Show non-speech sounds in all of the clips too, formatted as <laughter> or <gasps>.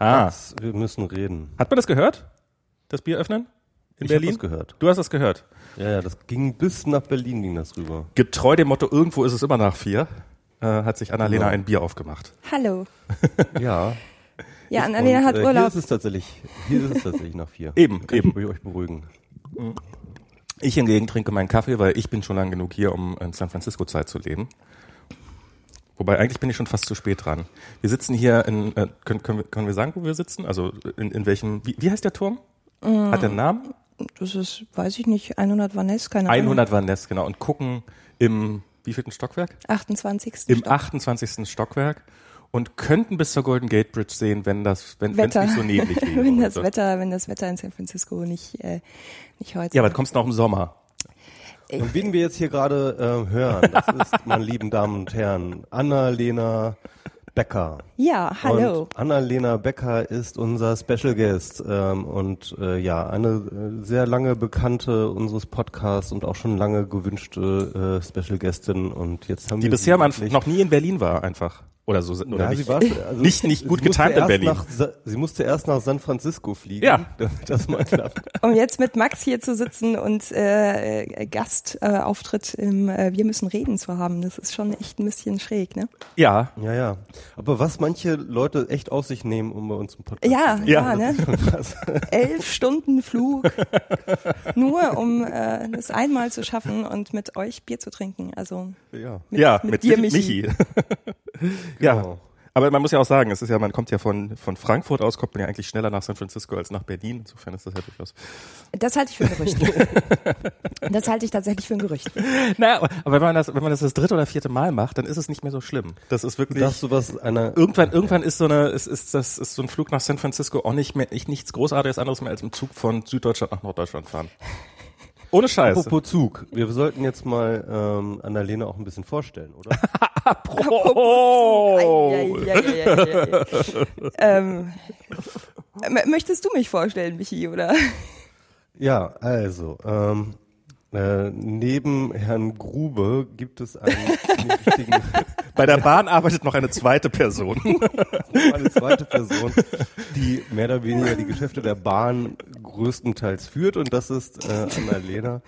Ah. Das, wir müssen reden. Hat man das gehört? Das Bier öffnen? In Ich hab Berlin? das gehört. Du hast das gehört. Ja, ja, das ging bis nach Berlin ging das rüber. Getreu dem Motto, irgendwo ist es immer nach vier, äh, hat sich Annalena Ja. ein Bier aufgemacht. Hallo. <laughs> Ja. Ja, Annalena Und, hat äh, Hier Urlaub. ist es tatsächlich, hier ist es tatsächlich nach vier. <laughs> Eben, Kann eben. Ich euch beruhigen. Ich hingegen trinke meinen Kaffee, weil ich bin schon lang genug hier, um in San Francisco Zeit zu leben. Wobei eigentlich bin ich schon fast zu spät dran. Wir sitzen hier in, äh, können, können, wir, können wir sagen, wo wir sitzen? Also in, in welchem, wie, wie heißt der Turm? Hat der einen Namen? Das ist, weiß ich nicht, 100 Vaness, keine Ahnung. 100 war Nest, genau. Und gucken im, wievielten Stockwerk? 28. Im Stock. 28. Stockwerk und könnten bis zur Golden Gate Bridge sehen, wenn das, wenn es nicht so neblig <laughs> wäre. wenn das. Wetter, wenn das Wetter in San Francisco nicht, äh, nicht heute. Ja, aber du kommst noch im Sommer. Und wen wir jetzt hier gerade äh, hören, das <laughs> ist, meine lieben Damen und Herren, Annalena Becker. ja, hallo. Annalena Becker ist unser Special Guest ähm, und äh, ja, eine äh, sehr lange Bekannte unseres Podcasts und auch schon lange gewünschte äh, Special Guestin und jetzt haben Die wir bisher noch nie in Berlin war, einfach. Oder so, oder ja, nicht. sie war, also nicht- nicht gut getimt in Berlin. Nach, sie musste erst nach San Francisco fliegen, Ja. damit das mal klappt. <laughs> Um jetzt mit Max hier zu sitzen und äh, äh, Gastauftritt äh, im äh, Wir müssen reden zu haben, das ist schon echt ein bisschen schräg, ne? Ja, Ja, ja. Aber was manche Leute echt auf sich nehmen, um bei uns im Podcast Ja, zu ja, Ja, ne? <laughs> Elf Stunden Flug, nur um äh, das einmal zu schaffen und mit euch Bier zu trinken. Also Ja. mit, ja, mit, mit, dir, Michi. Michi. <laughs> ja. Genau. Aber man muss ja auch sagen, es ist ja, man kommt ja von, von Frankfurt aus, kommt man ja eigentlich schneller nach San Francisco als nach Berlin. Insofern ist das ja durchaus. Das halte ich für ein Gerücht. <laughs> das halte ich tatsächlich für ein Gerücht. Naja, aber wenn man das, wenn man das das dritte oder vierte Mal macht, dann ist es nicht mehr so schlimm. Das ist wirklich. Du was einer Irgendwann, irgendwann ist so eine, ist, ist das, ist so ein Flug nach San Francisco auch nicht mehr, nicht nichts Großartiges anderes mehr als im Zug von Süddeutschland nach Norddeutschland fahren. Ohne Scheiß. Apropos Zug, wir sollten jetzt mal ähm, Annalena auch ein bisschen vorstellen, oder? <laughs> Ei, ei. <laughs> ähm, möchtest du mich vorstellen, Michi, oder? ja, also, ähm, äh, neben Herrn Grube gibt es einen <laughs> wichtigen, Bei der Bahn arbeitet noch eine zweite Person. <laughs> eine zweite Person, die mehr oder weniger die Geschäfte der Bahn größtenteils führt und das ist äh, Annalena.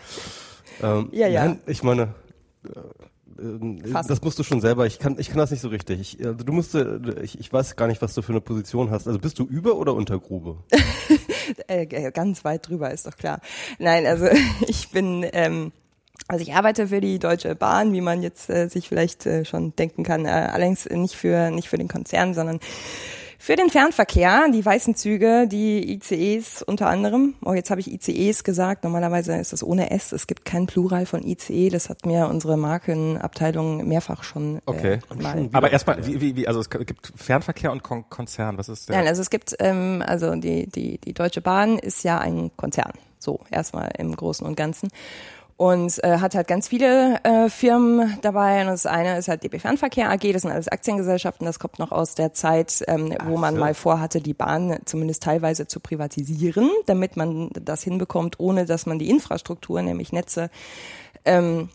Ähm, Ja, ja. Nein, ich meine, äh, Fast. das musst du schon selber. Ich kann, ich kann das nicht so richtig. Ich, also du musst, äh, ich, ich weiß gar nicht, was du für eine Position hast. Also bist du über oder unter Grube? <laughs> Äh, ganz weit drüber, ist doch klar. Nein, also <laughs> ich bin, ähm, also ich arbeite für die Deutsche Bahn, wie man jetzt äh, sich vielleicht äh, schon denken kann. Äh, allerdings nicht für nicht für den Konzern, sondern für den Fernverkehr, die weißen Züge, die ICEs unter anderem. Oh, jetzt habe ich ICEs gesagt. Normalerweise ist das ohne S. Es gibt kein Plural von ICE. Das hat mir unsere Markenabteilung mehrfach schon Okay. äh, mal Aber erstmal, wie, wie, wie, also es gibt Fernverkehr und Kon Konzern. Was ist der? Nein, also es gibt, ähm, also die, die, die Deutsche Bahn ist ja ein Konzern, so erstmal im Großen und Ganzen. Und äh, hat halt ganz viele äh, Firmen dabei. Und das eine ist halt DB Fernverkehr AG, das sind alles Aktiengesellschaften. Das kommt noch aus der Zeit, ähm, wo man so. mal vorhatte, die Bahn zumindest teilweise zu privatisieren, damit man das hinbekommt, ohne dass man die Infrastruktur, nämlich Netze, ähm,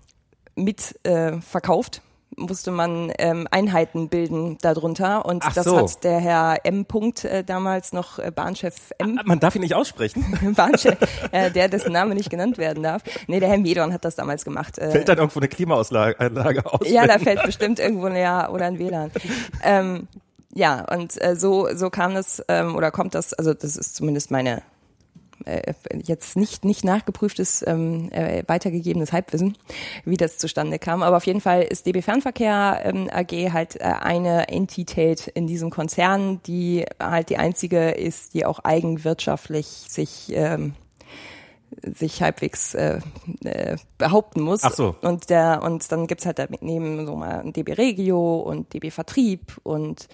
mit äh, verkauft musste man ähm, Einheiten bilden darunter und Ach das so. hat der Herr M. Punkt äh, damals noch äh, Bahnchef M. Man darf ihn nicht aussprechen. <laughs> Bahnchef, äh, der dessen Name nicht genannt werden darf. Nee, der Herr Medon hat das damals gemacht. Äh, Fällt dann irgendwo eine Klimaanlage aus? ja, da fällt bestimmt irgendwo ein Ja oder ein WLAN. Ähm, ja, und äh, so so kam das ähm, oder kommt das, also das ist zumindest meine äh, jetzt nicht nicht nachgeprüftes ähm, äh, weitergegebenes Halbwissen, wie das zustande kam. Aber auf jeden Fall ist DB Fernverkehr ähm, AG halt äh, eine Entität in diesem Konzern, die halt die einzige ist, die auch eigenwirtschaftlich sich ähm, sich halbwegs äh, äh, behaupten muss. Ach so. Und der und dann gibt's halt daneben so mal ein DB Regio und DB Vertrieb und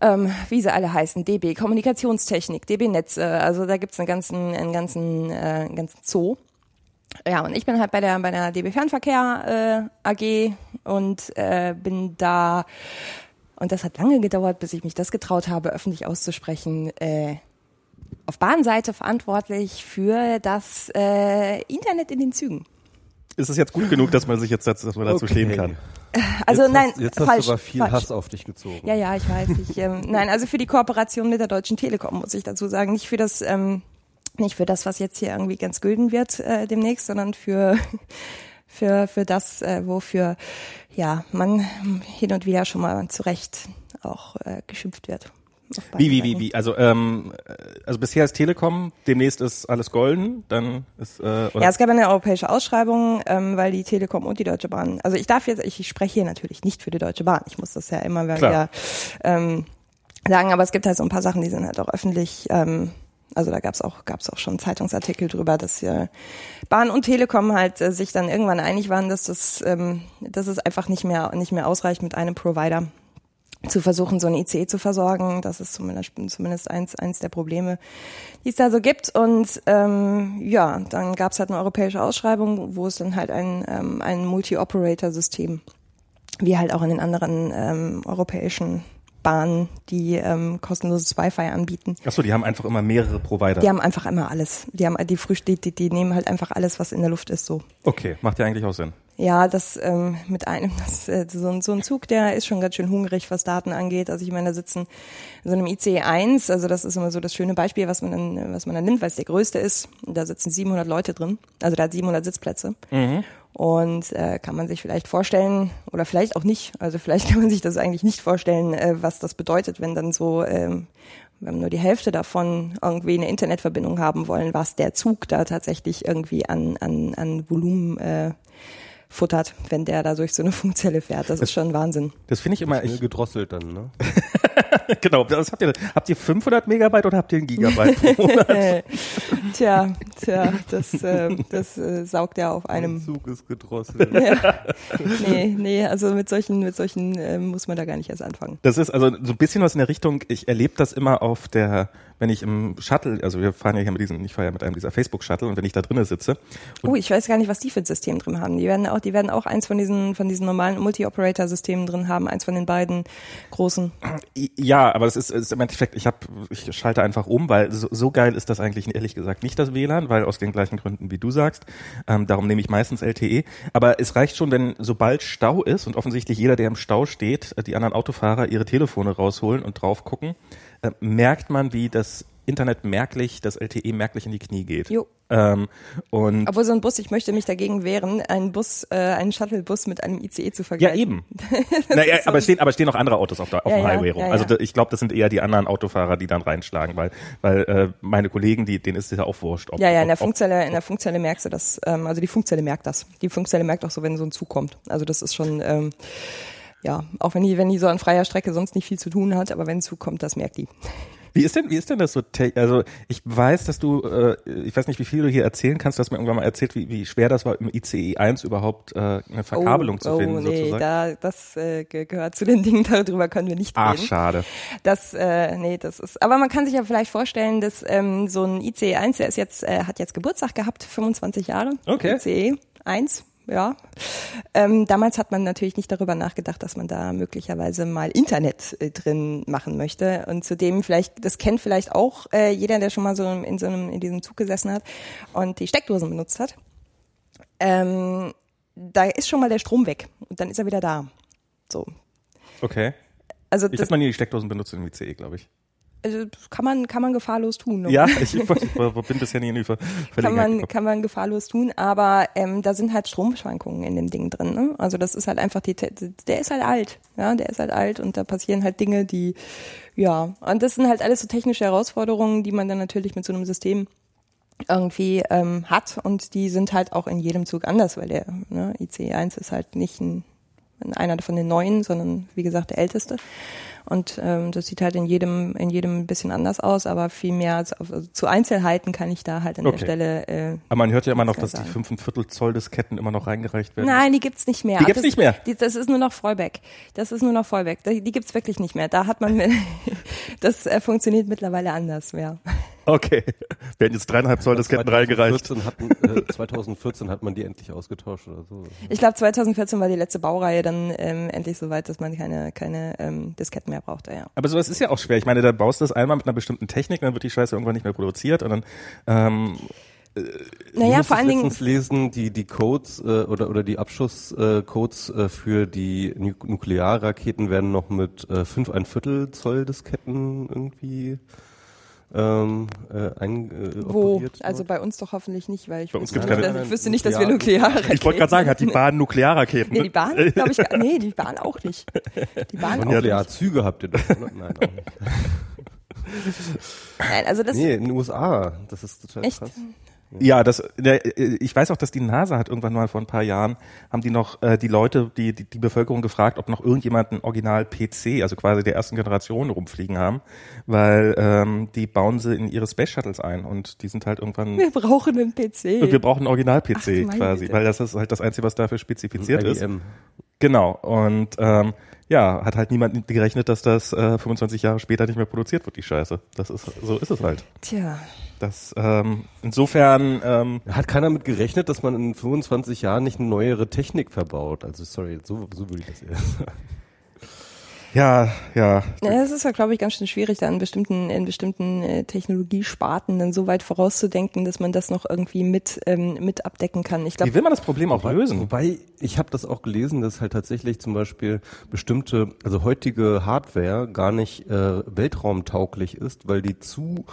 ähm, wie sie alle heißen, DB Kommunikationstechnik, DB Netze, also da gibt's einen ganzen, einen ganzen, äh, einen ganzen Zoo. Ja, und ich bin halt bei der bei der DB Fernverkehr äh, AG und äh, bin da und das hat lange gedauert, bis ich mich das getraut habe, öffentlich auszusprechen. Äh, auf Bahnseite verantwortlich für das äh, Internet in den Zügen. Ist es jetzt gut genug, dass man sich jetzt dazu, dass man dazu Okay. stehen kann? Also jetzt nein, hast, jetzt hast falsch, du aber viel falsch. Hass auf dich gezogen. Ja, ja, ich weiß. Ich, ähm, <laughs> nein, also für die Kooperation mit der Deutschen Telekom muss ich dazu sagen, nicht für das, ähm, nicht für das, was jetzt hier irgendwie ganz gülden wird äh, demnächst, sondern für <laughs> für für das, äh, wofür ja man hin und wieder schon mal zu Recht auch äh, geschimpft wird. Wie, wie, wie, wie? Also, ähm, äh, also bisher ist Telekom, demnächst ist alles golden, dann ist, äh, oder? Ja, es gab eine europäische Ausschreibung, ähm, weil die Telekom und die Deutsche Bahn, also ich darf jetzt, ich, ich spreche hier natürlich nicht für die Deutsche Bahn, ich muss das ja immer Klar. wieder ähm, sagen, aber es gibt halt so ein paar Sachen, die sind halt auch öffentlich, ähm, also da gab's auch, gab's auch schon Zeitungsartikel drüber, dass äh, Bahn und Telekom halt äh, sich dann irgendwann einig waren, dass das, ähm, dass es einfach nicht mehr, nicht mehr ausreicht mit einem Provider zu versuchen, so ein ICE zu versorgen. Das ist zumindest, zumindest eins, eins der Probleme, die es da so gibt. Und ähm, ja, dann gab es halt eine europäische Ausschreibung, wo es dann halt ein, ähm, ein Multi-Operator-System, wie halt auch in den anderen ähm, europäischen Bahnen, die ähm, kostenloses Wi-Fi anbieten. Achso, die haben einfach immer mehrere Provider. Die haben einfach immer alles. Die haben die Früh die, die, nehmen halt einfach alles, was in der Luft ist, so. Okay, macht ja eigentlich auch Sinn. Ja, das ähm, mit einem, <laughs> das, äh, so, ein- so ein Zug, der ist schon ganz schön hungrig, was Daten angeht. Also ich meine, da sitzen in so einem ICE 1, also das ist immer so das schöne Beispiel, was man dann, was man dann nimmt, weil es der größte ist. Da sitzen 700 Leute drin, also da hat 700 Sitzplätze. Und äh, kann man sich vielleicht vorstellen, oder vielleicht auch nicht, also vielleicht kann man sich das eigentlich nicht vorstellen, äh, was das bedeutet, wenn dann so, ähm, wenn nur die Hälfte davon irgendwie eine Internetverbindung haben wollen, was der Zug da tatsächlich irgendwie an, an, an Volumen äh, futtert, wenn der da durch so eine <laughs> Funkzelle fährt. Das ist schon Wahnsinn. Das finde ich immer, ich, gedrosselt dann, ne? <laughs> genau, was habt ihr, habt ihr 500 Megabyte oder habt ihr ein Gigabyte pro Monat? <laughs> Tja, tja, das, äh, das äh, saugt ja auf einem. Zug ist gedrosselt. Nee, nee, also mit solchen, mit solchen äh, muss man da gar nicht erst anfangen. Das ist also so ein bisschen was in der Richtung, ich erlebe das immer auf der, wenn ich im Shuttle, also wir fahren ja hier mit diesem, ich fahre ja mit einem dieser Facebook-Shuttle und wenn ich da drinnen sitze, Oh, ich weiß gar nicht, was die für ein System drin haben. Die werden auch, die werden auch eins von diesen, von diesen normalen Multi-Operator-Systemen drin haben, eins von den beiden großen. Ja, aber es ist, ist im Endeffekt, ich habe, ich schalte einfach um, weil so, so geil ist das eigentlich ehrlich gesagt nicht das WLAN, weil aus den gleichen Gründen wie du sagst. Ähm, darum nehme ich meistens LTE. Aber es reicht schon, wenn sobald Stau ist und offensichtlich jeder, der im Stau steht, die anderen Autofahrer ihre Telefone rausholen und drauf gucken, äh, merkt man, wie das Internet merklich, das LTE merklich in die Knie geht. Jo. Ähm, und Obwohl so ein Bus, ich möchte mich dagegen wehren, einen Bus, äh, einen Shuttle-Bus mit einem ICE zu ja, vergleichen. eben. <laughs> naja, aber es stehen, aber stehen auch andere Autos auf, der, auf Ja, dem ja, Highway rum. ja, Also ja. da- ich glaube, das sind eher die anderen Autofahrer, die dann reinschlagen, weil, weil äh, meine Kollegen, die, denen ist es ja auch wurscht. Ob, Ja, ja, in der Funkzelle, in der Funkzelle merkst du das. Ähm, also die Funkzelle merkt das. Die Funkzelle merkt auch so, wenn so ein Zug kommt. Also das ist schon, ähm, ja, auch wenn die, wenn die so an freier Strecke sonst nicht viel zu tun hat, aber wenn Zug kommt, das merkt die. Wie ist denn, wie ist denn das so? Also ich weiß, dass du, äh, ich weiß nicht, wie viel du hier erzählen kannst. Du hast mir irgendwann mal erzählt, wie, wie schwer das war, im ICE 1 überhaupt äh, eine Verkabelung oh, zu finden, oh, nee, sozusagen. Da, das äh, ge- gehört zu den <laughs> Dingen, darüber können wir nicht reden. schade. Das, äh, nee, das ist. Aber man kann sich ja vielleicht vorstellen, dass ähm, so ein ICE 1, der ist jetzt, äh, hat jetzt Geburtstag gehabt, 25 Jahre. Okay. ICE 1, ja. Ähm, damals hat man natürlich nicht darüber nachgedacht, dass man da möglicherweise mal Internet äh, drin machen möchte. Und zudem vielleicht, das kennt vielleicht auch äh, jeder, der schon mal so in so einem in diesem Zug gesessen hat und die Steckdosen benutzt hat. Ähm, da ist schon mal der Strom weg und dann ist er wieder da. So. Okay. Also Ich habe noch nie die Steckdosen benutzt im ICE, glaube ich. Also kann man kann man gefahrlos tun. ne? Ja, <laughs> ich, ich bin bisher nie in die Ver kann man, kann man gefahrlos tun, aber ähm, da sind halt Stromschwankungen in dem Ding drin. Ne? Also das ist halt einfach die, der ist halt alt, ja, der ist halt alt und da passieren halt Dinge, die, ja, und das sind halt alles so technische Herausforderungen, die man dann natürlich mit so einem System irgendwie ähm, hat und die sind halt auch in jedem Zug anders, weil der ne, ICE 1 ist halt nicht ein, einer von den neuen, sondern wie gesagt der älteste. Und ähm, das sieht halt in jedem, in jedem ein bisschen anders aus, aber viel mehr als auf, also zu Einzelheiten kann ich da halt an Okay. der Stelle. Äh, Aber man hört ja immer noch, dass die sagen. 5,25 Zoll Disketten immer noch reingereicht werden. Nein, die gibt's nicht mehr. Die gibt's das, nicht mehr? Die, das ist nur noch Fallback. Das ist nur noch Fallback. Die, die gibt's wirklich nicht mehr. Da hat man, <laughs> das äh, funktioniert mittlerweile anders, ja. Okay. Werden jetzt dreieinhalb Zoll Disketten reingereicht. 2014, hatten, äh, 2014 hat man die endlich ausgetauscht oder so. Ich glaube, 2014 war die letzte Baureihe dann ähm, endlich so weit, dass man keine, keine ähm, Disketten mehr brauchte, ja. Aber sowas ist ja auch schwer. Ich meine, da baust du das einmal mit einer bestimmten Technik, dann wird die Scheiße irgendwann nicht mehr produziert und dann ähm, naja, musste vor allen Dingen, lesen, die die Codes äh, oder oder die Abschusscodes äh, für die Nu Nuklearraketen werden noch mit äh, fünf ein Viertel Zoll Disketten irgendwie ähm, äh, ein, äh, wo? Also bei uns doch hoffentlich nicht, weil ich, Bei uns wüsste, gibt's nicht, keine- dass- ich wüsste nicht, dass wir Nuklear- Nuklearraketen Ich wollte gerade sagen, hat die Bahn Nuklearraketen? Nee, die Bahn, glaube ich, gar- nee, die Bahn auch nicht. Die Bahn auch nicht. Nuklearzüge habt ihr doch, oder? Nein, auch nicht. Nein, also das, Nee, in den USA. Das ist total Echt? krass. Ja, das, der, ich weiß auch, dass die NASA hat irgendwann mal vor ein paar Jahren, haben die noch äh, die Leute, die, die, die Bevölkerung gefragt, ob noch irgendjemand einen Original-PC, also quasi der ersten Generation rumfliegen haben, weil ähm, die bauen sie in ihre Space Shuttles ein und die sind halt irgendwann, wir brauchen einen PC. und wir brauchen einen Original-PC quasi, Güte. weil das ist halt das Einzige, was dafür spezifiziert ist. Genau, und ähm, ja, hat halt niemand gerechnet, dass das äh, 25 Jahre später nicht mehr produziert wird, die Scheiße. Das ist, so ist es halt. Tja, Das, ähm, insofern, ähm, Hat keiner mit gerechnet, dass man in 25 Jahren nicht eine neuere Technik verbaut? Also sorry, so, so würde ich das eher sagen. Ja, ja, Ja, es ist ja, glaube ich, ganz schön schwierig, da in bestimmten, in bestimmten äh, Technologiesparten dann so weit vorauszudenken, dass man das noch irgendwie mit, ähm, mit abdecken kann. Ich glaube, wie will man das Problem auch lösen? Wobei, ich habe das auch gelesen, dass halt tatsächlich zum Beispiel bestimmte, also heutige Hardware gar nicht äh, weltraumtauglich ist, weil die zu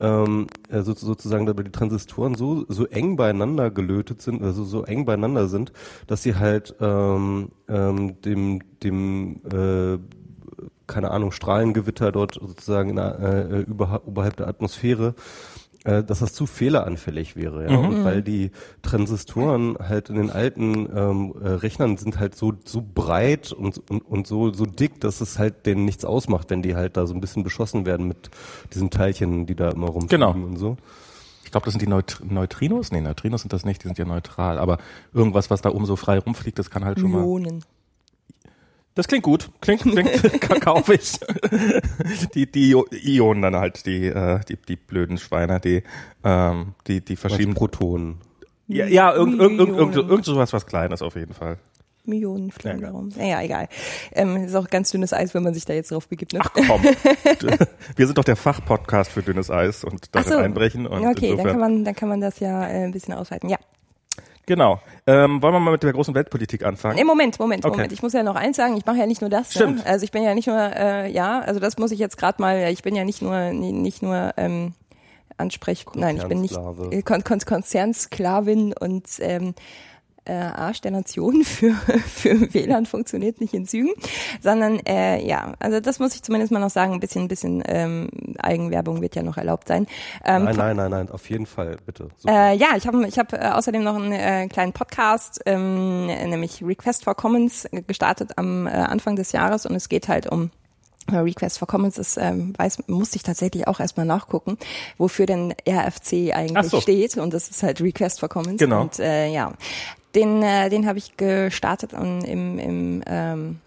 ähm, äh, so, sozusagen, weil die Transistoren so so eng beieinander gelötet sind, also so eng beieinander sind, dass sie halt ähm, ähm, dem dem äh, keine Ahnung Strahlengewitter dort sozusagen in der, äh, über, oberhalb der Atmosphäre äh, dass das zu fehleranfällig wäre, ja. Und weil die Transistoren halt in den alten ähm, äh, Rechnern sind halt so so breit und, und und so so dick, dass es halt denen nichts ausmacht, wenn die halt da so ein bisschen beschossen werden mit diesen Teilchen, die da immer rumfliegen Genau. und so. Ich glaube, das sind die Neut Neutrinos? Nee, Neutrinos sind das nicht, die sind ja neutral. Aber irgendwas, was da oben so frei rumfliegt, das kann halt schon mal. Das klingt gut. Klingt, klingt, <laughs> kaufe <laughs> ich. Die, die Ionen dann halt, die, äh, die, die blöden Schweine, die, ähm, die, die Als verschieben. Protonen. Ja, ja irgend, irgend, irgend, irgend, irgend sowas was Kleines auf jeden Fall. Millionen fliegen Ja, darum. Naja, egal. Ähm, ist auch ganz dünnes Eis, wenn man sich da jetzt drauf begibt. Ne? Ach komm. <laughs> Wir sind doch der Fachpodcast für dünnes Eis und darin so. einbrechen. Und okay, dann kann man, dann kann man das ja äh, ein bisschen ausweiten. Ja. Genau. Ähm, wollen wir mal mit der großen Weltpolitik anfangen? Nee, Moment, Moment, Okay. Moment. Ich muss ja noch eins sagen, ich mache ja nicht nur das. Stimmt. Ne? Also ich bin ja nicht nur, äh, ja, also das muss ich jetzt gerade mal, ich bin ja nicht nur, nicht nur ähm, Ansprech, nein, ich bin nicht äh, Kon Kon Konzernsklavin und ähm, äh, Arsch der Nation <laughs> für, für WLAN funktioniert nicht in Zügen, sondern äh, ja, also das muss ich zumindest mal noch sagen, ein bisschen, ein bisschen ähm, Eigenwerbung wird ja noch erlaubt sein. Ähm, Nein, nein, nein, nein, auf jeden Fall, bitte. Äh, ja, ich habe ich hab, äh, außerdem noch einen äh, kleinen Podcast, ähm, nämlich Request for Commons, gestartet am äh, Anfang des Jahres und es geht halt um äh, Request for Commons ist, ähm, weiß, musste ich tatsächlich auch erstmal nachgucken, wofür denn RFC eigentlich so. steht und das ist halt Request for Commons. Genau. Und äh, ja, den, äh, den habe ich gestartet und im, im ähm,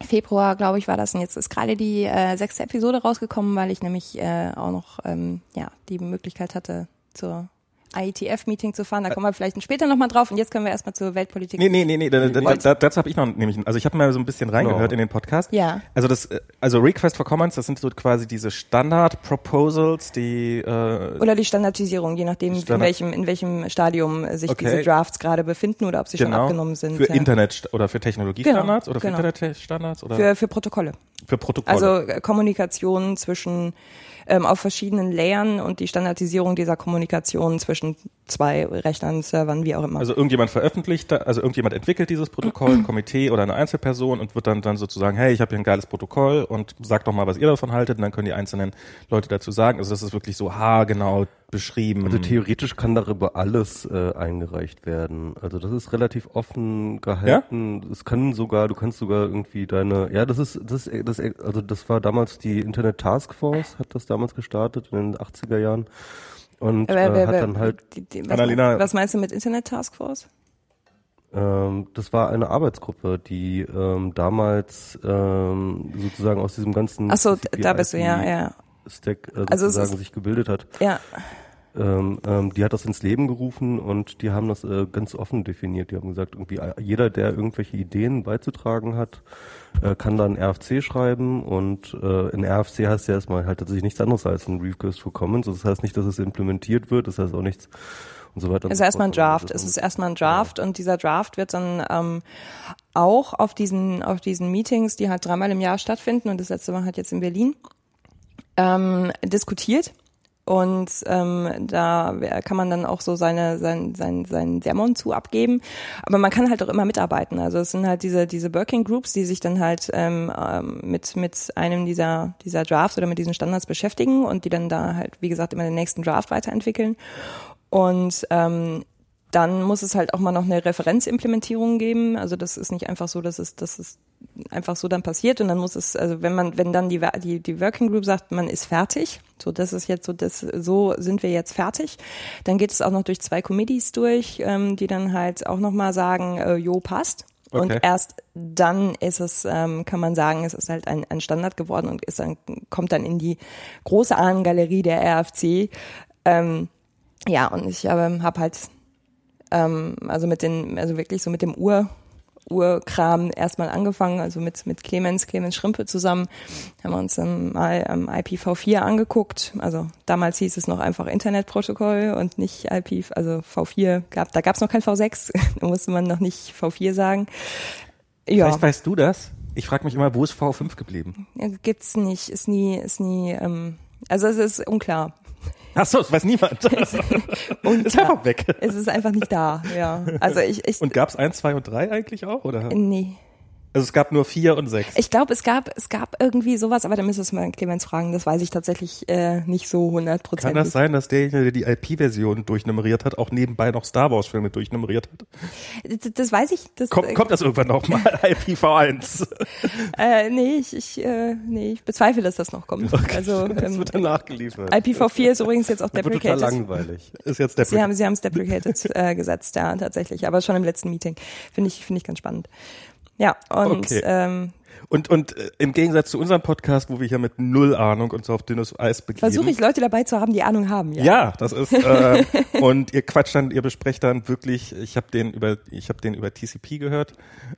Februar, glaube ich, war das. Und jetzt ist gerade die äh, sechste Episode rausgekommen, weil ich nämlich äh, auch noch ähm, ja die Möglichkeit hatte, zur IETF-Meeting zu fahren. Da kommen wir vielleicht später nochmal drauf. Und jetzt können wir erstmal zur Weltpolitik. Nee, nee, nee, nee, da, da, da, dazu habe ich noch nämlich, also ich habe mal so ein bisschen reingehört No. in den Podcast. Ja. Also das, äh, also Request for Commons, das sind so quasi diese Standard-Proposals, die, äh, Oder die Standardisierung, je nachdem, in Standard- welchem, in welchem Stadium sich Okay. diese Drafts gerade befinden oder ob sie schon genau, abgenommen sind. für ja. Internet oder für Technologiestandards Genau, oder für genau. Internetstandards oder für, für Protokolle. für Protokolle. Also äh, Kommunikation zwischen ähm, auf verschiedenen Layern und die Standardisierung dieser Kommunikation zwischen zwei Rechnern, Servern, wie auch immer. Also irgendjemand veröffentlicht, da- also irgendjemand entwickelt dieses Protokoll, ein Komitee oder eine Einzelperson und wird dann dann sozusagen, hey, ich habe hier ein geiles Protokoll und sagt doch mal, was ihr davon haltet und dann können die einzelnen Leute dazu sagen. Also das ist wirklich so haargenau beschrieben. Also theoretisch kann darüber alles äh, eingereicht werden. Also das ist relativ offen gehalten. Es kann sogar, du kannst sogar irgendwie deine, ja, das ist, das, ist- das, also das war damals die Internet Task Force, hat das damals gestartet in den 80er Jahren und Wer- äh, wer- hat dann halt, die, die, was, Annalena- was meinst du mit Internet Taskforce? ähm, das war eine Arbeitsgruppe, die ähm, damals ähm, sozusagen aus diesem ganzen Ach so, da bist du, ja, ja. Stack äh, Also sozusagen ist- sich gebildet hat. Ja, ähm, ähm, die hat das ins Leben gerufen und die haben das äh, ganz offen definiert. Die haben gesagt, irgendwie äh, jeder, der irgendwelche Ideen beizutragen hat, äh, kann dann RFC schreiben und äh, in RFC heißt ja erstmal halt tatsächlich nichts anderes als ein Request for Commons. Das heißt nicht, dass es implementiert wird, das heißt auch nichts und so weiter. Es ist erstmal ein Draft. Es ist erstmal ein Draft und dieser Draft wird dann ähm, auch auf diesen, auf diesen Meetings, die halt dreimal im Jahr stattfinden und das letzte Mal halt jetzt in Berlin, ähm, diskutiert. Und ähm, da kann man dann auch so seine, sein, sein, sein Sermon zu abgeben. Aber man kann halt auch immer mitarbeiten. Also es sind halt diese, diese Working Groups, die sich dann halt ähm, ähm, mit, mit einem dieser, dieser Drafts oder mit diesen Standards beschäftigen und die dann da halt, wie gesagt, immer den nächsten Draft weiterentwickeln. Und ähm, dann muss es halt auch mal noch eine Referenzimplementierung geben. Also das ist nicht einfach so, dass es, dass es einfach so dann passiert und dann muss es, also wenn man, wenn dann die, die, die Working Group sagt, man ist fertig, so das ist jetzt so, das, so sind wir jetzt fertig, dann geht es auch noch durch zwei Committees durch, ähm, die dann halt auch nochmal sagen, äh, jo, passt. Okay. Und erst dann ist es, ähm, kann man sagen, es ist halt ein, ein Standard geworden und ist dann, kommt dann in die große Ahnengalerie der RFC. Ähm, ja, und ich ähm, habe halt ähm, also mit den, also wirklich so mit dem Ur, Urkram erstmal angefangen, also mit, mit Clemens, Clemens Schrimpe zusammen, haben wir uns ähm, mal ähm, IPv4 angeguckt. Also damals hieß es noch einfach Internetprotokoll und nicht IP, also V4 gab, da gab es noch kein V6, <laughs> da musste man noch nicht V4 sagen. Ja. Vielleicht weißt du das? Ich frage mich immer, wo ist V5 geblieben? Gibt's nicht, ist nie, ist nie, ähm, also es ist unklar. Ach so, das weiß niemand. <laughs> und ist einfach weg. Es ist einfach nicht da, ja. Also ich, ich Und gab's eins, zwei und drei eigentlich auch, oder? Nee. Also es gab nur vier und sechs. Ich glaube, es gab, es gab irgendwie sowas, aber da müsstest du mal Clemens fragen. Das weiß ich tatsächlich äh, nicht so hundertprozentig. Kann das sein, dass derjenige, der die IP-Version durchnummeriert hat, auch nebenbei noch Star Wars-Filme durchnummeriert hat? Das, das weiß ich. Das, kommt, kommt das irgendwann noch mal, <laughs> IPv1? äh, nee, ich, ich, äh, nee, ich bezweifle, dass das noch kommt. Okay. Also, das ähm, wird dann nachgeliefert. IPv4 ist übrigens jetzt auch deprecated. Total langweilig. Ist jetzt deprecated. Sie haben, sie haben es deprecated äh, gesetzt, ja, tatsächlich. Aber schon im letzten Meeting. Finde ich, finde ich ganz spannend. Ja, und okay. ähm, und, und äh, im Gegensatz zu unserem Podcast, wo wir hier mit null Ahnung uns auf dünnes Eis begeben. Versuche ich Leute dabei zu haben, die Ahnung haben, ja. Ja, das ist äh, und ihr quatscht dann, ihr besprecht dann wirklich, ich habe den über ich habe den über TCP gehört.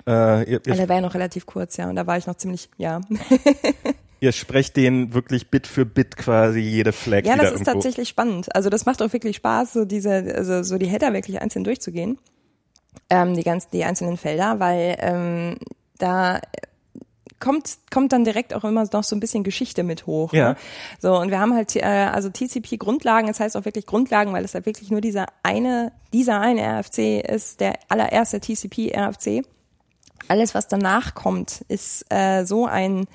Äh, ihr, ihr der war ja noch relativ kurz, ja, und da war ich noch ziemlich, ja. <laughs> ihr sprecht den wirklich Bit für Bit quasi jede Flag. Ja, das ist irgendwo. tatsächlich spannend. Also das macht auch wirklich Spaß, so diese, also so die Header wirklich einzeln durchzugehen ähm, die ganzen, die einzelnen Felder, weil ähm, da kommt kommt dann direkt auch immer noch so ein bisschen Geschichte mit hoch. Ja. Ne? So und wir haben halt äh, also TCP Grundlagen, das heißt auch wirklich Grundlagen, weil es halt wirklich nur dieser eine dieser eine RFC ist, der allererste TCP RFC. Alles was danach kommt, ist äh, so ein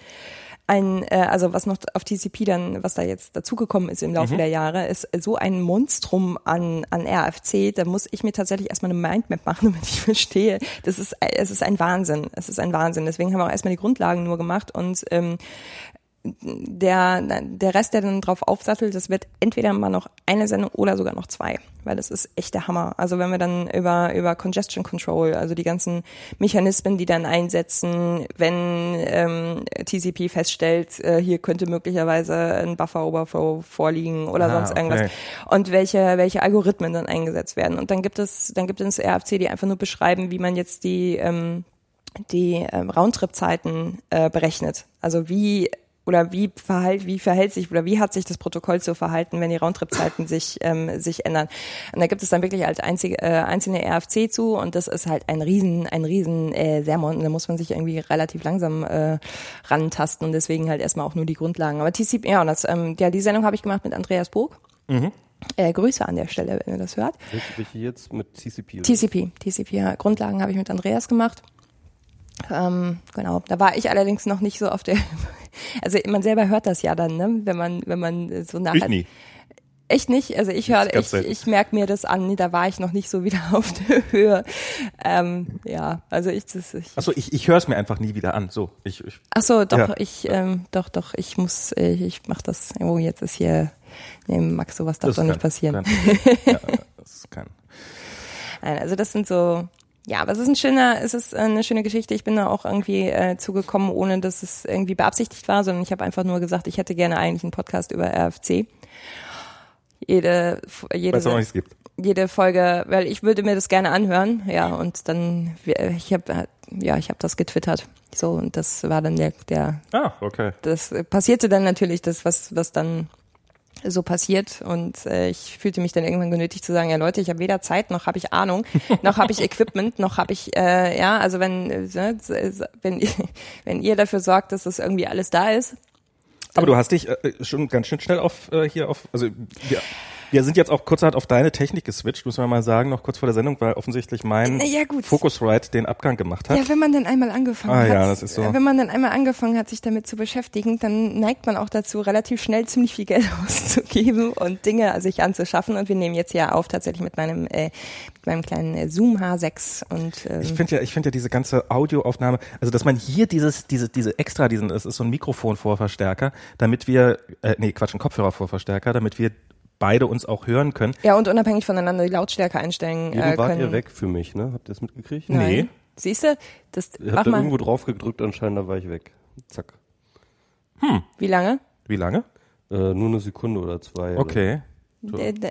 ein, äh, also was noch auf TCP dann, was da jetzt dazugekommen ist im Laufe mhm. der Jahre, ist so ein Monstrum an, an RFC, da muss ich mir tatsächlich erstmal eine Mindmap machen, <laughs> damit ich verstehe. Das ist, es ist ein Wahnsinn. Es ist ein Wahnsinn. Deswegen haben wir auch erstmal die Grundlagen nur gemacht und ähm, der, der Rest, der dann drauf aufsattelt, das wird entweder mal noch eine Sendung oder sogar noch zwei, weil das ist echt der Hammer. Also wenn wir dann über, über Congestion Control, also die ganzen Mechanismen, die dann einsetzen, wenn ähm, TCP feststellt, äh, hier könnte möglicherweise ein Buffer Overflow vorliegen oder ah, sonst irgendwas. Okay. Und welche, welche Algorithmen dann eingesetzt werden. Und dann gibt es, dann gibt es RFC, die einfach nur beschreiben, wie man jetzt die, ähm, die ähm, Roundtrip-Zeiten äh, berechnet. Also wie oder wie verhält, wie verhält sich oder wie hat sich das Protokoll zu verhalten, wenn die Roundtrip-Zeiten sich, <laughs> ähm, sich ändern. Und da gibt es dann wirklich als einzige, äh, einzelne RFC zu und das ist halt ein riesen, ein riesen äh, Sermon. Da muss man sich irgendwie relativ langsam äh, rantasten und deswegen halt erstmal auch nur die Grundlagen. Aber TCP, ja, und das, ähm, ja, die Sendung habe ich gemacht mit Andreas Burg. Mhm. Äh, Grüße an der Stelle, wenn ihr das hört. Welche jetzt mit TCP? Oder? TCP, TCP, ja. Grundlagen habe ich mit Andreas gemacht. Ähm, genau, da war ich allerdings noch nicht so auf der, <laughs> also man selber hört das ja dann, ne? wenn man, wenn man so nachher. Ich nie. Echt nicht, also ich höre, ich, ich merke mir das an, da war ich noch nicht so wieder <laughs> auf der Höhe. Ähm, ja, also ich das. Ich, Achso, ich, ich höre es mir einfach nie wieder an. So, ich. ich Ach so, doch, ja. ich, ähm, doch, doch, ich muss, ich, ich mach das. Oh, jetzt ist hier, nee, Max, sowas darf doch nicht passieren. Kann. ja, <laughs> das kann. Nein, also das sind so, ja, aber es ist ein schöner, es ist eine schöne Geschichte. Ich bin da auch irgendwie äh, zugekommen, ohne dass es irgendwie beabsichtigt war, sondern ich habe einfach nur gesagt, ich hätte gerne eigentlich einen Podcast über RFC. Jede, jede, Weiß auch nicht, es gibt. jede Folge, weil ich würde mir das gerne anhören, ja, und dann, ich habe, ja, ich habe das getwittert, so und das war dann der, der. Ah, okay. Das passierte dann natürlich, das was, was dann so passiert und äh, ich fühlte mich dann irgendwann genötigt zu sagen, ja Leute, ich habe weder Zeit noch habe ich Ahnung, <laughs> noch habe ich Equipment, noch habe ich äh, ja, also wenn äh, wenn <laughs> wenn ihr dafür sorgt, dass das irgendwie alles da ist. Aber du hast dich äh, schon ganz schön schnell auf äh, hier auf also ja, wir sind jetzt auch kurzerhand auf deine Technik geswitcht, muss man mal sagen, noch kurz vor der Sendung, weil offensichtlich mein ja, gut. Focusrite den Abgang gemacht hat. Ja, wenn man dann einmal angefangen Ah, hat, ja, das ist so. wenn man dann einmal angefangen hat, sich damit zu beschäftigen, dann neigt man auch dazu, relativ schnell ziemlich viel Geld <laughs> auszugeben und Dinge sich anzuschaffen. Und wir nehmen jetzt ja auf tatsächlich mit meinem äh, mit meinem kleinen äh, Zoom H6 und ähm, Ich finde ja, ich finde ja diese ganze Audioaufnahme, also dass man hier dieses, diese, diese extra, diesen, es ist so ein Mikrofonvorverstärker, damit wir, äh, nee, Quatsch, ein Kopfhörervorverstärker, damit wir beide uns auch hören können. ja und unabhängig voneinander die Lautstärke einstellen Eben äh, wart können. ihr weg für mich, ne? Habt ihr das mitgekriegt? Nein. Nee. Siehst du, das Ihr mach habt da mal. irgendwo drauf gedrückt anscheinend, da war ich weg. Zack. Wie lange? Wie lange? Äh, nur eine Sekunde oder zwei. Okay. D-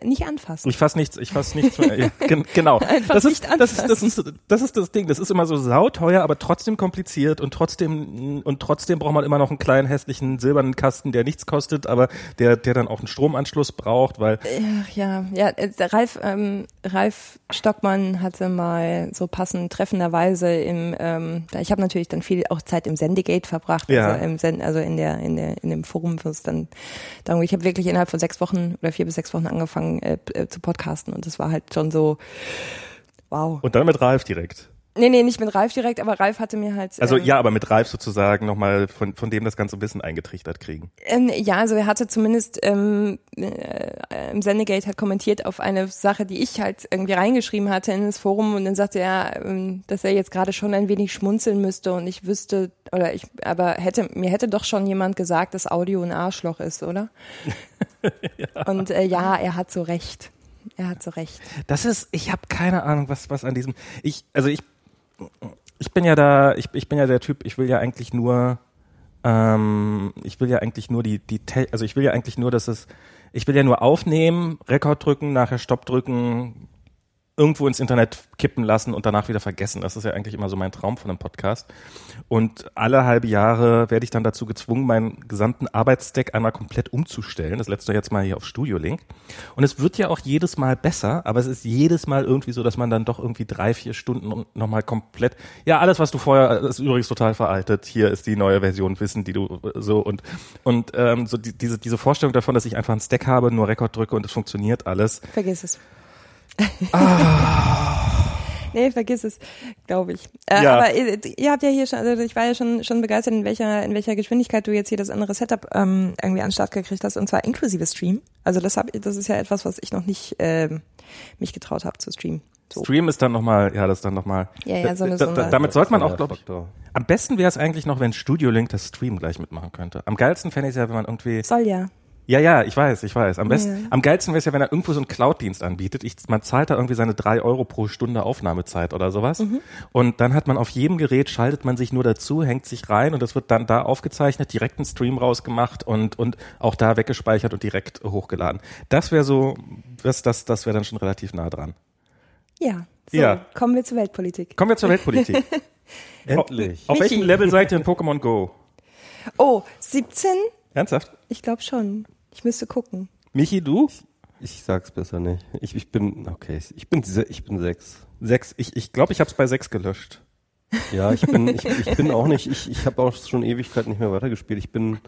nicht anfassen. Ich fass nichts, ich fass nichts mehr. Ja, gen- genau. <laughs> Einfach das ist, nicht das ist, das anfassen. ist, das ist das Ding. Das ist immer so sauteuer, aber trotzdem kompliziert und trotzdem, und trotzdem braucht man immer noch einen kleinen hässlichen silbernen Kasten, der nichts kostet, aber der, der dann auch einen Stromanschluss braucht, weil, Ach ja, ja, äh, Ralf, ähm, Ralf Stockmann hatte mal so passend treffenderweise im, ähm, ich habe natürlich dann viel auch Zeit im Sendegate verbracht, Ja. also im Sen also in der, in der, in dem Forum, wo es dann darum, ich habe wirklich innerhalb von sechs Wochen oder vier bis sechs Wochen angefangen äh, äh, zu podcasten und das war halt schon so, wow. und dann mit Ralf direkt. Nee, nee, nicht mit Ralf direkt, aber Ralf hatte mir halt. Also ähm, ja, aber mit Ralf sozusagen nochmal von, von dem das ganze Wissen eingetrichtert kriegen. Ähm, ja, also er hatte zumindest ähm, äh, im Sendegate halt kommentiert auf eine Sache, die ich halt irgendwie reingeschrieben hatte in das Forum und dann sagte er, ähm, dass er jetzt gerade schon ein wenig schmunzeln müsste und ich wüsste oder ich, aber hätte mir hätte doch schon jemand gesagt, dass Audio ein Arschloch ist, oder? <laughs> Und äh, ja, er hat so recht. Er hat so recht. Das ist, ich habe keine Ahnung, was was an diesem. Ich, also ich, ich bin ja da, ich, ich bin ja der Typ. Ich will ja eigentlich nur, ähm, ich will ja eigentlich nur die die, also ich will ja eigentlich nur, dass es, ich will ja nur aufnehmen, Rekord drücken, nachher Stopp drücken, irgendwo ins Internet kippen lassen und danach wieder vergessen. Das ist ja eigentlich immer so mein Traum von einem Podcast. Und alle halbe Jahre werde ich dann dazu gezwungen, meinen gesamten Arbeitsstack einmal komplett umzustellen. Das letzte jetzt mal hier auf Studio Link. Und es wird ja auch jedes Mal besser, aber es ist jedes Mal irgendwie so, dass man dann doch irgendwie drei, vier Stunden nochmal komplett, ja, alles, was du vorher, ist übrigens total veraltet. Hier ist die neue Version Wissen, die du so und, und ähm, so die, diese, diese Vorstellung davon, dass ich einfach einen Stack habe, nur Rekord drücke und es funktioniert alles. Vergiss es. Ah. Nee, vergiss es, glaube ich. Äh, Ja. Aber ihr, ihr habt ja hier schon, also ich war ja schon schon begeistert, in welcher in welcher Geschwindigkeit du jetzt hier das andere Setup ähm, irgendwie an den Start gekriegt hast und zwar inklusive Stream. Also das hab, das ist ja etwas, was ich noch nicht ähm, mich getraut habe zu streamen. So. Stream ist dann nochmal, ja, das ist dann nochmal. Ja, ja, so eine- da, so da, damit sollte man auch, glaube ich. Am besten wäre es eigentlich noch, wenn Studio Link das Stream gleich mitmachen könnte. Am geilsten fände ich es ja, wenn man irgendwie. Soll ja. Ja, ja, ich weiß, ich weiß. Am besten, Ja. am geilsten wäre es ja, wenn er irgendwo so einen Cloud-Dienst anbietet. Ich, man zahlt da irgendwie seine drei Euro pro Stunde Aufnahmezeit oder sowas. Mhm. Und dann hat man auf jedem Gerät, schaltet man sich nur dazu, hängt sich rein und das wird dann da aufgezeichnet, direkt einen Stream rausgemacht und, und auch da weggespeichert und direkt hochgeladen. Das wäre so, das, das, das wäre dann schon relativ nah dran. Ja. So, Ja. kommen wir zur Weltpolitik. Kommen wir zur Weltpolitik. <laughs> Endlich. Auf welchem Michi. Level seid ihr in Pokémon Go? Oh, 17? Ernsthaft? Ich glaube schon. Ich müsste gucken. Michi, du? Ich sag's besser nicht. Ich, ich bin, okay, ich bin, ich bin sechs. Sechs. Ich glaube, ich, glaub, ich habe es bei sechs gelöscht. Ja, ich bin, ich, ich bin auch nicht, ich, ich habe auch schon Ewigkeit nicht mehr weitergespielt. Ich bin,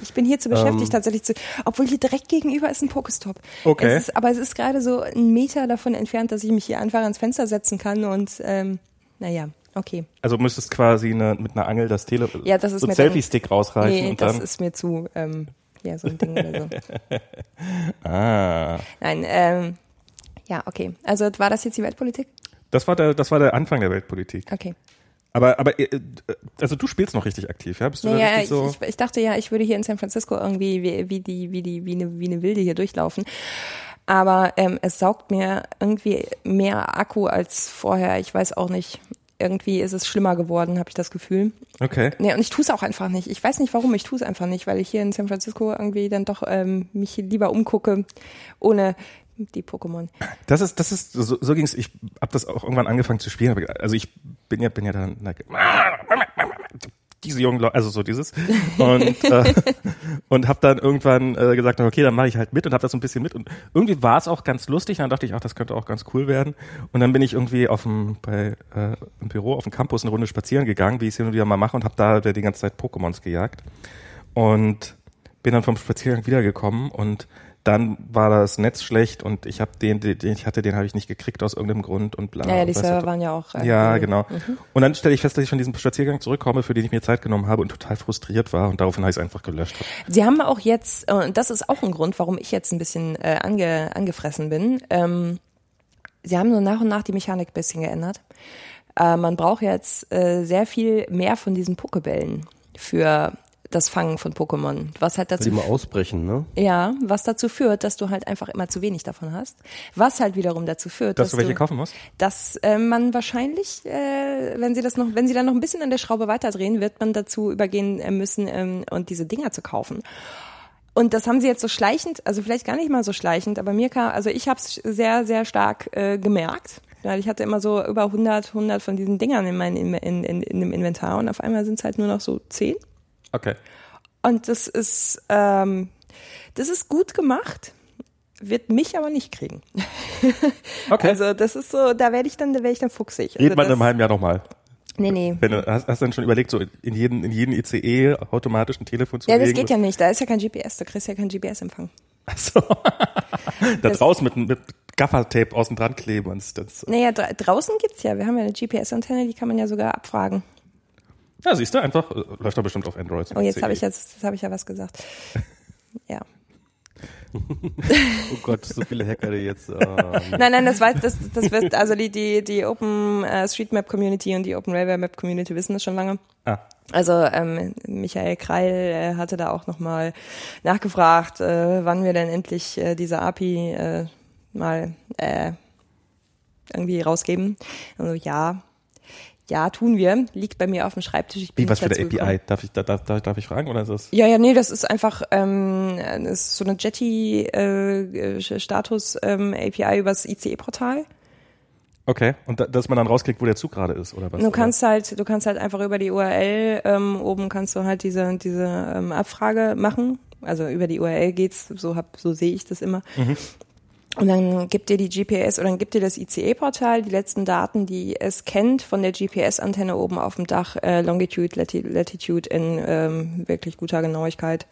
Ich bin hier zu beschäftigt Ähm. tatsächlich zu, obwohl hier direkt gegenüber ist ein Pokestop. Okay. Es ist, aber es ist gerade so ein Meter davon entfernt, dass ich mich hier einfach ans Fenster setzen kann und ähm, naja, okay. Also müsstest quasi eine, mit einer Angel das Tele Ja, das ist so mir Selfie-Stick rausreichen Nee, und das dann. ist mir zu, ähm, ja, so ein Ding oder so. <laughs> ah. Nein, ähm, ja, okay. Also war das jetzt die Weltpolitik? Das war der, das war der Anfang der Weltpolitik. Okay. Aber, aber, äh, also du spielst noch richtig aktiv, ja? Bist du Naja, richtig ich, so? ich, ich dachte ja, ich würde hier in San Francisco irgendwie wie, wie die, wie die, wie eine, wie eine Wilde hier durchlaufen. Aber ähm, es saugt mir irgendwie mehr Akku als vorher. Ich weiß auch nicht. Irgendwie ist es schlimmer geworden, habe ich das Gefühl. okay. Nee, und ich tue es auch einfach nicht. Ich weiß nicht warum, ich tue es einfach nicht, weil ich hier in San Francisco irgendwie dann doch ähm, mich lieber umgucke, ohne die Pokémon. Das ist, das ist, so, so ging's. Ich habe das auch irgendwann angefangen zu spielen. aber- Also ich bin ja, bin ja dann, na, diese jungen Leute, also so dieses und äh, <laughs> und habe dann irgendwann äh, gesagt, okay, dann mache ich halt mit und habe das so ein bisschen mit und irgendwie war es auch ganz lustig. Dann dachte ich, ach, das könnte auch ganz cool werden. Und dann bin ich irgendwie auf dem bei äh, im Büro auf dem Campus eine Runde spazieren gegangen, wie ich es hin und wieder mal mache und habe da die ganze Zeit Pokémons gejagt und bin dann vom Spaziergang wiedergekommen und dann war das Netz schlecht und ich habe den, den ich hatte, den habe ich nicht gekriegt aus irgendeinem Grund und bla. Ja, ja die Server waren ja auch. äh, ja, genau. Mhm. Und dann stelle ich fest, dass ich von diesem Spaziergang zurückkomme, für den ich mir Zeit genommen habe und total frustriert war und daraufhin habe ich es einfach gelöscht. Sie haben auch jetzt, und das ist auch ein Grund, warum ich jetzt ein bisschen äh, ange, angefressen bin. Ähm, Sie haben so nach und nach die Mechanik ein bisschen geändert. Äh, man braucht jetzt äh, sehr viel mehr von diesen Pokebällen für das Fangen von Pokémon, was halt dazu die mal ausbrechen, ne? ja, was dazu führt, dass du halt einfach immer zu wenig davon hast. Was halt wiederum dazu führt, Dass dass, du welche kaufen musst? dass äh, man wahrscheinlich, äh, wenn sie das noch, wenn sie dann noch ein bisschen an der Schraube weiterdrehen, wird man dazu übergehen äh, müssen ähm, und diese Dinger zu kaufen. Und das haben sie jetzt so schleichend, also vielleicht gar nicht mal so schleichend, aber mir kam, also ich habe es sehr, sehr stark äh, gemerkt. Weil ich hatte immer so über 100, 100 von diesen Dingern in, mein, in, in, in, in dem Inventar und auf einmal sind es halt nur noch so 10. Okay. Und das ist, ähm, das ist gut gemacht, wird mich aber nicht kriegen. <laughs> Okay. Also das ist so, da werde ich dann, da werde ich dann fuchsig. Also wir in das, einem halben Jahr nochmal. Nee, nee. Wenn du, hast, hast du denn schon überlegt, so in jeden, in jeden ICE automatisch ein Telefon zu Ja, das legen? geht ja nicht. Da ist ja kein GPS. Da kriegst du ja keinen GPS-Empfang. Achso. <laughs> da Das- draußen mit, mit Gaffertape außen dran kleben. Und das, Naja, dra draußen gibt's ja. Wir haben ja eine GPS-Antenne, die kann man ja sogar abfragen. Ja, siehst du, einfach, äh, läuft doch bestimmt auf Android. Oh, jetzt habe ich jetzt, jetzt habe ich ja was gesagt. <laughs> Ja. Oh Gott, so viele Hacker, die jetzt. <laughs> Ähm, Nein, nein, das weiß, das, das wird, also die, die, die Open äh, Street Map Community und die Open Railway Map Community wissen das schon lange. Ah, Also ähm, Michael Kreil äh, hatte da auch nochmal nachgefragt, äh, wann wir denn endlich äh, diese API äh, mal äh, irgendwie rausgeben. Also ja, ja, tun wir. Liegt bei mir auf dem Schreibtisch. Ich bin wie, was für eine API? gekommen. Darf ich, da, darf, darf, ich fragen oder ist das? Ja, ja, nee, das ist einfach ähm, das ist so eine Jetty äh, Status ähm, übers ICE-Portal. Okay. Und da, dass man dann rauskriegt, wo der Zug gerade ist, oder was? Du kannst halt, du kannst halt einfach über die URL ähm, oben kannst du halt diese diese ähm, Abfrage machen. Also über die URL geht's, so hab, so sehe ich das immer. Und dann gibt dir die GPS oder dann gibt dir das ICE-Portal die letzten Daten, die es kennt von der GPS-Antenne oben auf dem Dach, äh, Longitude, Lati Latitude in ähm, wirklich guter Genauigkeit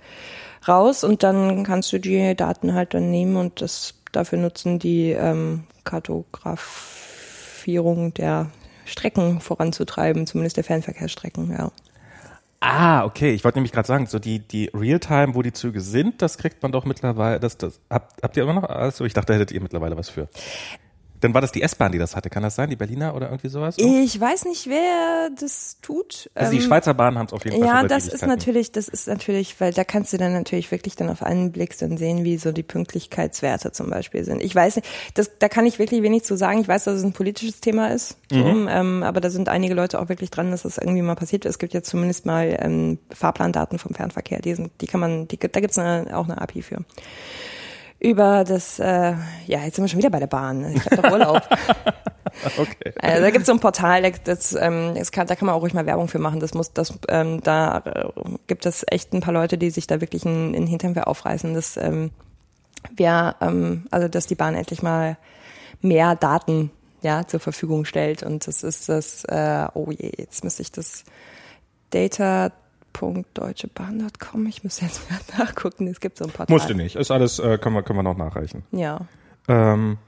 raus. Und dann kannst du die Daten halt dann nehmen und das dafür nutzen, die ähm, Kartografierung der Strecken voranzutreiben, zumindest der Fernverkehrsstrecken, ja. Ah, okay. Ich wollte nämlich gerade sagen, so die, die Realtime, wo die Züge sind, das kriegt man doch mittlerweile, das, das, habt, habt ihr immer noch? Also ich dachte, da hättet ihr mittlerweile was für. Dann war das die S-Bahn, die das hatte. Kann das sein? Die Berliner oder irgendwie sowas? Ich weiß nicht, wer das tut. Also die Ähm, Schweizer Bahnen haben es auf jeden Fall Ja, das ist natürlich, das ist natürlich, weil da kannst du dann natürlich wirklich dann auf einen Blick dann sehen, wie so die Pünktlichkeitswerte zum Beispiel sind. Ich weiß nicht, das, da kann ich wirklich wenig zu sagen. Ich weiß, dass es ein politisches Thema ist, so, Mhm. ähm, aber da sind einige Leute auch wirklich dran, dass das irgendwie mal passiert. Es gibt jetzt zumindest mal ähm, Fahrplandaten vom Fernverkehr. Die sind, die kann man, die, gibt- da gibt's eine, auch eine API für. Über das, äh, ja, jetzt sind wir schon wieder bei der Bahn. Ich habe doch Urlaub. <laughs> Okay. Also da gibt es so ein Portal, das, ähm, kann, da kann man auch ruhig mal Werbung für machen. Das muss, das, ähm, da äh, gibt es echt ein paar Leute, die sich da wirklich in, in den Hintern für aufreißen, dass ähm, wir, ähm, also dass die Bahn endlich mal mehr Daten ja zur Verfügung stellt. Und das ist das, äh, oh je, jetzt müsste ich das data.deutschebahn.com, ich müsste jetzt mal <laughs> nachgucken, es gibt so ein Portal. Musste nicht. Ist alles, äh, können wir, können wir noch nachreichen. Ja. Ähm,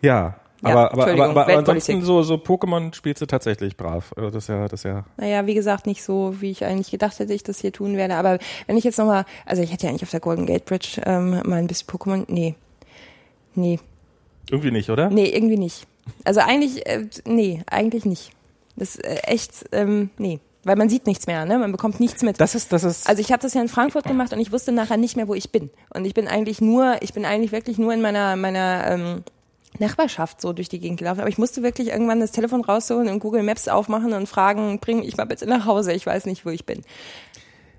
ja. Ja, aber, aber, aber, aber Weltpolitik. ansonsten so, so Pokémon spielst du tatsächlich brav. Also Das ist ja, das ist ja. Naja, wie gesagt, nicht so, wie ich eigentlich gedacht hätte, ich das hier tun werde. Aber wenn ich jetzt nochmal, also ich hätte ja eigentlich auf der Golden Gate Bridge ähm, mal ein bisschen Pokémon. Nee. Nee. Irgendwie nicht, oder? Nee, irgendwie nicht. Also eigentlich, äh, nee, eigentlich nicht. Das ist äh, echt, ähm, nee. Weil man sieht nichts mehr, ne? Man bekommt nichts mit. Das ist, das ist. Also ich habe das ja in Frankfurt gemacht und ich wusste nachher nicht mehr, wo ich bin. Und ich bin eigentlich nur, ich bin eigentlich wirklich nur in meiner, meiner ähm, Nachbarschaft so durch die Gegend gelaufen. Aber ich musste wirklich irgendwann das Telefon rausholen und Google Maps aufmachen und fragen, bring mich mal bitte nach Hause. Ich weiß nicht, wo ich bin.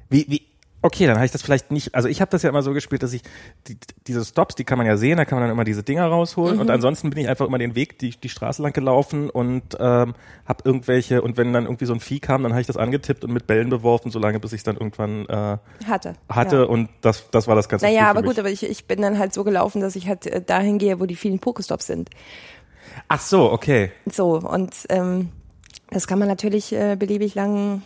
wie, wie, Okay, dann habe ich das vielleicht nicht, also ich habe das ja immer so gespielt, dass ich die, diese Stops, die kann man ja sehen, da kann man dann immer diese Dinger rausholen und ansonsten bin ich einfach immer den Weg, die, die Straße lang gelaufen und ähm, habe irgendwelche, und wenn dann irgendwie so ein Vieh kam, dann habe ich das angetippt und mit Bällen beworfen, solange bis ich es dann irgendwann äh, Hatte. hatte Ja. und das, das war das ganze Naja, aber gut, aber ich, ich bin dann halt so gelaufen, dass ich halt äh, dahin gehe, wo die vielen Pokestops sind. Ach so, okay. So, und ähm, das kann man natürlich äh, beliebig lang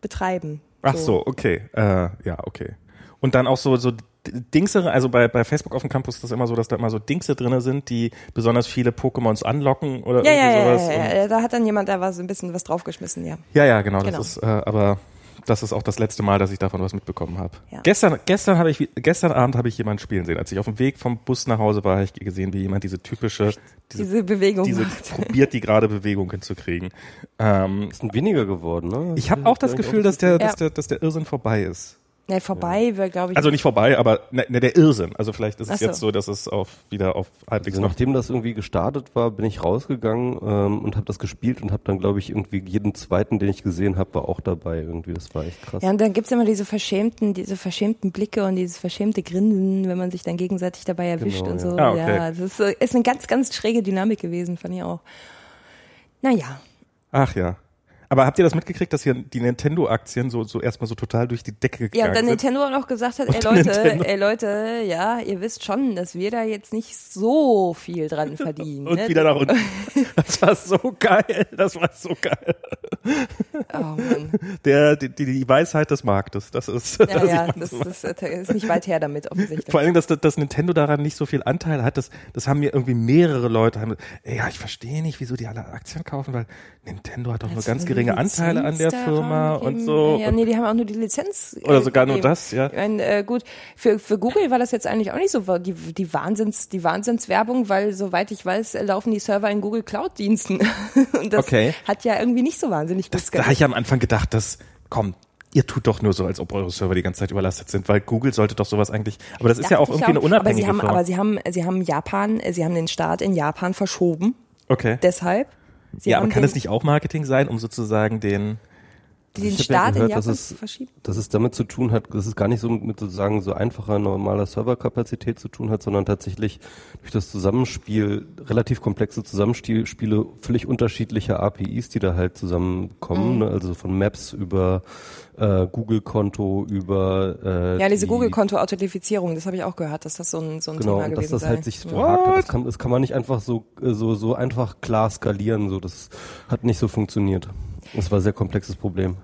betreiben. Ach so, okay. Äh, ja, okay. Und dann auch so, so Dingsere, also bei, bei Facebook auf dem Campus ist das immer so, dass da immer so Dingse drinne sind, die besonders viele Pokémons anlocken oder Ja, ja, irgendwie ja, sowas. ja, Und- ja, da hat dann jemand da was ein bisschen was draufgeschmissen, ja. Ja, ja, genau, Genau. Das ist, äh, aber das ist auch das letzte Mal, dass ich davon was mitbekommen habe. Ja. Gestern, gestern habe ich, gestern Abend habe ich jemanden spielen sehen. Als ich auf dem Weg vom Bus nach Hause war, habe ich gesehen, wie jemand diese typische, diese, Diese Bewegung diese macht. <laughs> probiert, die gerade Bewegung hinzukriegen. Ähm, Es sind weniger geworden, ne? ich habe auch das Gefühl, dass der, dass der, dass der Irrsinn vorbei ist. Ne, vorbei wäre, glaube ich. Also nicht vorbei, aber ne, ne, der Irrsinn. Also vielleicht ist es so. jetzt so, dass es auf wieder auf halbwegs Also nachdem das irgendwie gestartet war, bin ich rausgegangen ähm, und habe das gespielt und habe dann, glaube ich, irgendwie jeden zweiten, den ich gesehen habe, war auch dabei. Irgendwie, das war echt krass. ja, und dann gibt's immer diese verschämten, diese verschämten Blicke und dieses verschämte Grinsen, wenn man sich dann gegenseitig dabei erwischt Genau, und ja. so. Ah, okay. Ja, das ist, so- ist eine ganz, ganz schräge Dynamik gewesen, fand ich auch. Naja. Ach ja. Aber habt ihr das mitgekriegt, dass hier die Nintendo-Aktien so, so erstmal so total durch die Decke gegangen Ja, und dann sind? Nintendo auch noch gesagt hat, ey Leute, Nintendo. ey Leute, ja, ihr wisst schon, dass wir da jetzt nicht so viel dran verdienen. Und ne? wieder nach unten. <laughs> Das war so geil. Das war so geil. Oh Mann. Der, die, die, Weisheit des Marktes. Das ist, Ja, das ja, das, so. das, das ist nicht weit her damit, offensichtlich. Vor allem, dass, dass Nintendo daran nicht so viel Anteil hat, das, das haben mir irgendwie mehrere Leute, haben, ey, ja, ich verstehe nicht, wieso die alle Aktien kaufen, weil Nintendo hat doch nur ganz wenn geringe die Anteile an der Lizenz Firma und so. Ja, und, nee, die haben auch nur die Lizenz. äh, oder sogar nur das, ja. Ich meine, äh, gut, für, für Google war das jetzt eigentlich auch nicht so die, die, Wahnsinns, die Wahnsinnswerbung, weil soweit ich weiß, äh, laufen die Server in Google Cloud-Diensten. <laughs> Und das Okay. hat ja irgendwie nicht so wahnsinnig gut Das, da habe ich am Anfang gedacht, dass, komm, ihr tut doch nur so, als ob eure Server die ganze Zeit überlastet sind, weil Google sollte doch sowas eigentlich, aber das ist ja auch irgendwie eine unabhängige aber sie haben, Firma. aber sie haben, sie haben Japan, äh, sie haben den Start in Japan verschoben. okay. Deshalb. Sie ja, aber kann es nicht auch Marketing sein, um sozusagen den, den Ich hab ja Start in gehört, Japan dass es- verschieben? dass es damit zu tun hat, dass es gar nicht so mit sozusagen so einfacher normaler Serverkapazität zu tun hat, sondern tatsächlich durch das Zusammenspiel, relativ komplexe Zusammenspiele völlig unterschiedlicher APIs, die da halt zusammenkommen, Mhm. ne? also von Maps über äh, Google-Konto, über äh, Ja, diese die- Google-Konto-Authentifizierung, das habe ich auch gehört, dass das so ein, so ein Genau, Thema und dass gewesen das sei. halt sich verhakt hat. Das kann, das kann man nicht einfach so, äh, so, so einfach klar skalieren. So, das hat nicht so funktioniert. Das war ein sehr komplexes Problem.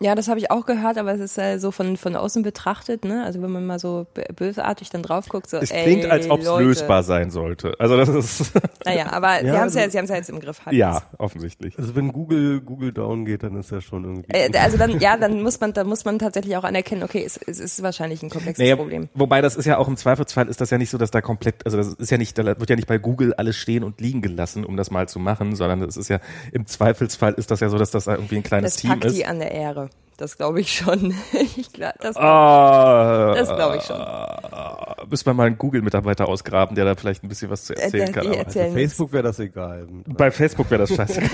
Ja, das habe ich auch gehört, aber es ist äh, so von, von außen betrachtet, ne? Also wenn man mal so b- bösartig dann drauf guckt, so es ey, klingt, als ob es lösbar sein sollte. Also das ist, <laughs> Naja, aber sie Ja, haben es ja, also- sie haben's ja jetzt im Griff. Halt ja, offensichtlich. Also wenn Google, Google down geht, dann ist ja schon irgendwie. Äh, also dann, ja, <laughs> dann muss man, dann muss man tatsächlich auch anerkennen, okay, es, es ist wahrscheinlich ein komplexes Naja, Problem. wobei das ist ja auch im Zweifelsfall ist das ja nicht so, dass da komplett, also das ist ja nicht, da wird ja nicht bei Google alles stehen und liegen gelassen, um das mal zu machen, sondern es ist ja im Zweifelsfall ist das ja so, dass das da irgendwie ein kleines Das Team packt ist. die an der Ehre. Das glaube ich schon. <laughs> ich glaub, das, Ah, Das glaub ich schon. ah, Müssen wir mal einen Google-Mitarbeiter ausgraben, der da vielleicht ein bisschen was zu erzählen der- kann. die aber- erzählen Bei Facebook wäre das egal. Bei Facebook wäre das scheiße. <laughs>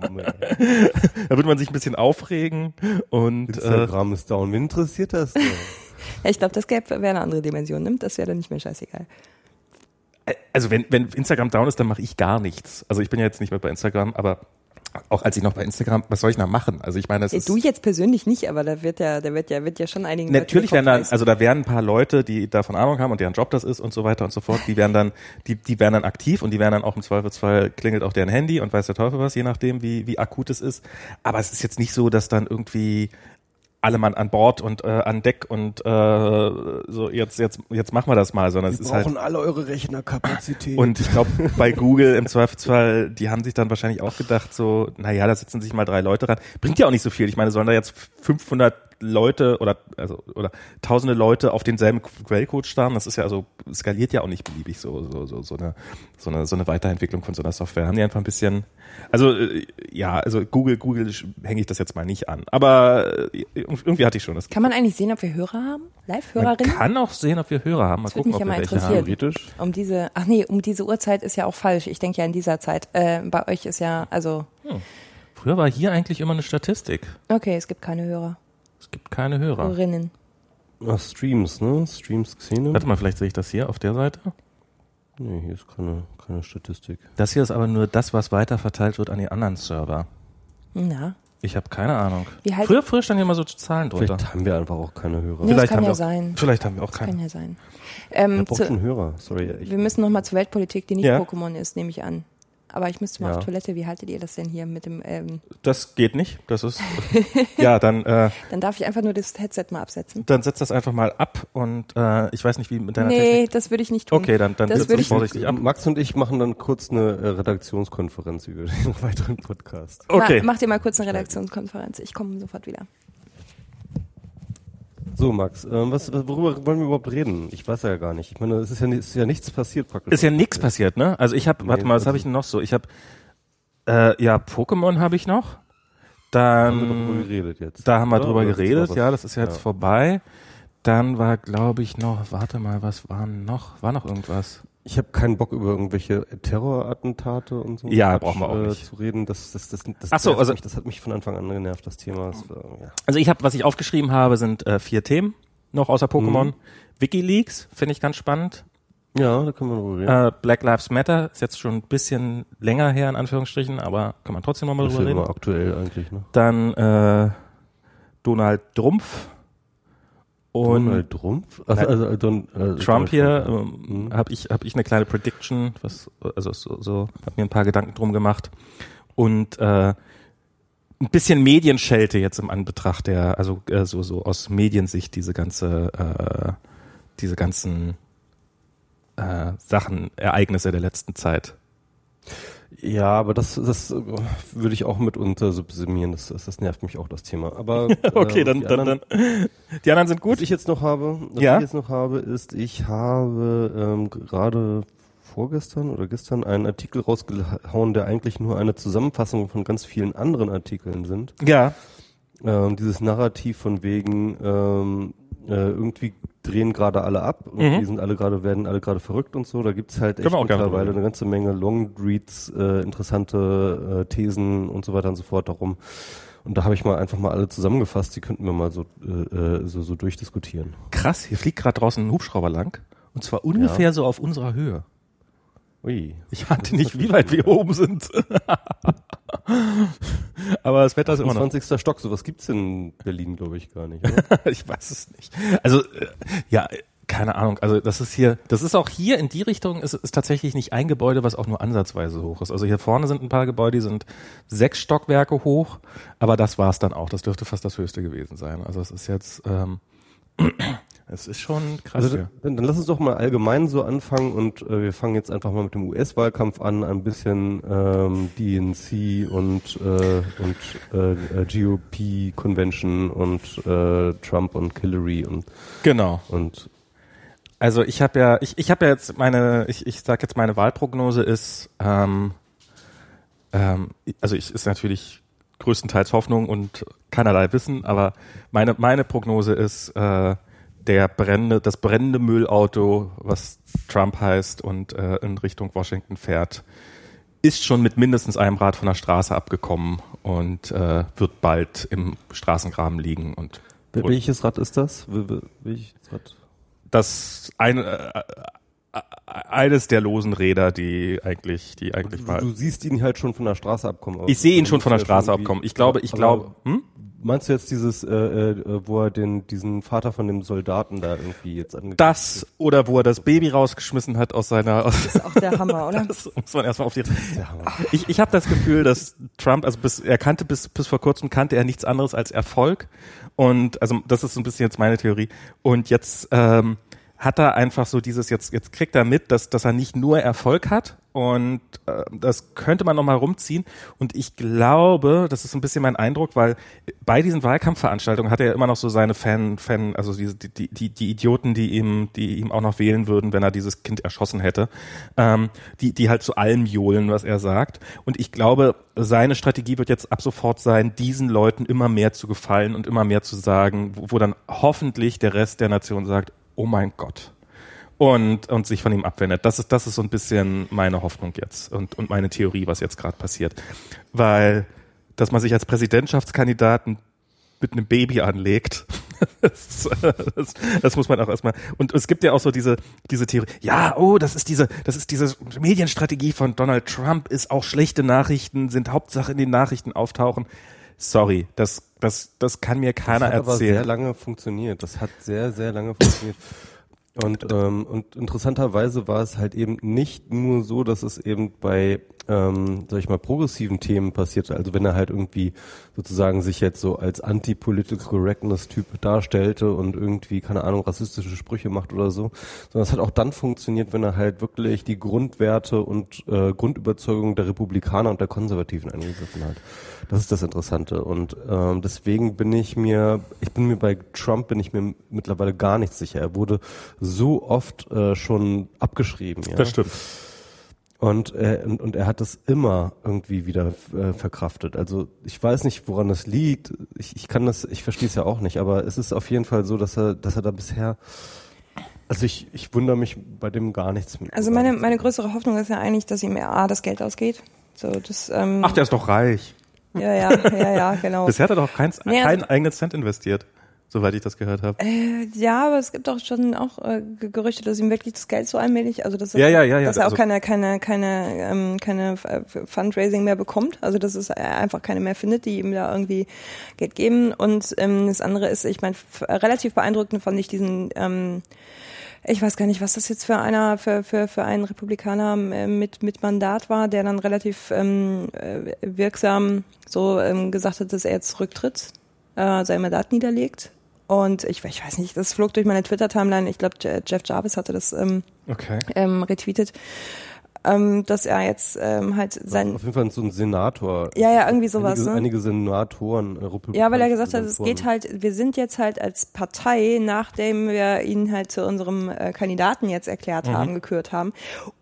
Komm, da würde man sich ein bisschen aufregen und äh, Instagram ist down. Wen interessiert das denn? Ja, ich glaube, das wäre eine andere Dimension. Nimmt, das wäre dann nicht mehr scheißegal. also wenn, wenn Instagram down ist, dann mache ich gar nichts. Also ich bin ja jetzt nicht mehr bei Instagram, aber auch als ich noch bei Instagram, was soll ich da machen? Also ich meine, das Ey, ist du jetzt persönlich nicht, aber da wird ja, da wird ja, wird ja schon einigen natürlich werden dann, also da werden ein paar Leute, die davon Ahnung haben und deren Job das ist und so weiter und so fort, die werden dann, die, die werden dann aktiv und die werden dann auch im Zweifelsfall klingelt auch deren Handy und weiß der Teufel was, je nachdem wie, wie akut es ist. Aber es ist jetzt nicht so, dass dann irgendwie alle Mann an Bord und äh, an Deck und äh, so jetzt jetzt jetzt machen wir das mal, sondern es Wir ist halt brauchen alle eure Rechnerkapazität. und ich glaube, bei Google im Zweifelsfall, die haben sich dann wahrscheinlich auch gedacht, so, naja, da sitzen sich mal drei Leute ran. Bringt ja auch nicht so viel. Ich meine, sollen da jetzt 500 Leute oder, also, oder tausende Leute auf denselben Quellcode starren? Das ist ja also, skaliert ja auch nicht beliebig so, so, so, so eine, so eine, so eine Weiterentwicklung von so einer Software. Haben die einfach ein bisschen, also, äh, ja, also Google, Google hänge ich das jetzt mal nicht an. Aber äh, irgendwie hatte ich schon das Kann man eigentlich sehen, ob wir Hörer haben? Man Live-Hörerinnen? kann auch sehen, ob wir Hörer haben. Mal Das würde gucken, mich ob ja wir mal welche interessieren. haben. Theoretisch. Um diese, ach nee, um diese Uhrzeit ist ja auch falsch. Ich denke ja in dieser Zeit. Äh, bei euch ist ja, also, Früher war hier eigentlich immer eine Statistik. okay, es gibt keine Hörer. Es gibt keine Hörer. Hörerinnen. Ah, Streams, ne? Streams Xenon? Warte mal, vielleicht sehe ich das hier auf der Seite. Nee, hier ist keine, keine Statistik. Das hier ist aber nur das, was weiterverteilt wird an die anderen Server. Na, Ich habe keine Ahnung. Wie heißt- früher, früher standen hier mal so Zahlen drunter. Vielleicht haben wir einfach auch keine Hörer. Nee, das kann haben ja wir auch, sein. Vielleicht haben wir auch kann keine. ja sein. Ich Ähm, auch zu, schon Hörer. Sorry. Ich, wir müssen nochmal zur Weltpolitik, die nicht Ja. Pokémon ist, nehme ich an. Aber ich müsste mal Ja. auf Toilette. Wie haltet ihr das denn hier mit dem, ähm, Das geht nicht. Das ist <laughs> ja dann äh, dann darf ich einfach nur das Headset mal absetzen. dann setz das einfach mal ab und äh, ich weiß nicht wie mit deiner Nee, Technik. das würde ich nicht tun. Okay, dann dann Das setz vorsichtig ab. Max und ich machen dann kurz eine äh, Redaktionskonferenz über <laughs> den weiteren Podcast. Okay. Ma, mach dir mal kurz eine Redaktionskonferenz. Ich komme sofort wieder. So, Max, ähm, was, worüber wollen wir überhaupt reden? Ich weiß ja gar nicht. Ich meine, es ist ja, ist ja nichts passiert praktisch. Ist ja nichts passiert, ne? Also ich habe, warte mal, was habe ich denn noch so? Ich habe äh, ja Pokémon habe ich noch. haben wir drüber Dann geredet jetzt. da haben wir Oder? drüber geredet. was- Ja, das ist ja jetzt ja. vorbei. Dann war, glaube ich, noch, warte mal, was war noch? War noch irgendwas? Ich habe keinen Bock über irgendwelche Terrorattentate und so. Ja, brauchen wir auch äh, nicht. Zu reden, das, das, das, das, Ach so, also- mich, das hat mich von Anfang an genervt, das Thema. Das, war, ja. Also ich habe, was ich aufgeschrieben habe, sind äh, vier Themen noch außer Pokémon. Mhm. WikiLeaks finde ich ganz spannend. ja, da können wir drüber reden. Äh, Black Lives Matter ist jetzt schon ein bisschen länger her in Anführungsstrichen, aber kann man trotzdem noch mal das ist drüber reden. immer aktuell eigentlich, ne? Dann äh, Donald Trumpf und Donald Trump? Also, also, äh, Don, äh, Trump hier ähm, Mhm. habe ich habe ich eine kleine Prediction, was also so, so habe mir ein paar Gedanken drum gemacht und äh, ein bisschen Medienschelte jetzt im Anbetracht der also äh, so so aus Mediensicht diese ganze äh, diese ganzen äh, Sachen Ereignisse der letzten Zeit. Ja, aber das, das äh, würde ich auch mitunter subsumieren. Das, das, das nervt mich auch, das Thema. Aber <laughs> Okay, äh, dann die dann anderen, dann die anderen sind Was gut. ich jetzt noch habe, was Ja. ich jetzt noch habe, ist, ich habe ähm, gerade vorgestern oder gestern einen Artikel rausgehauen, der eigentlich nur eine Zusammenfassung von ganz vielen anderen Artikeln sind. Ja, Ähm, dieses Narrativ von wegen ähm, äh, irgendwie drehen gerade alle ab und Mhm. die sind alle gerade werden alle gerade verrückt und so. Da gibt's halt echt mittlerweile eine ganze Menge Longreads, äh, interessante äh, Thesen und so weiter und so fort darum. Und da habe ich mal einfach mal alle zusammengefasst. Die könnten wir mal so äh, äh, so, so durchdiskutieren. krass, hier fliegt gerade draußen ein Hubschrauber lang und zwar ungefähr so auf unserer Höhe. Ui. Ich hatte nicht, wie weit wir oben sind. <laughs> Aber das Wetter ist immer noch. 20. Stock, sowas gibt's in Berlin, glaube ich, gar nicht. <laughs> Ich weiß es nicht. Also, äh, ja, keine Ahnung. Also, das ist hier, das ist auch hier in die Richtung, ist, ist tatsächlich nicht ein Gebäude, was auch nur ansatzweise hoch ist. Also hier vorne sind ein paar Gebäude, die sind sechs Stockwerke hoch, aber das war's dann auch. Das dürfte fast das höchste gewesen sein. Also, es ist jetzt, ähm, es ist schon krass. Also hier. dann, dann lass uns doch mal allgemein so anfangen und äh, wir fangen jetzt einfach mal mit dem US-Wahlkampf an, ein bisschen ähm, DNC und äh, und äh, äh, GOP Convention und äh, Trump und Hillary und Genau. und Also ich habe ja, ich, ich habe ja jetzt meine, ich, ich sag jetzt meine Wahlprognose ist, ähm, ähm, also ich ist natürlich größtenteils Hoffnung und keinerlei Wissen, aber meine meine Prognose ist äh, der brennende, das brennende Müllauto, was Trump heißt und äh, in Richtung Washington fährt, ist schon mit mindestens einem Rad von der Straße abgekommen und äh, wird bald im Straßengraben liegen und Wel- welches Rad ist das? Wel- wel- Welches Rad? das eine, äh, eines der losen Räder, die eigentlich, die eigentlich Du, mal. du siehst ihn halt schon von der Straße abkommen. Ich sehe ihn schon von der Straße abkommen. Ich glaube, ich glaube, hm? Meinst du jetzt dieses, äh, äh, wo er den diesen Vater von dem Soldaten da irgendwie jetzt angekriegt das oder wo er das Baby rausgeschmissen hat aus seiner. Aus, Das ist auch der Hammer, oder? <laughs> das muss man erstmal auf die. Ja, Ich, ich habe das Gefühl, dass Trump, also bis er kannte bis bis vor kurzem kannte er nichts anderes als Erfolg und also das ist so ein bisschen jetzt meine Theorie und jetzt ähm, hat er einfach so dieses jetzt jetzt kriegt er mit, dass dass er nicht nur Erfolg hat und äh, das könnte man noch mal rumziehen. Und ich glaube, das ist ein bisschen mein Eindruck, weil bei diesen Wahlkampfveranstaltungen hat er immer noch so seine Fan Fan also diese die die die, die Idioten, die ihm die ihm auch noch wählen würden, wenn er dieses Kind erschossen hätte, ähm, die die halt zu allem johlen, was er sagt. Und ich glaube, seine Strategie wird jetzt ab sofort sein, diesen Leuten immer mehr zu gefallen und immer mehr zu sagen, wo, wo dann hoffentlich der Rest der Nation sagt, oh mein Gott und, und sich von ihm abwendet. Das ist, das ist so ein bisschen meine Hoffnung jetzt und, und meine Theorie, was jetzt gerade passiert. Weil, dass man sich als Präsidentschaftskandidat ein mit einem Baby anlegt. <laughs> Das, das, das muss man auch erstmal. Und es gibt ja auch so diese, diese Theorie, ja, oh, das ist diese, das ist diese Medienstrategie von Donald Trump, ist auch schlechte Nachrichten, sind Hauptsache in den Nachrichten auftauchen. Sorry, das, das, das kann mir keiner das hat erzählen. aber sehr lange funktioniert. Das hat sehr, sehr lange funktioniert. Und, ähm, und interessanterweise war es halt eben nicht nur so, dass es eben bei, ähm, sag ich mal, progressiven Themen passierte. Also wenn er halt irgendwie sozusagen sich jetzt so als anti-political correctness-Typ darstellte und irgendwie, keine Ahnung, rassistische Sprüche macht oder so, sondern es hat auch dann funktioniert, wenn er halt wirklich die Grundwerte und äh, Grundüberzeugungen der Republikaner und der Konservativen angegriffen hat. Das ist das Interessante. Und ähm, deswegen bin ich mir, ich bin mir bei Trump bin ich mir mittlerweile gar nicht sicher. Er wurde so oft äh, schon abgeschrieben. Ja? Das stimmt. Und, äh, und, und er hat das immer irgendwie wieder äh, verkraftet. Also ich weiß nicht, woran das liegt. Ich, ich kann das, ich verstehe es ja auch nicht, aber es ist auf jeden Fall so, dass er, dass er da bisher also ich, ich wundere mich bei dem gar nichts. Mit Also meine, meine größere Hoffnung ist ja eigentlich, dass ihm A, das Geld ausgeht. So, das, ähm, Ach, der ist doch reich. Ja, ja, ja, ja, genau. Bisher hat er doch keins, Nee, also- keinen eigenen Cent investiert, soweit ich das gehört habe. Äh, ja, aber es gibt auch schon auch äh, Ge- Gerüchte, dass ihm wirklich das Geld so allmählich, also dass, er- Ja, ja, ja, dass er auch also- keine, keine, keine, ähm, keine äh, Fundraising mehr bekommt, also dass es er einfach keine mehr findet, die ihm da irgendwie Geld geben. Und ähm, das andere ist, ich meine, relativ beeindruckend fand ich diesen ähm, ich weiß gar nicht, was das jetzt für einer, für, für, für einen Republikaner äh, mit, mit Mandat war, der dann relativ ähm, äh, wirksam so ähm, gesagt hat, dass er jetzt zurücktritt, äh, sein Mandat niederlegt. Und ich, ich weiß nicht, das flog durch meine Twitter-Timeline. Ich glaube, Jeff Jarvis hatte das ähm, Okay. ähm, retweetet, ähm, dass er jetzt ähm, halt sein Auf jeden Fall so ein Senator. Ja, ja, irgendwie sowas, Einige, ne? einige Senatoren, äh, Republikaner. Ja, weil er gesagt hat, es geht halt, wir sind jetzt halt als Partei, nachdem wir ihn halt zu unserem äh, Kandidaten jetzt erklärt haben, gekürt haben,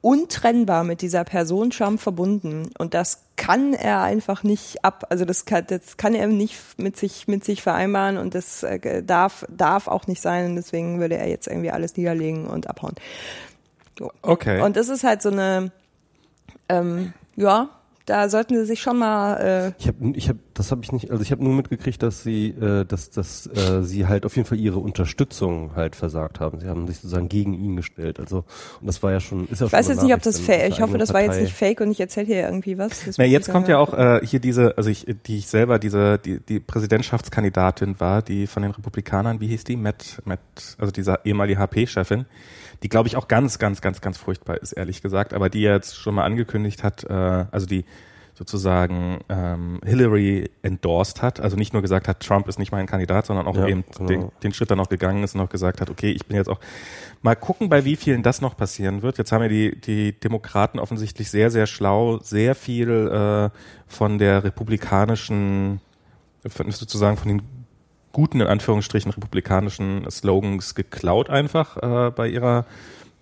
untrennbar mit dieser Person Trump verbunden. Und das kann er einfach nicht ab, also das kann, das kann er nicht mit sich, mit sich vereinbaren und das äh, darf, darf auch nicht sein. Und deswegen würde er jetzt irgendwie alles niederlegen und abhauen. Okay. Und das ist halt so eine, ähm, ja, da sollten sie sich schon mal, äh, Ich habe, ich hab, das habe ich nicht, also ich habe nur mitgekriegt, dass sie, äh, dass, dass äh, sie halt auf jeden Fall ihre Unterstützung halt versagt haben. Sie haben sich sozusagen gegen ihn gestellt. Also und das war ja schon, ist ja Ich schon weiß eine jetzt nicht, ob das fake, ich hoffe, das war jetzt Partei- nicht fake und ich erzähle hier irgendwie was. Das Na, jetzt ich kommt ja auch äh, hier diese, also ich, die ich selber diese, die, die Präsidentschaftskandidatin war, die von den Republikanern, wie hieß die? Matt, Matt, also dieser ehemalige HP-Chefin, die glaube ich auch ganz, ganz, ganz, ganz furchtbar ist, ehrlich gesagt, aber die jetzt schon mal angekündigt hat, äh, also die sozusagen ähm, Hillary endorsed hat, also nicht nur gesagt hat, Trump ist nicht mein Kandidat, sondern auch Ja, eben genau. den, den Schritt dann auch gegangen ist und auch gesagt hat, okay, ich bin jetzt auch mal gucken, bei wie vielen das noch passieren wird. Jetzt haben ja die, die Demokraten offensichtlich sehr, sehr schlau, sehr viel äh, von der republikanischen, sozusagen von den guten, in Anführungsstrichen, republikanischen Slogans geklaut einfach äh, bei ihrer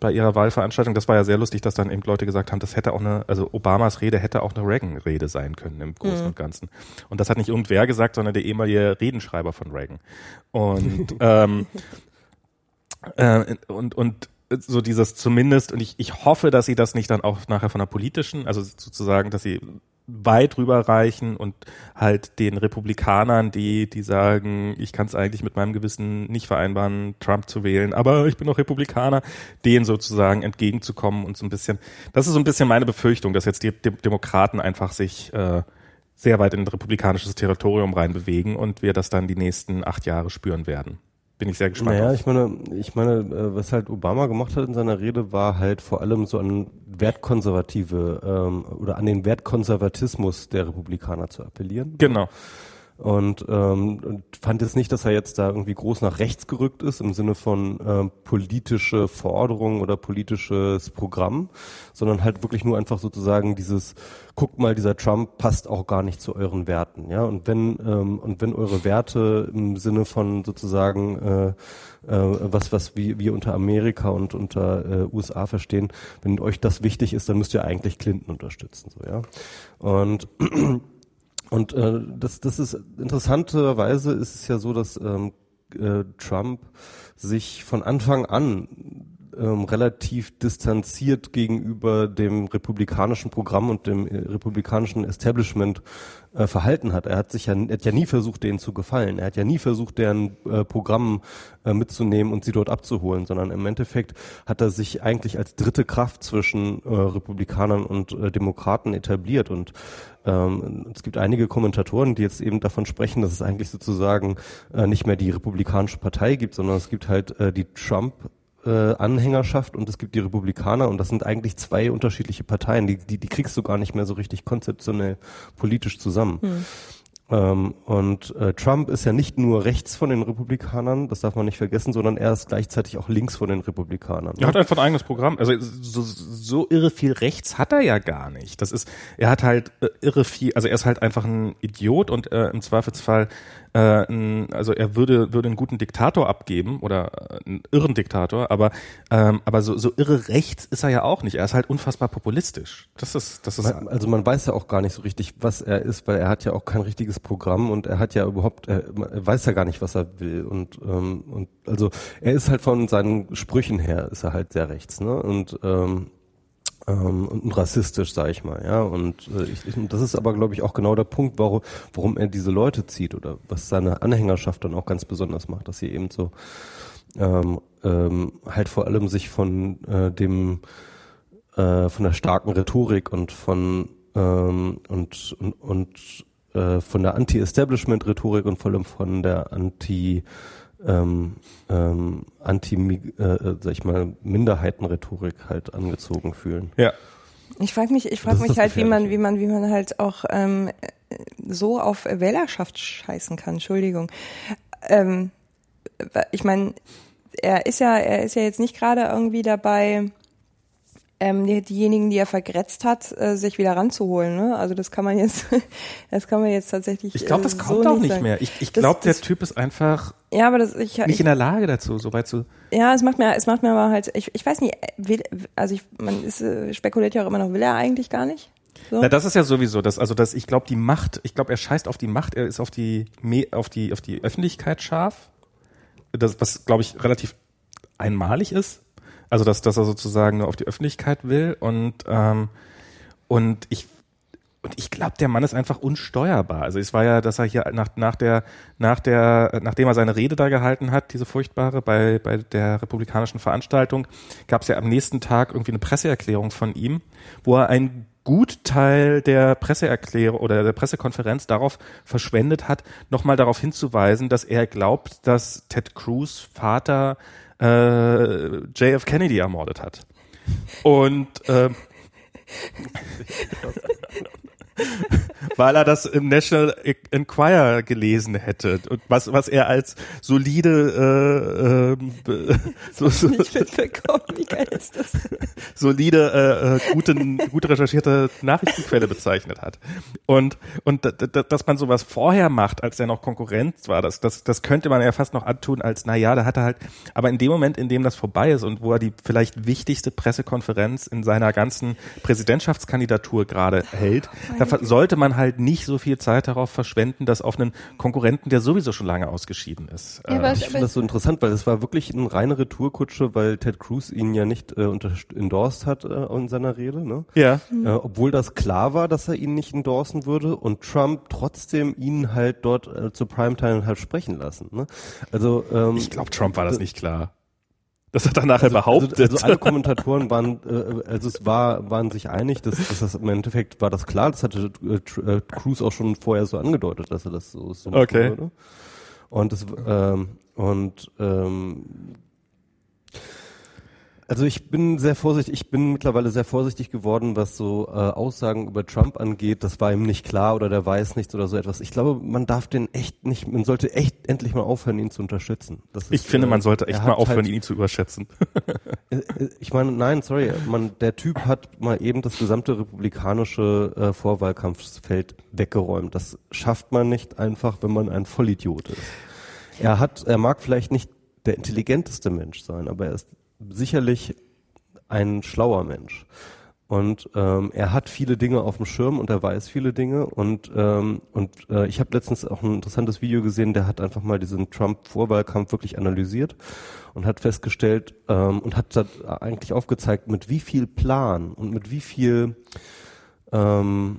bei ihrer Wahlveranstaltung. Das war ja sehr lustig, dass dann eben Leute gesagt haben, das hätte auch eine, also Obamas Rede hätte auch eine Reagan-Rede sein können im Großen und Ganzen. Und das hat nicht irgendwer gesagt, sondern der ehemalige Redenschreiber von Reagan. Und <laughs> ähm, äh, und und so dieses zumindest und ich, ich hoffe, dass sie das nicht dann auch nachher von der politischen, also sozusagen, dass sie weit rüberreichen und halt den Republikanern, die die sagen, ich kann es eigentlich mit meinem Gewissen nicht vereinbaren, Trump zu wählen, aber ich bin auch Republikaner, denen sozusagen entgegenzukommen und so ein bisschen. Das ist so ein bisschen meine Befürchtung, dass jetzt die Dem Demokraten einfach sich äh, sehr weit in republikanisches Territorium reinbewegen und wir das dann die nächsten acht Jahre spüren werden. Bin ich sehr gespannt. Naja, auf. ich meine, ich meine, äh, was halt Obama gemacht hat in seiner Rede, war halt vor allem so an Wertkonservative ähm, oder an den Wertkonservatismus der Republikaner zu appellieren. Genau. Und, ähm, fand jetzt nicht, dass er jetzt da irgendwie groß nach rechts gerückt ist im Sinne von ähm, politische Forderung oder politisches Programm, sondern halt wirklich nur einfach sozusagen dieses, guckt mal, dieser Trump passt auch gar nicht zu euren Werten, ja. Und wenn ähm, und wenn eure Werte im Sinne von sozusagen äh, äh, was was wir, wir unter Amerika und unter äh, USA verstehen, wenn euch das wichtig ist, dann müsst ihr eigentlich Clinton unterstützen, so ja. Und und äh, das, das ist interessanterweise ist es ja so, dass ähm, äh, Trump sich von Anfang an ähm, relativ distanziert gegenüber dem republikanischen Programm und dem äh, republikanischen Establishment äh, verhalten hat. Er hat sich ja, hat ja nie versucht, denen zu gefallen. Er hat ja nie versucht, deren äh, Programm äh, mitzunehmen und sie dort abzuholen, sondern im Endeffekt hat er sich eigentlich als dritte Kraft zwischen äh, Republikanern und äh, Demokraten etabliert. Und ähm, es gibt einige Kommentatoren, die jetzt eben davon sprechen, dass es eigentlich sozusagen äh, nicht mehr die Republikanische Partei gibt, sondern es gibt halt äh, die Trump äh, Anhängerschaft und es gibt die Republikaner und das sind eigentlich zwei unterschiedliche Parteien, die, die, die kriegst du gar nicht mehr so richtig konzeptionell politisch zusammen. Hm. Ähm, und äh, Trump ist ja nicht nur rechts von den Republikanern, das darf man nicht vergessen, sondern er ist gleichzeitig auch links von den Republikanern. Er hat einfach ein eigenes Programm. Also so, so irre viel rechts hat er ja gar nicht. Das ist, er hat halt äh, irre viel, also er ist halt einfach ein Idiot und äh, im Zweifelsfall also er würde würde einen guten Diktator abgeben oder äh, einen irren Diktator, aber ähm, aber so, so irre rechts ist er ja auch nicht. Er ist halt unfassbar populistisch. Das ist das ist also man weiß ja auch gar nicht so richtig, was er ist, weil er hat ja auch kein richtiges Programm und er hat ja überhaupt er, er weiß ja gar nicht, was er will und ähm, und also er ist halt von seinen Sprüchen her ist er halt sehr rechts, ne? Und ähm, ähm, und rassistisch, sag ich mal, ja. Und äh, ich, ich, das ist aber, glaube ich, auch genau der Punkt, warum, warum er diese Leute zieht oder was seine Anhängerschaft dann auch ganz besonders macht, dass sie eben so ähm, ähm, halt vor allem sich von äh, dem äh, von der starken Rhetorik und von ähm, und und, und äh, von der Anti-Establishment-Rhetorik und vor allem von der Anti- ähm, ähm, anti äh, äh, sag ich mal Minderheitenrhetorik halt angezogen fühlen. Ja. Ich frage mich, ich frage mich halt, wie man, wie man, wie man halt auch ähm, so auf Wählerschaft scheißen kann. Entschuldigung. Ähm, ich meine, er ist ja, er ist ja jetzt nicht gerade irgendwie dabei, ähm, die, diejenigen, die er vergrätzt hat, äh, sich wieder ranzuholen. Ne? Also das kann man jetzt, <laughs> das kann man jetzt tatsächlich. Ich glaube, das äh, kommt so auch nicht sagen. mehr. Ich, ich glaube, der Typ ist einfach ja, aber das, ich, nicht ich, in der Lage dazu, so weit zu. Ja, es macht mir, es macht mir aber halt, ich, ich weiß nicht, will, also ich, man ist, äh, spekuliert ja auch immer noch, will er eigentlich gar nicht? So? Na, das ist ja sowieso das, also das, ich glaube, die Macht, ich glaube, er scheißt auf die Macht, er ist auf die, auf die, auf die Öffentlichkeit scharf. Das, was, glaube ich, relativ einmalig ist. Also dass, dass er sozusagen nur auf die Öffentlichkeit will und ähm, und ich und ich glaube, der Mann ist einfach unsteuerbar. Also es war ja, dass er hier nach, nach der, nach der, nachdem er seine Rede da gehalten hat, diese furchtbare, bei, bei der republikanischen Veranstaltung, gab es ja am nächsten Tag irgendwie eine Presseerklärung von ihm, wo er einen Gutteil der Presseerklärung oder der Pressekonferenz darauf verschwendet hat, nochmal darauf hinzuweisen, dass er glaubt, dass Ted Cruz Vater äh, JF Kennedy ermordet hat. Und äh, <laughs> <laughs> weil er das im National Enquirer gelesen hätte. Und was was er als solide äh, äh, <laughs> so, so, nicht mitbekommen, wie geil ist das? <laughs> solide äh, äh, guten gut recherchierte Nachrichtenquelle bezeichnet hat. Und und dass man sowas vorher macht, als er noch Konkurrenz war, das das das könnte man ja fast noch antun als na ja, da hat er halt, aber in dem Moment, in dem das vorbei ist und wo er die vielleicht wichtigste Pressekonferenz in seiner ganzen Präsidentschaftskandidatur gerade hält, da sollte man halt nicht so viel Zeit darauf verschwenden, das auf einen Konkurrenten, der sowieso schon lange ausgeschieden ist. Ja, äh, ich finde das so interessant, weil es war wirklich eine reine Retourkutsche, weil Ted Cruz ihn ja nicht äh, endorsed hat äh, in seiner Rede. Ne? Ja. Mhm. Äh, obwohl das klar war, dass er ihn nicht endorsen würde und Trump trotzdem ihn halt dort äh, zu Primetime halt sprechen lassen. Ne? Also ähm, ich glaube, Trump war das nicht klar. Das hat er nachher also, behauptet. Also, also, alle Kommentatoren waren, äh, also es war, waren sich einig, dass, dass das im Endeffekt war das klar. Das hatte äh, äh Cruz auch schon vorher so angedeutet, dass er das so, so okay. würde. Und das ähm, und ähm, also ich bin sehr vorsichtig, ich bin mittlerweile sehr vorsichtig geworden, was so äh, Aussagen über Trump angeht. Das war ihm nicht klar oder der weiß nichts oder so etwas. Ich glaube, man darf den echt nicht, man sollte echt endlich mal aufhören, ihn zu unterstützen. Ist, ich finde, man sollte echt mal aufhören, halt, ihn zu überschätzen. <laughs> Äh, äh, ich meine, nein, sorry, man, der Typ hat mal eben das gesamte republikanische äh, Vorwahlkampfsfeld weggeräumt. Das schafft man nicht einfach, wenn man ein Vollidiot ist. Er hat, er mag vielleicht nicht der intelligenteste Mensch sein, aber er ist sicherlich ein schlauer Mensch. Und ähm, er hat viele Dinge auf dem Schirm und er weiß viele Dinge. Und, ähm, und äh, ich habe letztens auch ein interessantes Video gesehen, der hat einfach mal diesen Trump-Vorwahlkampf wirklich analysiert und hat festgestellt ähm, und hat da eigentlich aufgezeigt, mit wie viel Plan und mit wie viel ähm,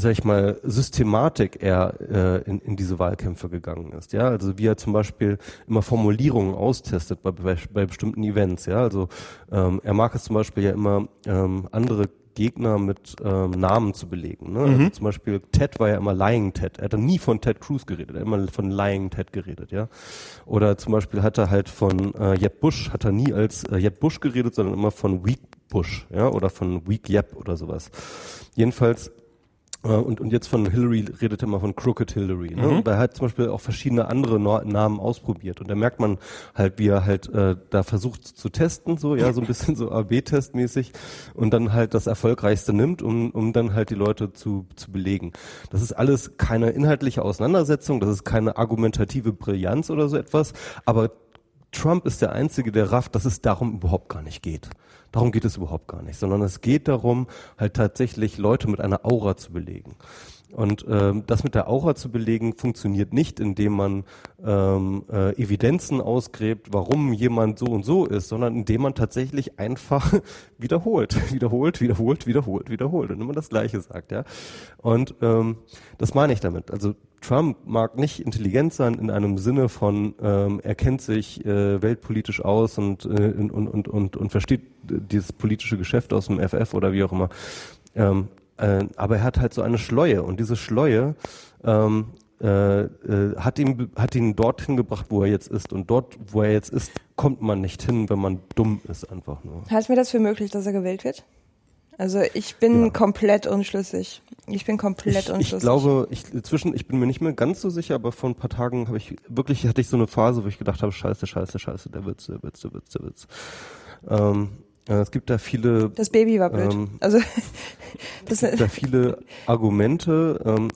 sag ich mal, Systematik er äh, in, in diese Wahlkämpfe gegangen ist. Ja, also wie er zum Beispiel immer Formulierungen austestet bei, bei, bei bestimmten Events. Ja, also ähm, er mag es zum Beispiel ja immer ähm, andere Gegner mit ähm, Namen zu belegen. Ne? Also mhm. Also zum Beispiel Ted war ja immer Lying Ted. Er hat nie von Ted Cruz geredet, er hat immer von Lying Ted geredet, ja. Oder zum Beispiel hat er halt von äh, Jeb Bush, hat er nie als äh, Jeb Bush geredet, sondern immer von Weak Bush, ja, oder von Weak Jeb oder sowas. Jedenfalls und, und jetzt von Hillary redet er immer von Crooked Hillary. Ne? Mhm. Und er hat zum Beispiel auch verschiedene andere Namen ausprobiert. Und da merkt man halt, wie er halt äh, da versucht zu testen, so, ja, so ein bisschen so AB-Testmäßig und dann halt das Erfolgreichste nimmt, um, um dann halt die Leute zu, zu belegen. Das ist alles keine inhaltliche Auseinandersetzung, das ist keine argumentative Brillanz oder so etwas, aber Trump ist der Einzige, der rafft, dass es darum überhaupt gar nicht geht. Darum geht es überhaupt gar nicht, sondern es geht darum, halt tatsächlich Leute mit einer Aura zu belegen. Und ähm, das mit der Aura zu belegen funktioniert nicht, indem man ähm, äh, Evidenzen ausgräbt, warum jemand so und so ist, sondern indem man tatsächlich einfach <laughs> wiederholt, <laughs> wiederholt, wiederholt, wiederholt, wiederholt und immer das Gleiche sagt, ja. Und ähm, das meine ich damit. Also Trump mag nicht intelligent sein in einem Sinne von, ähm, er kennt sich äh, weltpolitisch aus und, äh, und, und, und, und versteht dieses politische Geschäft aus dem FF oder wie auch immer. Ähm, äh, aber er hat halt so eine Schleue und diese Schleue ähm, äh, äh, hat, ihn, hat ihn dorthin gebracht, wo er jetzt ist. Und dort, wo er jetzt ist, kommt man nicht hin, wenn man dumm ist einfach nur. Halten wir das für möglich, dass er gewählt wird? Also ich bin ja. komplett unschlüssig. Ich bin komplett ich, unschlüssig. Ich glaube, ich zwischen, ich bin mir nicht mehr ganz so sicher, aber vor ein paar Tagen habe ich wirklich hatte ich so eine Phase, wo ich gedacht habe, Scheiße, Scheiße, Scheiße, der Witz, der Witz, der Witz, der Witz. Ähm, äh, es gibt da viele. Das Baby war blöd. Ähm, also <laughs> es gibt da viele Argumente. Ähm,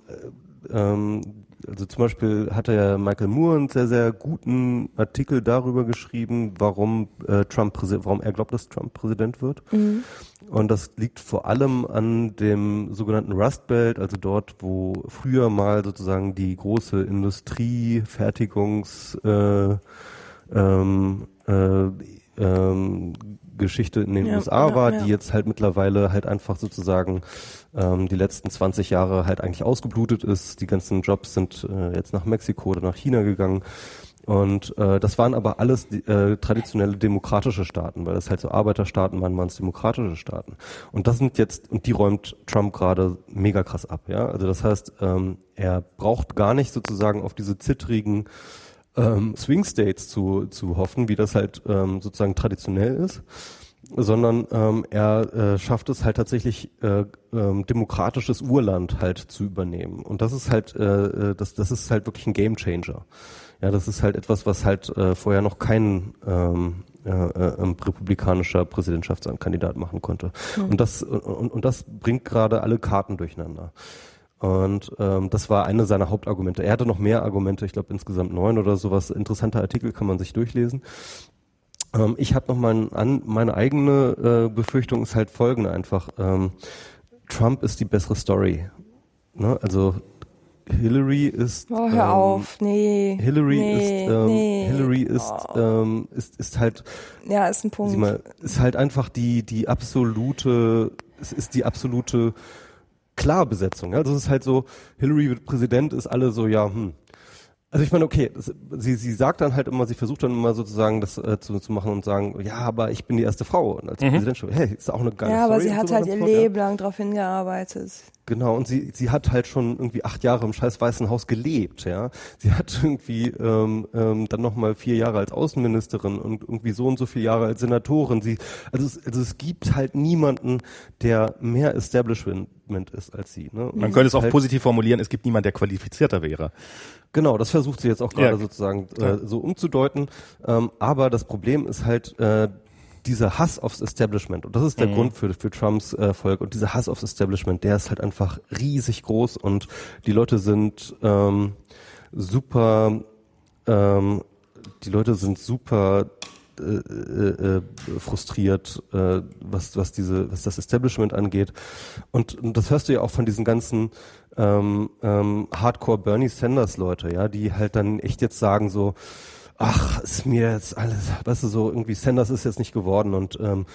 ähm, also zum Beispiel hat ja Michael Moore einen sehr, sehr guten Artikel darüber geschrieben, warum äh, Trump warum er glaubt, dass Trump Präsident wird. Mhm. Und das liegt vor allem an dem sogenannten Rust Belt, also dort, wo früher mal sozusagen die große Industrie, Fertigungs äh, ähm, äh, ähm, Geschichte in den ja, USA war, ja, ja. die jetzt halt mittlerweile halt einfach sozusagen ähm, die letzten 20 Jahre halt eigentlich ausgeblutet ist. Die ganzen Jobs sind äh, jetzt nach Mexiko oder nach China gegangen. Und äh, das waren aber alles äh, traditionelle demokratische Staaten, weil das halt so Arbeiterstaaten waren, waren es demokratische Staaten. Und das sind jetzt, und die räumt Trump gerade mega krass ab, ja. Also das heißt, ähm, er braucht gar nicht sozusagen auf diese zittrigen ähm, Swing States zu, zu hoffen, wie das halt ähm, sozusagen traditionell ist, sondern ähm, er äh, schafft es halt tatsächlich äh, ähm, demokratisches Urland halt zu übernehmen. Und das ist halt, äh, äh das, das ist halt wirklich ein Game Changer. Ja, das ist halt etwas, was halt äh, vorher noch kein ähm, äh, äh, republikanischer Präsidentschaftskandidat machen konnte. Mhm. Und das und, und das bringt gerade alle Karten durcheinander. Und ähm, das war eine seiner Hauptargumente. Er hatte noch mehr Argumente, ich glaube insgesamt neun oder sowas. Interessanter Artikel kann man sich durchlesen. Ähm, ich habe noch mal an, meine eigene äh, Befürchtung ist halt folgende einfach. Ähm, Trump ist die bessere Story. Ne? Also Hillary ist. Oh, hör ähm, auf, nee. Hillary nee, ist, ähm, nee. Hillary ist, oh. ähm, ist, ist halt. Ja, ist ein Punkt. Mal, ist halt einfach die, die absolute, es ist die absolute Klarbesetzung. Ja? Also es ist halt so, Hillary wird Präsident, ist alle so, ja, hm. Also ich meine, okay, das, sie, sie sagt dann halt immer, sie versucht dann immer sozusagen das äh, zu, zu machen und sagen, ja, aber ich bin die erste Frau und als mhm. Präsidentin, hey, ist auch eine geile Ja, aber Story sie hat halt ihr Leben lang darauf hingearbeitet. Genau, und sie, sie hat halt schon irgendwie acht Jahre im scheiß Weißen Haus gelebt, ja. Sie hat irgendwie ähm, ähm, dann nochmal vier Jahre als Außenministerin und irgendwie so und so viele Jahre als Senatorin. Sie, also es, also es gibt halt niemanden, der mehr Establishment ist als sie. Ne? Man könnte es auch halt positiv formulieren, es gibt niemanden, der qualifizierter wäre. Genau, das versucht sie jetzt auch gerade ja, sozusagen äh, so umzudeuten. Ähm, aber das Problem ist halt, äh, dieser Hass aufs Establishment, und das ist der mhm. Grund für, für Trumps Erfolg, und dieser Hass aufs Establishment, der ist halt einfach riesig groß und die Leute sind ähm, super, ähm, die Leute sind super äh, äh, frustriert, äh, was, was diese, was das Establishment angeht. Und, und das hörst du ja auch von diesen ganzen ähm, ähm, Hardcore Bernie Sanders Leute, ja, die halt dann echt jetzt sagen so, ach, ist mir jetzt alles, weißt du, so irgendwie Sanders ist jetzt nicht geworden und ähm,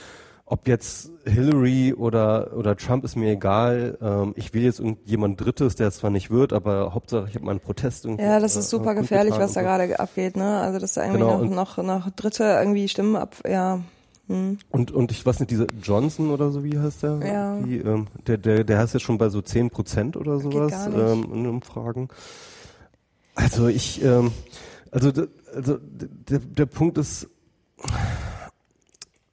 ob jetzt Hillary oder oder Trump ist mir egal. Ähm, ich will jetzt irgendjemand Drittes, der es zwar nicht wird, aber Hauptsache ich habe meinen Protest irgendwie. Ja, das ist äh, super gefährlich, was da gerade abgeht, ne? Also dass da irgendwie genau, noch, noch noch Dritte irgendwie Stimmen ab, ja. Hm. Und und ich weiß nicht, diese Johnson oder so wie heißt der? Ja. Die, ähm, der der der heißt ja schon bei so zehn Prozent oder sowas ähm, in Umfragen. Also ich ähm, also also der der Punkt ist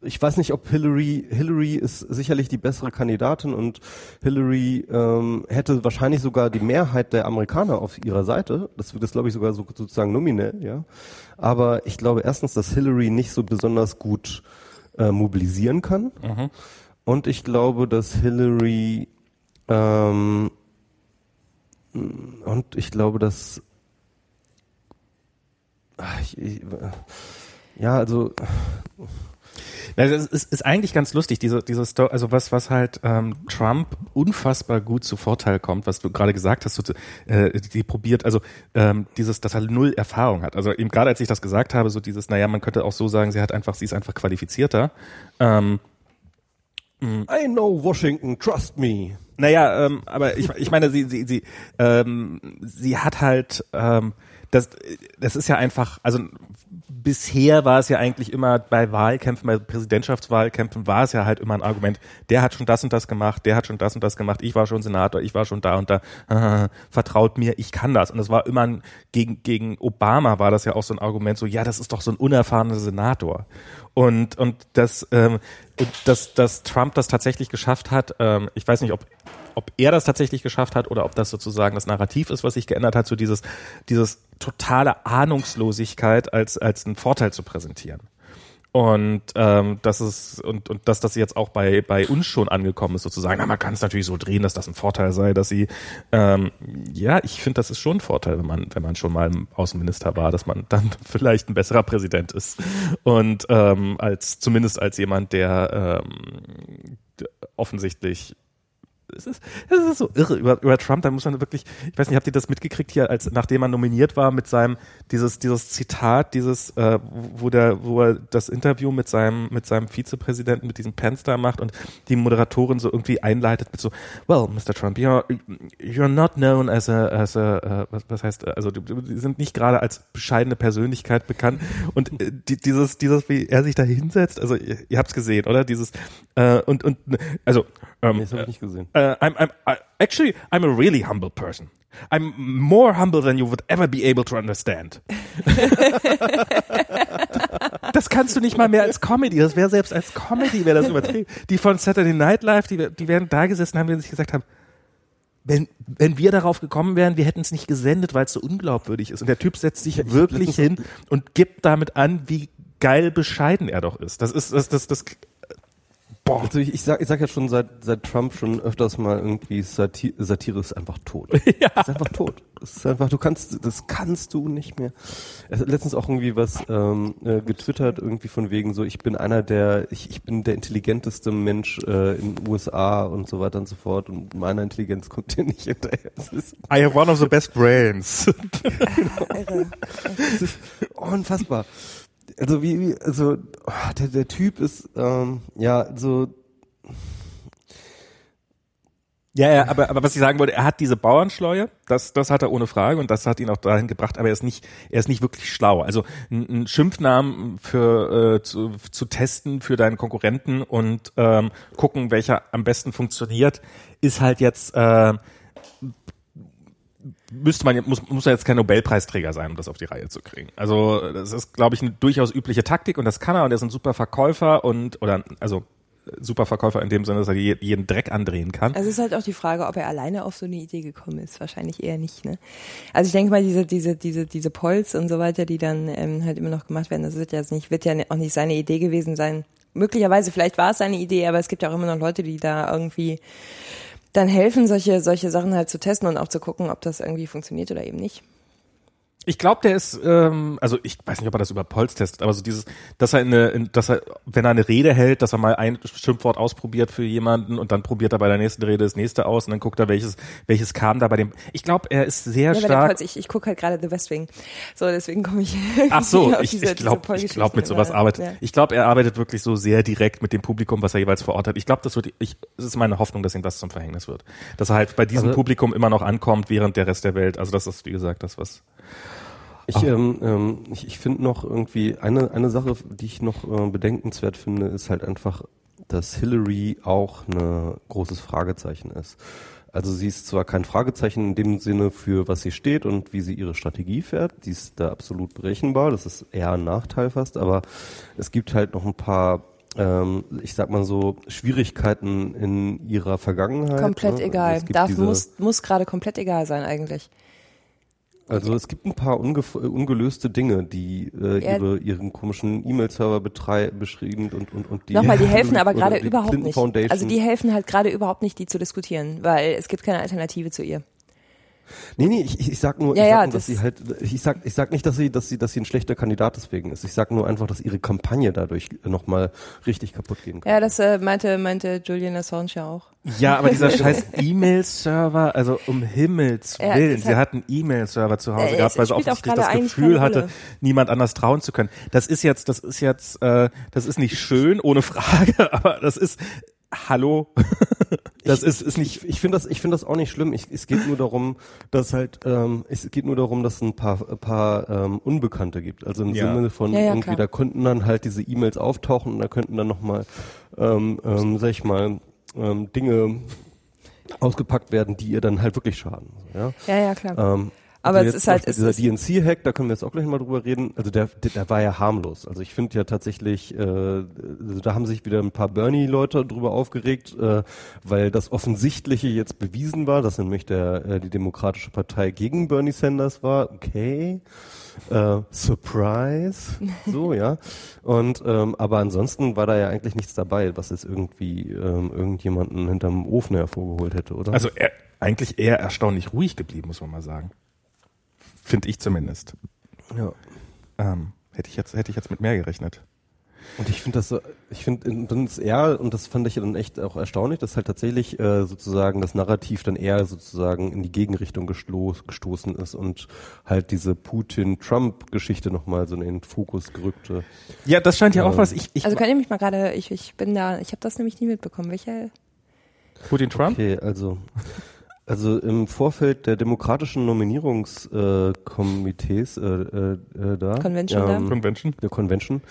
ich weiß nicht, ob Hillary, Hillary ist sicherlich die bessere Kandidatin und Hillary ähm, hätte wahrscheinlich sogar die Mehrheit der Amerikaner auf ihrer Seite. Das wird das, glaube ich, sogar so, sozusagen nominell, ja. Aber ich glaube erstens, dass Hillary nicht so besonders gut äh, mobilisieren kann. Mhm. Und ich glaube, dass Hillary ähm, und ich glaube, dass ich, ich, ja, also also es ist, ist eigentlich ganz lustig, diese, diese Story, also was, was halt ähm, Trump unfassbar gut zu Vorteil kommt, was du gerade gesagt hast, so, äh, die probiert, also ähm, dieses, dass er null Erfahrung hat. Also eben gerade als ich das gesagt habe, so dieses, naja, man könnte auch so sagen, sie hat einfach, sie ist einfach qualifizierter. Ähm, I know Washington, trust me. Naja, ähm, aber ich, ich meine, sie, sie, sie, ähm, sie hat halt, ähm, das, das ist ja einfach, also bisher war es ja eigentlich immer bei Wahlkämpfen, bei Präsidentschaftswahlkämpfen war es ja halt immer ein Argument, der hat schon das und das gemacht, der hat schon das und das gemacht, ich war schon Senator, ich war schon da und da, <laughs> vertraut mir, ich kann das. Und das war immer ein, gegen, gegen Obama war das ja auch so ein Argument, so ja, das ist doch so ein unerfahrener Senator. Und, und das, ähm, dass, dass Trump das tatsächlich geschafft hat, ähm, ich weiß nicht, ob ob er das tatsächlich geschafft hat oder ob das sozusagen das Narrativ ist, was sich geändert hat, so dieses, dieses totale Ahnungslosigkeit als, als einen Vorteil zu präsentieren. Und ähm, das ist und und dass das jetzt auch bei bei uns schon angekommen ist sozusagen. Na, man kann es natürlich so drehen, dass das ein Vorteil sei, dass sie ähm, ja, ich finde, das ist schon ein Vorteil, wenn man wenn man schon mal Außenminister war, dass man dann <laughs> vielleicht ein besserer Präsident ist und ähm, als zumindest als jemand, der ähm, offensichtlich es ist, es ist so irre über, über Trump, da muss man wirklich, ich weiß nicht, habt ihr das mitgekriegt hier, als nachdem er nominiert war mit seinem, dieses, dieses Zitat, dieses, äh, wo der, wo er das Interview mit seinem, mit seinem Vizepräsidenten, mit diesem Pence macht und die Moderatorin so irgendwie einleitet mit so, well, Mr. Trump, you're, you're not known as a, as a, uh, was, was heißt, also die sind nicht gerade als bescheidene Persönlichkeit bekannt und äh, die, dieses, dieses, wie er sich da hinsetzt, also ihr, ihr habt's gesehen, oder? Dieses, äh, und, und, also, ähm, nee, das habe ich nicht gesehen. Uh, I'm, I'm, I, actually, I'm a really humble person. I'm more humble than you would ever be able to understand. <laughs> das kannst du nicht mal mehr als Comedy. Das wäre selbst als Comedy wäre das übertrieben. Die von Saturday Night Live, die, die wären da gesessen haben, die sich gesagt haben, wenn, wenn wir darauf gekommen wären, wir hätten es nicht gesendet, weil es so unglaubwürdig ist. Und der Typ setzt sich wirklich hin und gibt damit an, wie geil bescheiden er doch ist. Das ist, das, das, das Boah. Also ich, ich, sag, ich sag ja schon seit, seit Trump schon öfters mal irgendwie Satir, Satire ist einfach tot. <laughs> ja. Ist einfach tot. ist einfach, du kannst, das kannst du nicht mehr. Er hat letztens auch irgendwie was ähm, äh, getwittert, irgendwie von wegen so, ich bin einer der, ich, ich bin der intelligenteste Mensch äh, in den USA und so weiter und so fort und meiner Intelligenz kommt dir nicht hinterher. <laughs> I have one of the best brains. <laughs> genau. das ist unfassbar also wie, wie also oh, der, der Typ ist ähm, ja so ja, ja, aber, aber was ich sagen wollte, er hat diese Bauernschleue, das, das hat er ohne Frage und das hat ihn auch dahin gebracht, aber er ist nicht, er ist nicht wirklich schlau. Also ein, Schimpfnamen für äh, zu, zu testen für deinen Konkurrenten und ähm, gucken, welcher am besten funktioniert, ist halt jetzt äh, müsste man muss muss ja jetzt kein Nobelpreisträger sein, um das auf die Reihe zu kriegen. Also das ist, glaube ich, eine durchaus übliche Taktik und das kann er und er ist ein super Verkäufer und oder also super Verkäufer in dem Sinne, dass er jeden Dreck andrehen kann. Also es ist halt auch die Frage, ob er alleine auf so eine Idee gekommen ist. Wahrscheinlich eher nicht. Ne? Also ich denke mal, diese diese diese diese Polls und so weiter, die dann ähm, halt immer noch gemacht werden, das wird ja nicht wird ja auch nicht seine Idee gewesen sein. Möglicherweise, vielleicht war es seine Idee, aber es gibt ja auch immer noch Leute, die da irgendwie dann helfen, solche, solche Sachen halt zu testen und auch zu gucken, ob das irgendwie funktioniert oder eben nicht. Ich glaube, der ist, ähm, also ich weiß nicht, ob er das über Polz testet, aber so dieses, dass er eine, in, dass er, wenn er eine Rede hält, dass er mal ein Schimpfwort ausprobiert für jemanden und dann probiert er bei der nächsten Rede das nächste aus und dann guckt er, welches, welches kam da bei dem. Ich glaube, er ist sehr Ja, stark. Polz, ich, ich gucke halt gerade The West Wing. So, deswegen komme ich. <laughs> Ach so, <laughs> auf ich, diese- ich glaube, ich glaube, mit sowas arbeitet. Ja. Ich glaube, er arbeitet wirklich so sehr direkt mit dem Publikum, was er jeweils vor Ort hat. Ich glaube, das wird, ich, es ist meine Hoffnung, dass ihm das zum Verhängnis wird. Dass er halt bei diesem Also- Publikum immer noch ankommt, während der Rest der Welt. Also das ist, wie gesagt, das, was. Ich, ähm, ähm, ich, ich finde noch irgendwie eine, eine Sache, die ich noch äh, bedenkenswert finde, ist halt einfach, dass Hillary auch ein großes Fragezeichen ist. Also sie ist zwar kein Fragezeichen in dem Sinne für was sie steht und wie sie ihre Strategie fährt, die ist da absolut berechenbar, das ist eher ein Nachteil fast, aber es gibt halt noch ein paar ähm, ich sag mal so, Schwierigkeiten in ihrer Vergangenheit. Komplett ne? egal. Darf, muss, muss gerade komplett egal sein eigentlich. Also es gibt ein paar äh, ungelöste Dinge, die äh, Ja. ihre, ihren komischen E-Mail-Server beschrieben und, und, und die Nochmal, die <laughs> helfen aber gerade überhaupt Clinton nicht. Foundation. Also die helfen halt gerade überhaupt nicht, die zu diskutieren, weil es gibt keine Alternative zu ihr. Nee, nee, ich, ich sag nur, Ja, ich ja, sag nur dass das- sie halt, ich sag, ich sag nicht, dass sie, dass sie, dass sie ein schlechter Kandidat deswegen ist. Ich sag nur einfach, dass ihre Kampagne dadurch nochmal richtig kaputt gehen kann. Ja, das äh, meinte, meinte Julian Assange ja auch. Ja, aber dieser <laughs> scheiß E-Mail-Server, also um Himmels Ja, Willen, sie halt- hat einen E-Mail-Server zu Hause Äh, gehabt, weil sie offensichtlich das Gefühl hatte, niemand anders trauen zu können. Das ist jetzt, das ist jetzt, äh, das ist nicht schön, ohne Frage, <laughs> aber das ist, hallo, <laughs> das ist, ist nicht, Ich, ich finde das, ich finde das auch nicht schlimm. Ich, es geht nur darum, dass halt, ähm, es geht nur darum, dass es ein paar, ein paar ähm, Unbekannte gibt. Also im Ja. Sinne von Ja, ja, irgendwie, klar. da könnten dann halt diese E-Mails auftauchen und da könnten dann nochmal, ähm, ähm, sag ich mal, ähm, Dinge ausgepackt werden, die ihr dann halt wirklich schaden. Ja. Ja, ja, klar. Ähm, Aber also es ist halt- es dieser DNC-Hack, da können wir jetzt auch gleich mal drüber reden. Also der, der, der war ja harmlos. Also ich finde ja tatsächlich, äh, also da haben sich wieder ein paar Bernie-Leute drüber aufgeregt, äh, weil das Offensichtliche jetzt bewiesen war, dass nämlich der äh, die Demokratische Partei gegen Bernie Sanders war. Okay. Äh, Surprise, <laughs> so ja. Und ähm, aber ansonsten war da ja eigentlich nichts dabei, was jetzt irgendwie ähm, irgendjemanden hinterm Ofen hervorgeholt hätte, oder? also er, eigentlich eher erstaunlich ruhig geblieben, muss man mal sagen. Finde ich zumindest. ja. Ähm, hätte ich jetzt, hätte ich jetzt mit mehr gerechnet. Und ich finde das, so- ich finde, dann ist er, und das fand ich dann echt auch erstaunlich, dass halt tatsächlich äh, sozusagen das Narrativ dann eher sozusagen in die Gegenrichtung gesto gestoßen ist und halt diese Putin-Trump-Geschichte nochmal so in den Fokus gerückte. Ja, das scheint ja auch was. Ich, ich also könnt ihr mich mal gerade, ich, ich bin da, ich habe das nämlich nie mitbekommen. Welche? Putin Trump? Okay, also also im Vorfeld der demokratischen Nominierungskomitees äh, äh, äh, da Convention da? Convention? der Convention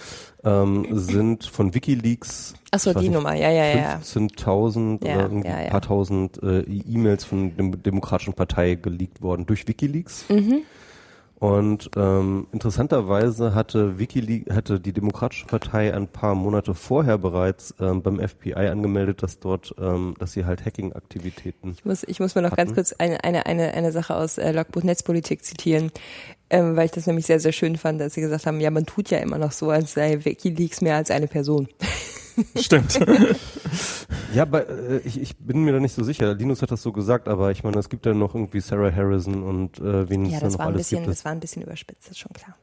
ähm, sind von WikiLeaks Ach so, ich weiß die nicht, Nummer. Ja, ja, ja, ja. 15.000 Ja, oder irgendwie ja, ja. ein paar tausend äh, E-Mails von der Demokratischen Partei geleakt worden durch WikiLeaks. Mhm. Und ähm, interessanterweise hatte WikiLeaks, hatte die Demokratische Partei ein paar Monate vorher bereits ähm, beim FBI angemeldet, dass dort, ähm, dass sie halt Hacking-Aktivitäten Ich muss, ich muss mal noch ganz kurz eine, eine, eine, eine Sache aus äh, Logbuch Netzpolitik zitieren, ähm, weil ich das nämlich sehr, sehr schön fand, dass sie gesagt haben, ja, man tut ja immer noch so, als sei WikiLeaks mehr als eine Person. Stimmt. <laughs> Ja, aber äh, ich, ich bin mir da nicht so sicher. Linus hat das so gesagt, aber ich meine, es gibt ja noch irgendwie Sarah Harrison und äh, wen Ja, es da das noch war ein alles bisschen, gibt. das war ein bisschen überspitzt, das ist schon klar.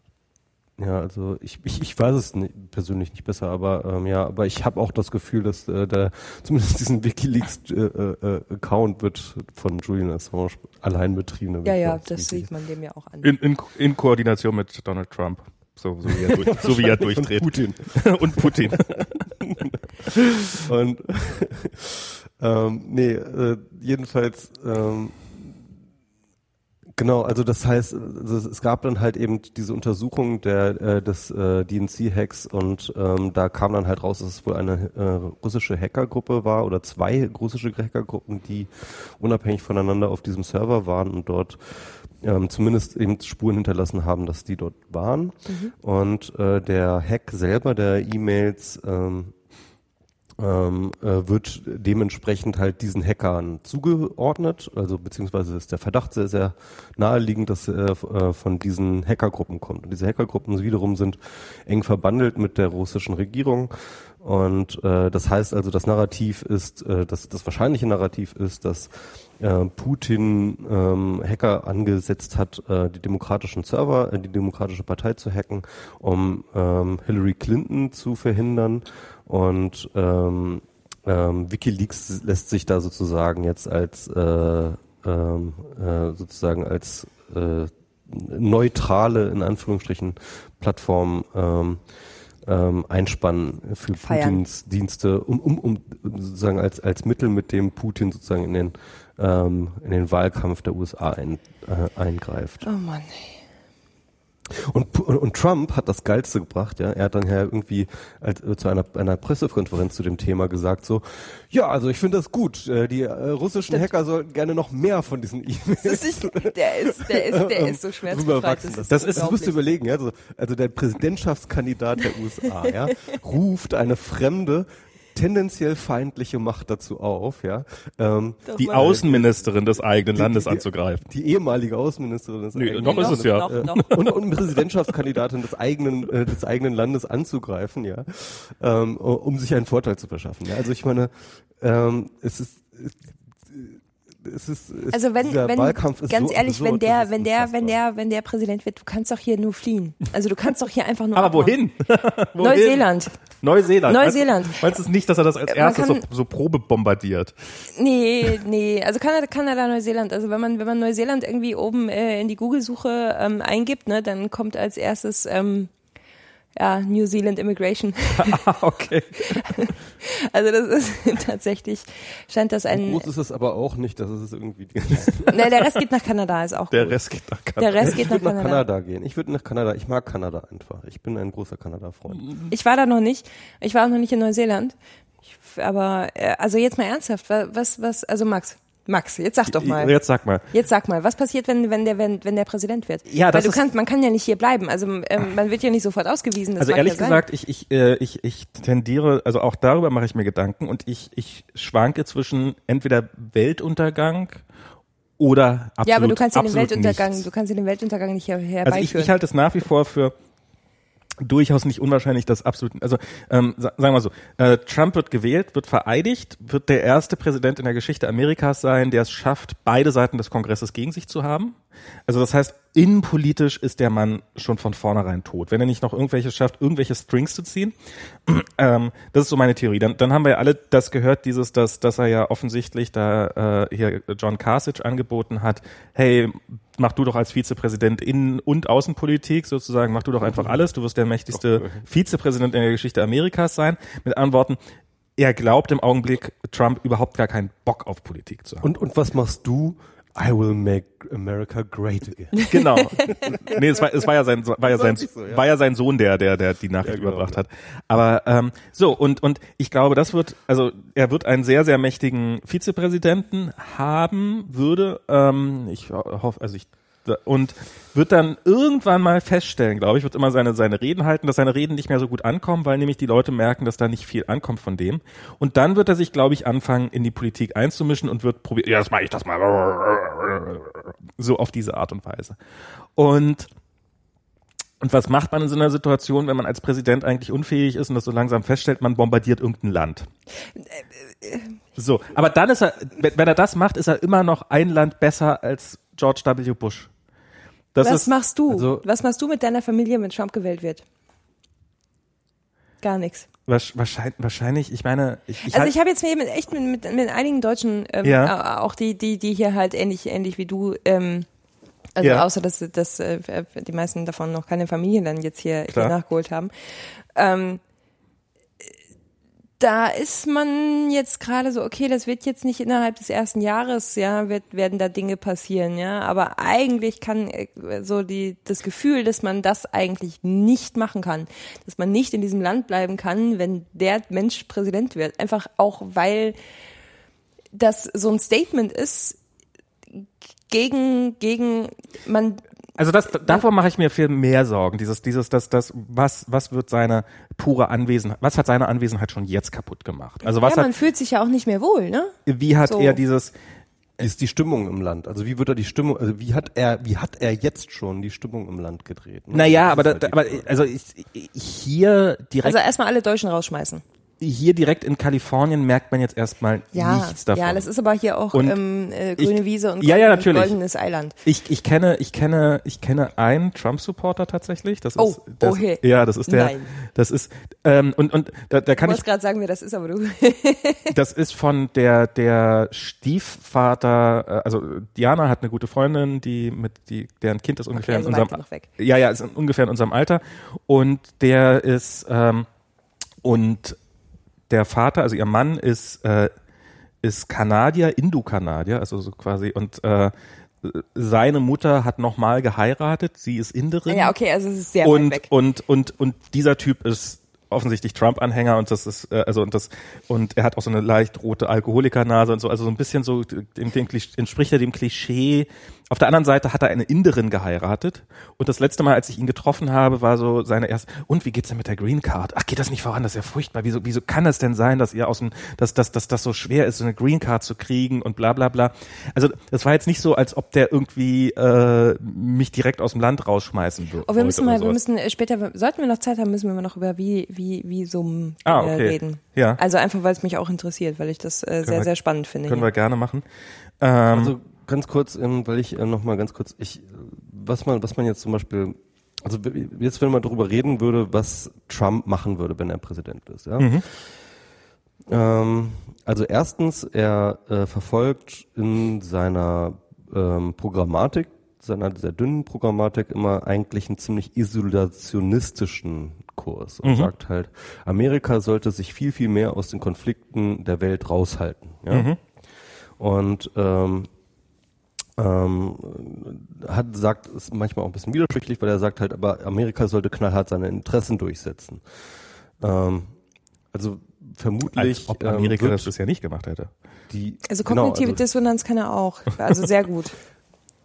Ja, also ich, ich, ich weiß es nicht, persönlich nicht besser, aber ähm, ja, aber ich habe auch das Gefühl, dass äh, der <laughs> zumindest diesen WikiLeaks äh, äh, Account wird von Julian Assange allein betrieben. Ja, ja, das sieht man dem ja auch an. In, in, in Koordination mit Donald Trump. So, so wie er, durch, <laughs> so wie er durchdreht. Putin. <laughs> Und Putin. <laughs> Und ähm, nee, äh, jedenfalls ähm, genau, also das heißt, also es gab dann halt eben diese Untersuchung der äh, des äh, DNC-Hacks und ähm, da kam dann halt raus, dass es wohl eine äh, russische Hackergruppe war oder zwei russische Hackergruppen, die unabhängig voneinander auf diesem Server waren und dort ähm, zumindest eben Spuren hinterlassen haben, dass die dort waren. Und äh, der Hack selber der E-Mails ähm, ähm, äh, wird dementsprechend halt diesen Hackern zugeordnet, also beziehungsweise ist der Verdacht sehr, sehr naheliegend, dass er äh, von diesen Hackergruppen kommt. Und diese Hackergruppen wiederum sind eng verbandelt mit der russischen Regierung Und äh, das heißt also, das Narrativ ist, äh, das, das wahrscheinliche Narrativ ist, dass äh, Putin ähm, Hacker angesetzt hat, äh, die demokratischen Server, äh, die demokratische Partei zu hacken, um ähm, Hillary Clinton zu verhindern. Und ähm, ähm, WikiLeaks lässt sich da sozusagen jetzt als äh, ähm, äh, sozusagen als äh, neutrale in Anführungsstrichen Plattform ähm, ähm, einspannen für Feiern. Putins Dienste, um, um, um sozusagen als, als Mittel, mit dem Putin sozusagen in den, ähm, in den Wahlkampf der USA ein, äh, eingreift. Oh Mann. Und, Pu- und Trump hat das Geilste gebracht, ja. Er hat dann ja irgendwie als, äh, zu einer, einer Pressekonferenz zu dem Thema gesagt, so, ja, also ich finde das gut. Äh, die äh, russischen Hacker sollten gerne noch mehr von diesen E-Mails. <laughs> Das ist, der ist, der ist, der ist so <laughs> schmerzbefreit. rüberwachsen. Das, Das, ist, das musst du überlegen, ja. Also, also der Präsidentschaftskandidat der USA, ja, <laughs> ruft eine fremde, tendenziell feindliche Macht dazu auf, ja. Ähm, Die Außenministerin des eigenen die- Landes die- anzugreifen. Die ehemalige Außenministerin des Nee, eigenen noch ist es ja. Noch, noch. und, und Präsidentschaftskandidatin des eigenen äh, des eigenen Landes anzugreifen, ja, ähm, um sich einen Vorteil zu verschaffen. Ja. Also ich meine, ähm, es ist es ist es, Also wenn, wenn Wahlkampf ist ganz so ehrlich, absurd, wenn der, wenn der, wenn der, wenn der Präsident wird, du kannst doch hier nur fliehen. Also du kannst doch hier einfach nur. Aber wohin? <laughs> wohin? Neuseeland. Neuseeland. Neuseeland. Meinst, meinst du nicht, dass er das als Man erstes so, kann- so Probe bombardiert? Nee, nee. Also Kanada, Kanada, Neuseeland. Also wenn man, wenn man Neuseeland irgendwie oben äh, in die Google-Suche ähm, eingibt, ne, dann kommt als erstes ähm, ja, New Zealand Immigration. <laughs> Ah, okay. <laughs> Also das ist <laughs> tatsächlich, scheint das ein. groß ist es aber auch nicht, dass es irgendwie die Ne, der Rest geht nach Kanada, ist auch Der gut. Rest geht nach Kanada. Der Rest ich geht nach würde nach Kanada. Kanada gehen. Ich würde nach Kanada. Ich mag Kanada einfach. Ich bin ein großer Kanada-Freund. Ich war da noch nicht. Ich war auch noch nicht in Neuseeland. Ich, aber äh, also jetzt mal ernsthaft, wa- was was also Max, Max, jetzt sag doch mal. Jetzt sag mal. Jetzt sag mal, was passiert, wenn wenn der wenn, wenn der Präsident wird? Ja, Weil das du ist- kannst, man kann ja nicht hier bleiben. Also ähm, man wird ja nicht sofort ausgewiesen. Das Also ehrlich ja gesagt, ich, ich, äh, ich, ich tendiere, also auch darüber mache ich mir Gedanken und ich, ich schwanke zwischen entweder Weltuntergang oder absolut ja, aber du kannst ja den Weltuntergang, nichts. du kannst ja den Weltuntergang nicht her Also ich, herbeiführen. ich halte es nach wie vor für durchaus nicht unwahrscheinlich, dass absolut, also ähm, sa- sagen wir so, äh, Trump wird gewählt, wird vereidigt, wird der erste Präsident in der Geschichte Amerikas sein, der es schafft, beide Seiten des Kongresses gegen sich zu haben. Also das heißt, innenpolitisch ist der Mann schon von vornherein tot, wenn er nicht noch irgendwelches schafft, irgendwelche Strings zu ziehen. <clears throat> ähm, das ist so meine Theorie. Dann, dann haben wir ja alle das gehört, dieses, dass, dass er ja offensichtlich da äh, hier John Kasich angeboten hat, hey, mach du doch als Vizepräsident Innen- und Außenpolitik sozusagen, mach du doch einfach alles, du wirst der mächtigste Vizepräsident in der Geschichte Amerikas sein. Mit anderen Worten, er glaubt im Augenblick, Trump überhaupt gar keinen Bock auf Politik zu haben. Und und was machst du? I will make America great again. <laughs> Genau. nee, es war, es war ja sein, war ja sein, so, ja. war ja sein Sohn, der, der, der die Nachricht Ja, genau, überbracht ja. hat. Aber ähm, so und und ich glaube, das wird, also er wird einen sehr sehr mächtigen Vizepräsidenten haben würde. Ähm, ich hoffe, also ich und wird dann irgendwann mal feststellen, glaube ich, wird immer seine seine Reden halten, dass seine Reden nicht mehr so gut ankommen, weil nämlich die Leute merken, dass da nicht viel ankommt von dem. Und dann wird er sich, glaube ich, anfangen in die Politik einzumischen und wird probieren, ja, das mache ich das mal so auf diese Art und Weise. Und und was macht man in so einer Situation, wenn man als Präsident eigentlich unfähig ist und das so langsam feststellt, man bombardiert irgendein Land? So, aber dann ist er, wenn wenn er das macht, ist er immer noch ein Land besser als George W. Bush. Das Was ist, machst du? also- Was machst du mit deiner Familie, wenn Trump gewählt wird? Gar nichts. wahrsch- wahrscheinlich, wahrscheinlich, ich meine, ich, ich Also ich habe jetzt mit, echt mit, mit, mit einigen Deutschen, ähm, Ja. auch die, die, die hier halt ähnlich, ähnlich wie du, ähm, also Ja. außer dass, dass äh, die meisten davon noch keine Familie dann jetzt hier, hier nachgeholt haben. Ähm, da ist man jetzt gerade so, okay, das wird jetzt nicht innerhalb des ersten Jahres, ja, wird, werden da Dinge passieren, ja, aber eigentlich kann äh, so die, das Gefühl, dass man das eigentlich nicht machen kann, dass man nicht in diesem Land bleiben kann, wenn der Mensch Präsident wird, einfach auch, weil das so ein Statement ist gegen, gegen, man, also das, davor mache ich mir viel mehr Sorgen. Dieses, dieses, das, das, was, was wird seine pure Anwesenheit, was hat seine Anwesenheit schon jetzt kaputt gemacht? Also was ja, man hat, fühlt sich ja auch nicht mehr wohl, ne? wie hat so. er dieses, ist die Stimmung im Land? Also wie wird er die Stimmung, also wie hat er, wie hat er jetzt schon die Stimmung im Land gedreht? ne? naja, aber, da, halt aber also ich, hier direkt Also erstmal alle Deutschen rausschmeißen. Hier direkt in Kalifornien merkt man jetzt erstmal Ja, nichts davon. ja, das ist aber hier auch Und ähm, äh, grüne ich- Wiese und Ja, ja, natürlich. goldenes Eiland. Ich, ich kenne, ich kenne, ich kenne einen Trump-Supporter tatsächlich. Das Oh, ist, das, oh hey. ja, das ist der, Nein. das ist, ähm, und, und da, da Ich kann ich, wollte gerade sagen, wer das ist, aber du. <laughs> das ist von der, der Stiefvater, äh, also Diana hat eine gute Freundin, die mit, die, deren Kind ist ungefähr also in weit unserem, genug weg. ja, ja, ist in- ungefähr in unserem Alter und der ist, ähm, und der Vater, also ihr Mann ist, äh, ist Kanadier, Indo-Kanadier, also so quasi, und äh, seine Mutter hat nochmal geheiratet, sie ist Inderin. Ja, okay, also es ist sehr und, weit weg. und, und, und dieser Typ ist offensichtlich Trump-Anhänger und das ist, äh, also und das, und er hat auch so eine leicht rote Alkoholikernase und so, also so ein bisschen so, dem, dem, entspricht er dem Klischee. Auf der anderen Seite hat er eine Inderin geheiratet und das letzte Mal, als ich ihn getroffen habe, war so seine erste, und wie geht's denn mit der Green Card? Ach, geht das nicht voran? Das ist ja furchtbar. Wieso, wieso kann es denn sein, dass ihr aus dem, dass, dass, dass das so schwer ist, so eine Green Card zu kriegen und bla, bla, bla. Also, das war jetzt nicht so, als ob der irgendwie, äh, mich direkt aus dem Land rausschmeißen würde. Oh, wir müssen mal, wir müssen äh, später, sollten wir noch Zeit haben, müssen wir mal noch über wie, wie, wie Ah, äh, okay. reden. Ja. Also einfach, weil es mich auch interessiert, weil ich das äh, sehr, wir- sehr spannend finde. Können hier. wir gerne machen. Ähm, Also ganz kurz, ähm, weil ich äh, noch mal ganz kurz, ich, äh, was man, was man jetzt zum Beispiel, also jetzt wenn man darüber reden würde, was Trump machen würde, wenn er Präsident ist, ja. Ähm, also erstens, er äh, verfolgt in seiner ähm, Programmatik, seiner sehr dünnen Programmatik immer eigentlich einen ziemlich isolationistischen Kurs und sagt halt, Amerika sollte sich viel, viel mehr aus den Konflikten der Welt raushalten. Ja? Und ähm, ähm, hat sagt ist manchmal auch ein bisschen widersprüchlich, weil er sagt halt, aber Amerika sollte knallhart seine Interessen durchsetzen. Ähm, also vermutlich als ob ähm, Amerika wird das bisher nicht gemacht hätte. die Also genau, kognitive also- Dissonanz kann er auch. Also sehr gut. <laughs>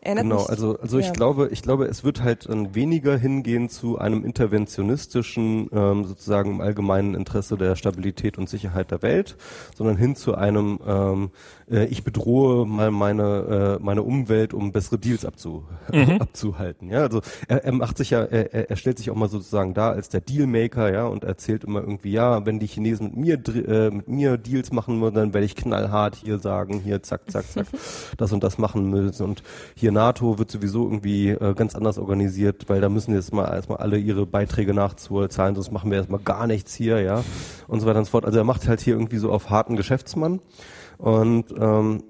Erinnert Genau, mich, also also ich ja. glaube, ich glaube, es wird halt dann weniger hingehen zu einem interventionistischen, ähm, sozusagen im allgemeinen Interesse der Stabilität und Sicherheit der Welt, sondern hin zu einem, ähm, äh, ich bedrohe mal meine äh, meine Umwelt, um bessere Deals abzu <laughs> abzuhalten. Ja, also er, er macht sich ja, er, er- stellt sich auch mal sozusagen da als der Dealmaker, ja, und erzählt immer irgendwie, ja, wenn die Chinesen mit mir äh, mit mir Deals machen würden, dann werde ich knallhart hier sagen, hier zack, zack, zack, <laughs> das und das machen müssen und hier NATO wird sowieso irgendwie äh, ganz anders organisiert, weil da müssen jetzt mal erstmal alle ihre Beiträge nachzahlen, sonst machen wir erstmal gar nichts hier, ja, und so weiter und so fort. Also er macht halt hier irgendwie so auf harten Geschäftsmann und ähm,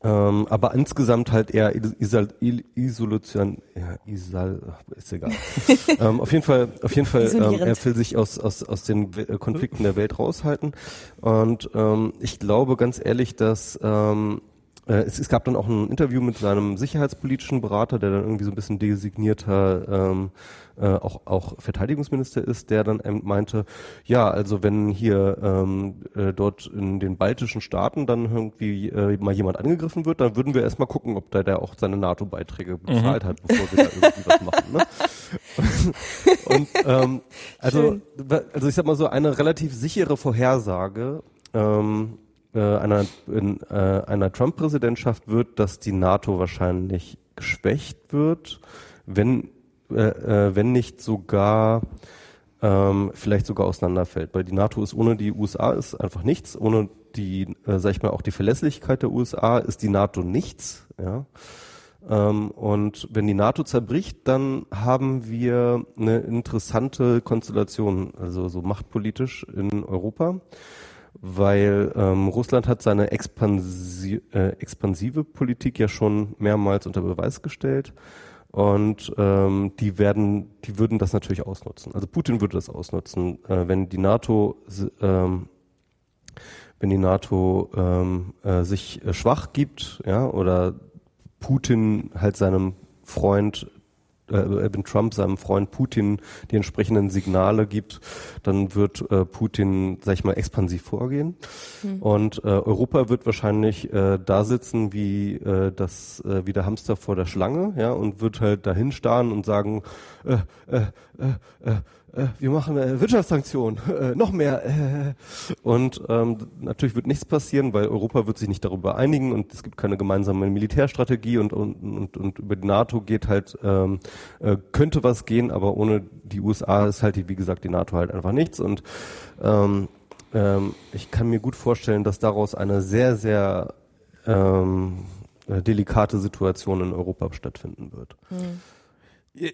ähm, aber insgesamt halt eher Isol Isolation, ja, Isol, ist egal. <laughs> ähm, auf jeden Fall, auf jeden Fall, ähm, er will sich aus, aus, aus den äh, Konflikten der Welt raushalten. Und ähm, ich glaube ganz ehrlich, dass ähm, äh, es, es gab dann auch ein Interview mit seinem sicherheitspolitischen Berater, der dann irgendwie so ein bisschen designierter ähm, äh, auch, auch Verteidigungsminister ist, der dann ähm, meinte, ja, also wenn hier ähm, äh, dort in den baltischen Staaten dann irgendwie äh, mal jemand angegriffen wird, dann würden wir erstmal gucken, ob da der auch seine NATO-Beiträge bezahlt hat, bevor wir da irgendwie was machen. Ne? <laughs> Und ähm, also, Schön. also ich sag mal so, eine relativ sichere Vorhersage ähm, äh, einer, in, äh, einer Trump-Präsidentschaft wird, dass die NATO wahrscheinlich geschwächt wird, wenn, äh, äh, wenn nicht sogar ähm, vielleicht sogar auseinanderfällt. Weil die NATO ist ohne die USA ist einfach nichts, ohne die, äh, sag ich mal, auch die Verlässlichkeit der USA ist die NATO nichts. Ja. Ähm, und wenn die NATO zerbricht, dann haben wir eine interessante Konstellation, also so machtpolitisch in Europa, weil ähm, Russland hat seine expansi äh, expansive Politik ja schon mehrmals unter Beweis gestellt. Und ähm, die werden, die würden das natürlich ausnutzen. Also Putin würde das ausnutzen, äh, wenn die NATO ähm, wenn die NATO ähm, äh, sich äh, schwach gibt, ja, oder Putin halt seinem Freund, äh, wenn Trump seinem Freund Putin die entsprechenden Signale gibt, dann wird äh, Putin, sag ich mal, expansiv vorgehen. Und äh, Europa wird wahrscheinlich äh, da sitzen wie äh, das, äh, wie der Hamster vor der Schlange, ja, und wird halt dahin starren und sagen, äh, äh, äh, äh, wir machen äh, Wirtschaftssanktionen, <laughs> äh, noch mehr. Äh. Und ähm, natürlich wird nichts passieren, weil Europa wird sich nicht darüber einigen und es gibt keine gemeinsame Militärstrategie und, und, und, und über die NATO geht halt, ähm, äh, könnte was gehen, aber ohne die USA ist halt, wie gesagt, die NATO halt einfach nichts. Und ähm, ähm, ich kann mir gut vorstellen, dass daraus eine sehr, sehr ähm, äh, delikate Situation in Europa stattfinden wird.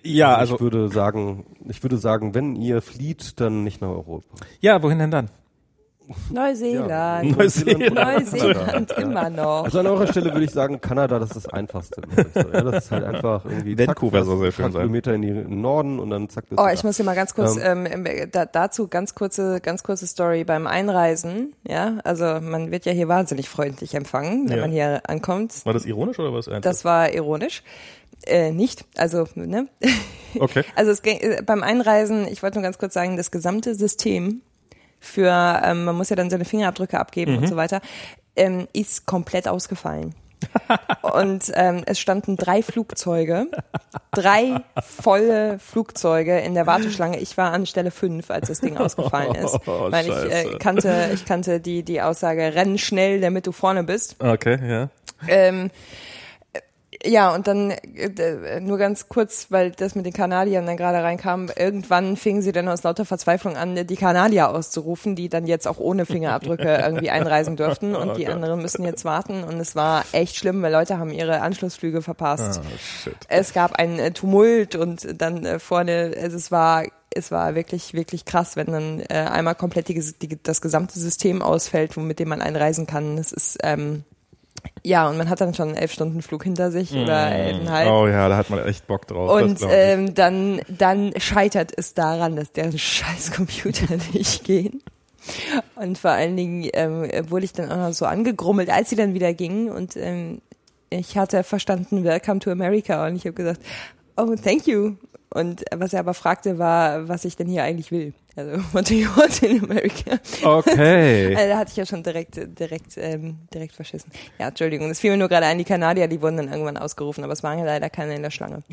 Ja, also also, ich würde sagen, ich würde sagen, wenn ihr flieht, dann nicht nach Europa. ja, wohin denn dann? Neuseeland. Neuseeland. Neuseeland, Ja. immer noch. Also an eurer Stelle würde ich sagen, Kanada, das ist das Einfachste. so. Ja, das ist halt einfach irgendwie Vancouver zack, soll sehr ein schön paar sein. Kilometer in den Norden und dann zack Oh, ich da. muss dir mal ganz kurz ähm, ähm, da, dazu ganz kurze ganz kurze Story beim Einreisen. Ja, also man wird ja hier wahnsinnig freundlich empfangen, wenn Ja. man hier ankommt. War das ironisch oder was? Das war ironisch. Äh, nicht, also ne. <laughs> Okay. Also es ging, äh, beim Einreisen, ich wollte nur ganz kurz sagen, das gesamte System für, ähm, man muss ja dann seine Fingerabdrücke abgeben und so weiter, ähm, ist komplett ausgefallen. <laughs> und ähm, es standen drei Flugzeuge, drei volle Flugzeuge in der Warteschlange. Ich war an Stelle fünf, als das Ding ausgefallen ist. <laughs> Oh, weil ich äh, kannte, ich kannte die, die Aussage, renn schnell, damit du vorne bist. Okay, ja. Ähm, äh, ja, und dann äh, nur ganz kurz, weil das mit den Kanadiern dann gerade reinkam, irgendwann fingen sie dann aus lauter Verzweiflung an, die Kanadier auszurufen, die dann jetzt auch ohne Fingerabdrücke <laughs> irgendwie einreisen dürften und die anderen müssen jetzt warten und es war echt schlimm, weil Leute haben ihre Anschlussflüge verpasst. Oh. Es gab einen äh, Tumult und dann äh, vorne, also es war es war wirklich, wirklich krass, wenn dann äh, einmal komplett die, die, das gesamte System ausfällt, mit dem man einreisen kann. Das ist, ähm, ja, und man hat dann schon einen elf Stunden Flug hinter sich oder elfeinhalb. Oh ja, da hat man echt Bock drauf. Und ähm, dann, dann scheitert es daran, dass deren scheiß Computer <laughs> nicht gehen. Und vor allen Dingen ähm, wurde ich dann auch noch so angegrummelt, als sie dann wieder gingen. Und ähm, ich hatte verstanden, Welcome to America. Und ich habe gesagt, oh, thank you. Und was er aber fragte, war, was ich denn hier eigentlich will. Also, what do you want in America? Okay. <laughs> Also, da hatte ich ja schon direkt, direkt, ähm, direkt verschissen. Ja, Entschuldigung, das fiel mir nur gerade ein, die Kanadier, die wurden dann irgendwann ausgerufen, aber es waren ja leider keine in der Schlange. <laughs>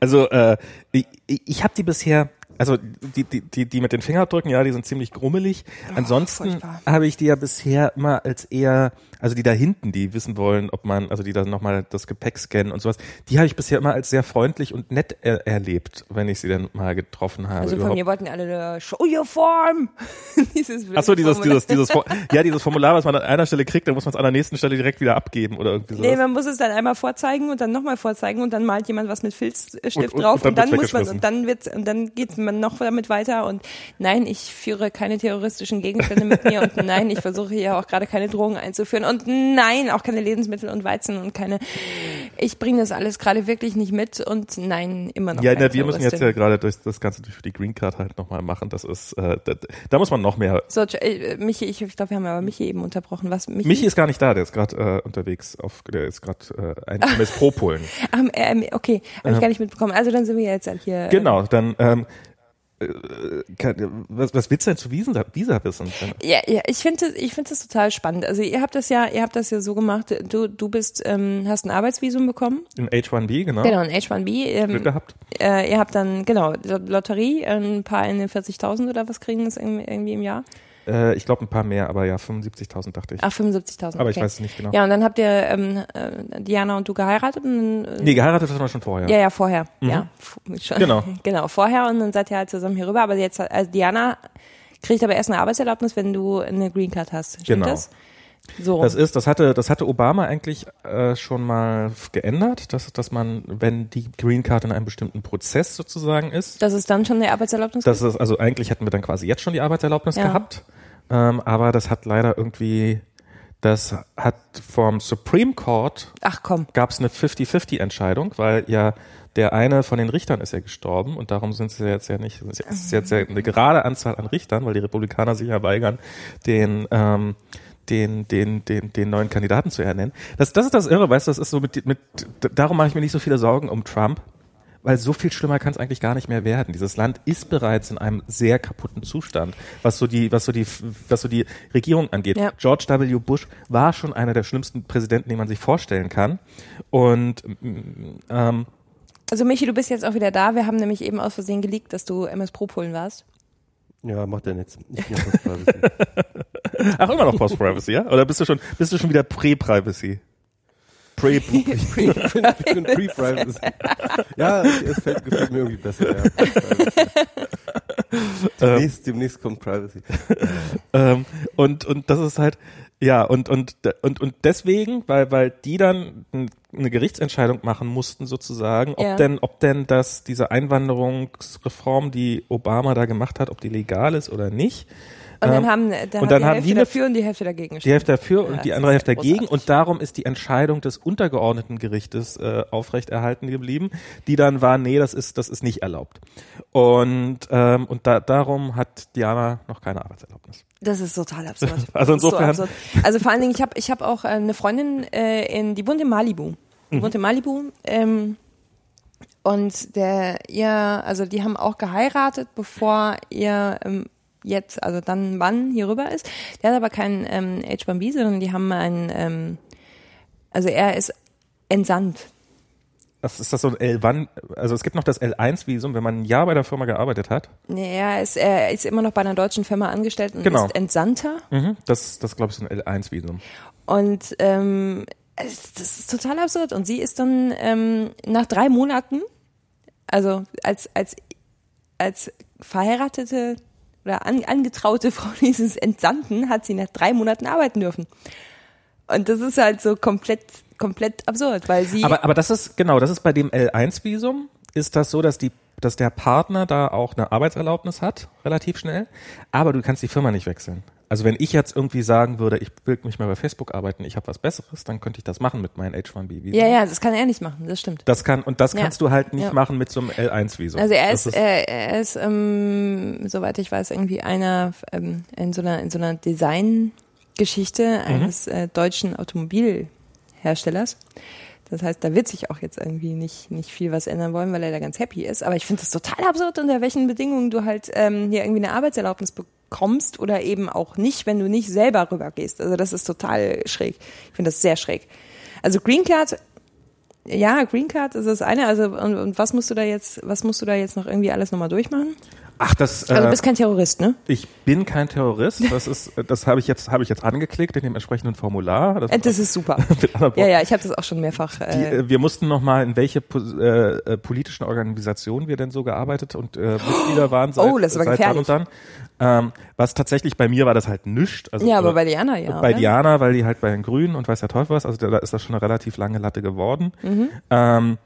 Also äh, ich, ich habe die bisher, also die, die, die, die mit den Fingerabdrücken, ja, die sind ziemlich grummelig. Ansonsten furchtbar. habe ich die ja bisher immer als eher, also die da hinten, die wissen wollen, ob man, also die da nochmal das Gepäck scannen und sowas, die habe ich bisher immer als sehr freundlich und nett er, erlebt, wenn ich sie dann mal getroffen habe. Also von überhaupt. mir wollten alle Show your form. <laughs> dieses Ach so, dieses, Formular. dieses, dieses, For- <laughs> ja, dieses Formular, was man an einer Stelle kriegt, dann muss man es an der nächsten Stelle direkt wieder abgeben oder irgendwie sowas. Nee, man muss es dann einmal vorzeigen und dann nochmal vorzeigen und dann malt jemand was mit Filzstift Und- und- drauf und und dann dann, wird's muss man und dann wird's und dann geht man noch damit weiter und nein, ich führe keine terroristischen Gegenstände mit mir und nein, ich versuche hier auch gerade keine Drogen einzuführen und nein, auch keine Lebensmittel und Weizen und keine ich bringe das alles gerade wirklich nicht mit und nein, immer noch Ja, na, wir müssen jetzt ja gerade durch das Ganze durch die Green Card halt nochmal machen. Das ist, äh, da, da muss man noch mehr. so, äh, Michi, ich, ich glaube, wir haben aber Michi eben unterbrochen. Was, Michi? Michi ist gar nicht da, der ist gerade äh, unterwegs auf, der ist gerade äh, ein MS Pro Polen. <laughs> Ach, ähm, okay, habe ich gar nicht mitbekommen. Also dann sind wir jetzt hier. Genau, dann ähm, äh, was, was willst du denn zu Visa, Visa wissen? Ja, ja, ich finde ich finde das total spannend. Also ihr habt das ja, ihr habt das ja so gemacht. Du du bist ähm, hast ein Arbeitsvisum bekommen. In H1B, genau. Genau, ein H1B. Glück Ähm, gehabt. äh, ihr habt dann genau Lotterie, ein paar in den 40.000 oder was kriegen das irgendwie im Jahr? Äh, ich glaube ein paar mehr, aber ja, 75.000 dachte ich. Ach 75.000. aber ich okay. weiß es nicht genau. Ja und dann habt ihr ähm, äh, Diana und du geheiratet und äh, Nee, geheiratet hat man schon vorher. Ja, ja, vorher. Ja, f- schon. Genau. <laughs> Genau, vorher und dann seid ihr halt zusammen hier rüber. Aber jetzt, also Diana kriegt aber erst eine Arbeitserlaubnis, wenn du eine Green Card hast. Stimmt Genau. das? So. Das ist, das hatte, das hatte Obama eigentlich äh, schon mal geändert, dass, dass man, wenn die Green Card in einem bestimmten Prozess sozusagen ist, das ist dann schon eine Arbeitserlaubnis? das ist, also eigentlich hätten wir dann quasi jetzt schon die Arbeitserlaubnis Ja. gehabt, ähm, aber das hat leider irgendwie, das hat vom Supreme Court Ach komm. gab es eine 50-50-Entscheidung, weil ja der eine von den Richtern ist ja gestorben und darum sind sie jetzt ja nicht, es ist jetzt ja eine gerade Anzahl an Richtern, weil die Republikaner sich ja weigern, den, ähm, den, den, den, den neuen Kandidaten zu ernennen. Das, das ist das Irre, weißt du, das ist so mit, mit, darum mache ich mir nicht so viele Sorgen um Trump, weil so viel schlimmer kann es eigentlich gar nicht mehr werden. Dieses Land ist bereits in einem sehr kaputten Zustand, was so die, was so die, was so die Regierung angeht. Ja. George W. Bush war schon einer der schlimmsten Präsidenten, den man sich vorstellen kann. Und mm, ähm, Also Michi, du bist jetzt auch wieder da. Wir haben nämlich eben aus Versehen geleakt, dass du MS Pro Polen warst. Ja, macht ja nichts. Ich bin ja <laughs> fast Privacy. ach immer noch Post-Privacy, ja? Oder bist du schon, bist du schon wieder Pre-Privacy? <laughs> Pre, ich bin, ich bin Pre-Privacy. <laughs> Ja, es fällt, gefällt mir irgendwie besser. Ja. Demnächst, demnächst kommt Privacy. ähm, und, und das ist halt, ja, und, und, und, und deswegen, weil, weil die dann eine Gerichtsentscheidung machen mussten sozusagen, ob Ja. denn, ob denn das, diese Einwanderungsreform, die Obama da gemacht hat, ob die legal ist oder nicht. Und dann Ähm, haben, dann und dann die haben Hälfte die eine- dafür und die Hälfte dagegen die gestimmt. Hälfte dafür Ja, und die das andere Hälfte dagegen und darum ist die Entscheidung des untergeordneten Gerichtes äh, aufrechterhalten geblieben, die dann war, nee, das ist das ist nicht erlaubt. Und ähm, und da, darum hat Diana noch keine Arbeitserlaubnis. Das ist total absurd. <laughs> Also insofern- So also vor allen Dingen, ich habe ich hab auch äh, eine Freundin, äh, in, die wohnt in Malibu. Die Mhm. wohnt in Malibu. Ähm, und der, ihr, also die haben auch geheiratet, bevor ihr ähm, jetzt, also dann ein Mann hier rüber ist. Der hat aber keinen ähm, H1B, sondern die haben einen, ähm, also er ist entsandt. Das ist das so ein L1, also es gibt noch das L1-Visum, wenn man ein Jahr bei der Firma gearbeitet hat. Nee, er ist, er ist immer noch bei einer deutschen Firma angestellt und Genau. ist Entsandter. Mhm. Das, das glaube ich, ist ein L1-Visum. Und ähm, das ist total absurd. Und sie ist dann ähm, nach drei Monaten, also als, als, als verheiratete oder an, angetraute <laughs> Frau dieses Entsandten, hat sie nach drei Monaten arbeiten dürfen. Und das ist halt so komplett, komplett absurd, weil sie. Aber, aber das ist, genau, das ist bei dem L1-Visum, ist das so, dass die, dass der Partner da auch eine Arbeitserlaubnis hat, relativ schnell, aber du kannst die Firma nicht wechseln. Also wenn ich jetzt irgendwie sagen würde, ich will nicht mehr bei Facebook arbeiten, ich habe was Besseres, dann könnte ich das machen mit meinem H1B-Visum. ja, ja, das kann er nicht machen, das stimmt. Das kann, und das Ja. kannst du halt nicht Ja. machen mit so einem L1-Visum. Also er Das ist, er, er ist, ähm, soweit ich weiß, irgendwie einer ähm, in so einer in so einer Designgeschichte eines äh, deutschen Automobilherstellers. Das heißt, da wird sich auch jetzt irgendwie nicht nicht viel was ändern wollen, weil er da ganz happy ist. Aber ich finde das total absurd, unter welchen Bedingungen du halt ähm, hier irgendwie eine Arbeitserlaubnis bekommst oder eben auch nicht, wenn du nicht selber rübergehst. Also das ist total schräg. Ich finde das sehr schräg. Also Green Card ja, Green Card ist das eine. Also und, und was musst du da jetzt, was musst du da jetzt noch irgendwie alles nochmal durchmachen? Ach, das, Also du äh, bist kein Terrorist, ne? ich bin kein Terrorist. Das ist, das habe ich jetzt, habe ich jetzt angeklickt in dem entsprechenden Formular. Äh, Das ist super. <laughs> Ja, ja, ich habe das auch schon mehrfach. Die, Äh, äh, wir mussten noch mal in welche äh, äh, politischen Organisationen wir denn so gearbeitet und äh, Mitglieder <gasps> waren seit, Oh, das aber seit dann und dann. Ähm, was tatsächlich bei mir war das halt nischt. Also, ja, aber äh, bei Diana, ja. bei oder? Diana, weil die halt bei den Grünen und weiß der Teufel was, also da, da ist das schon eine relativ lange Latte geworden. Mhm. Ähm,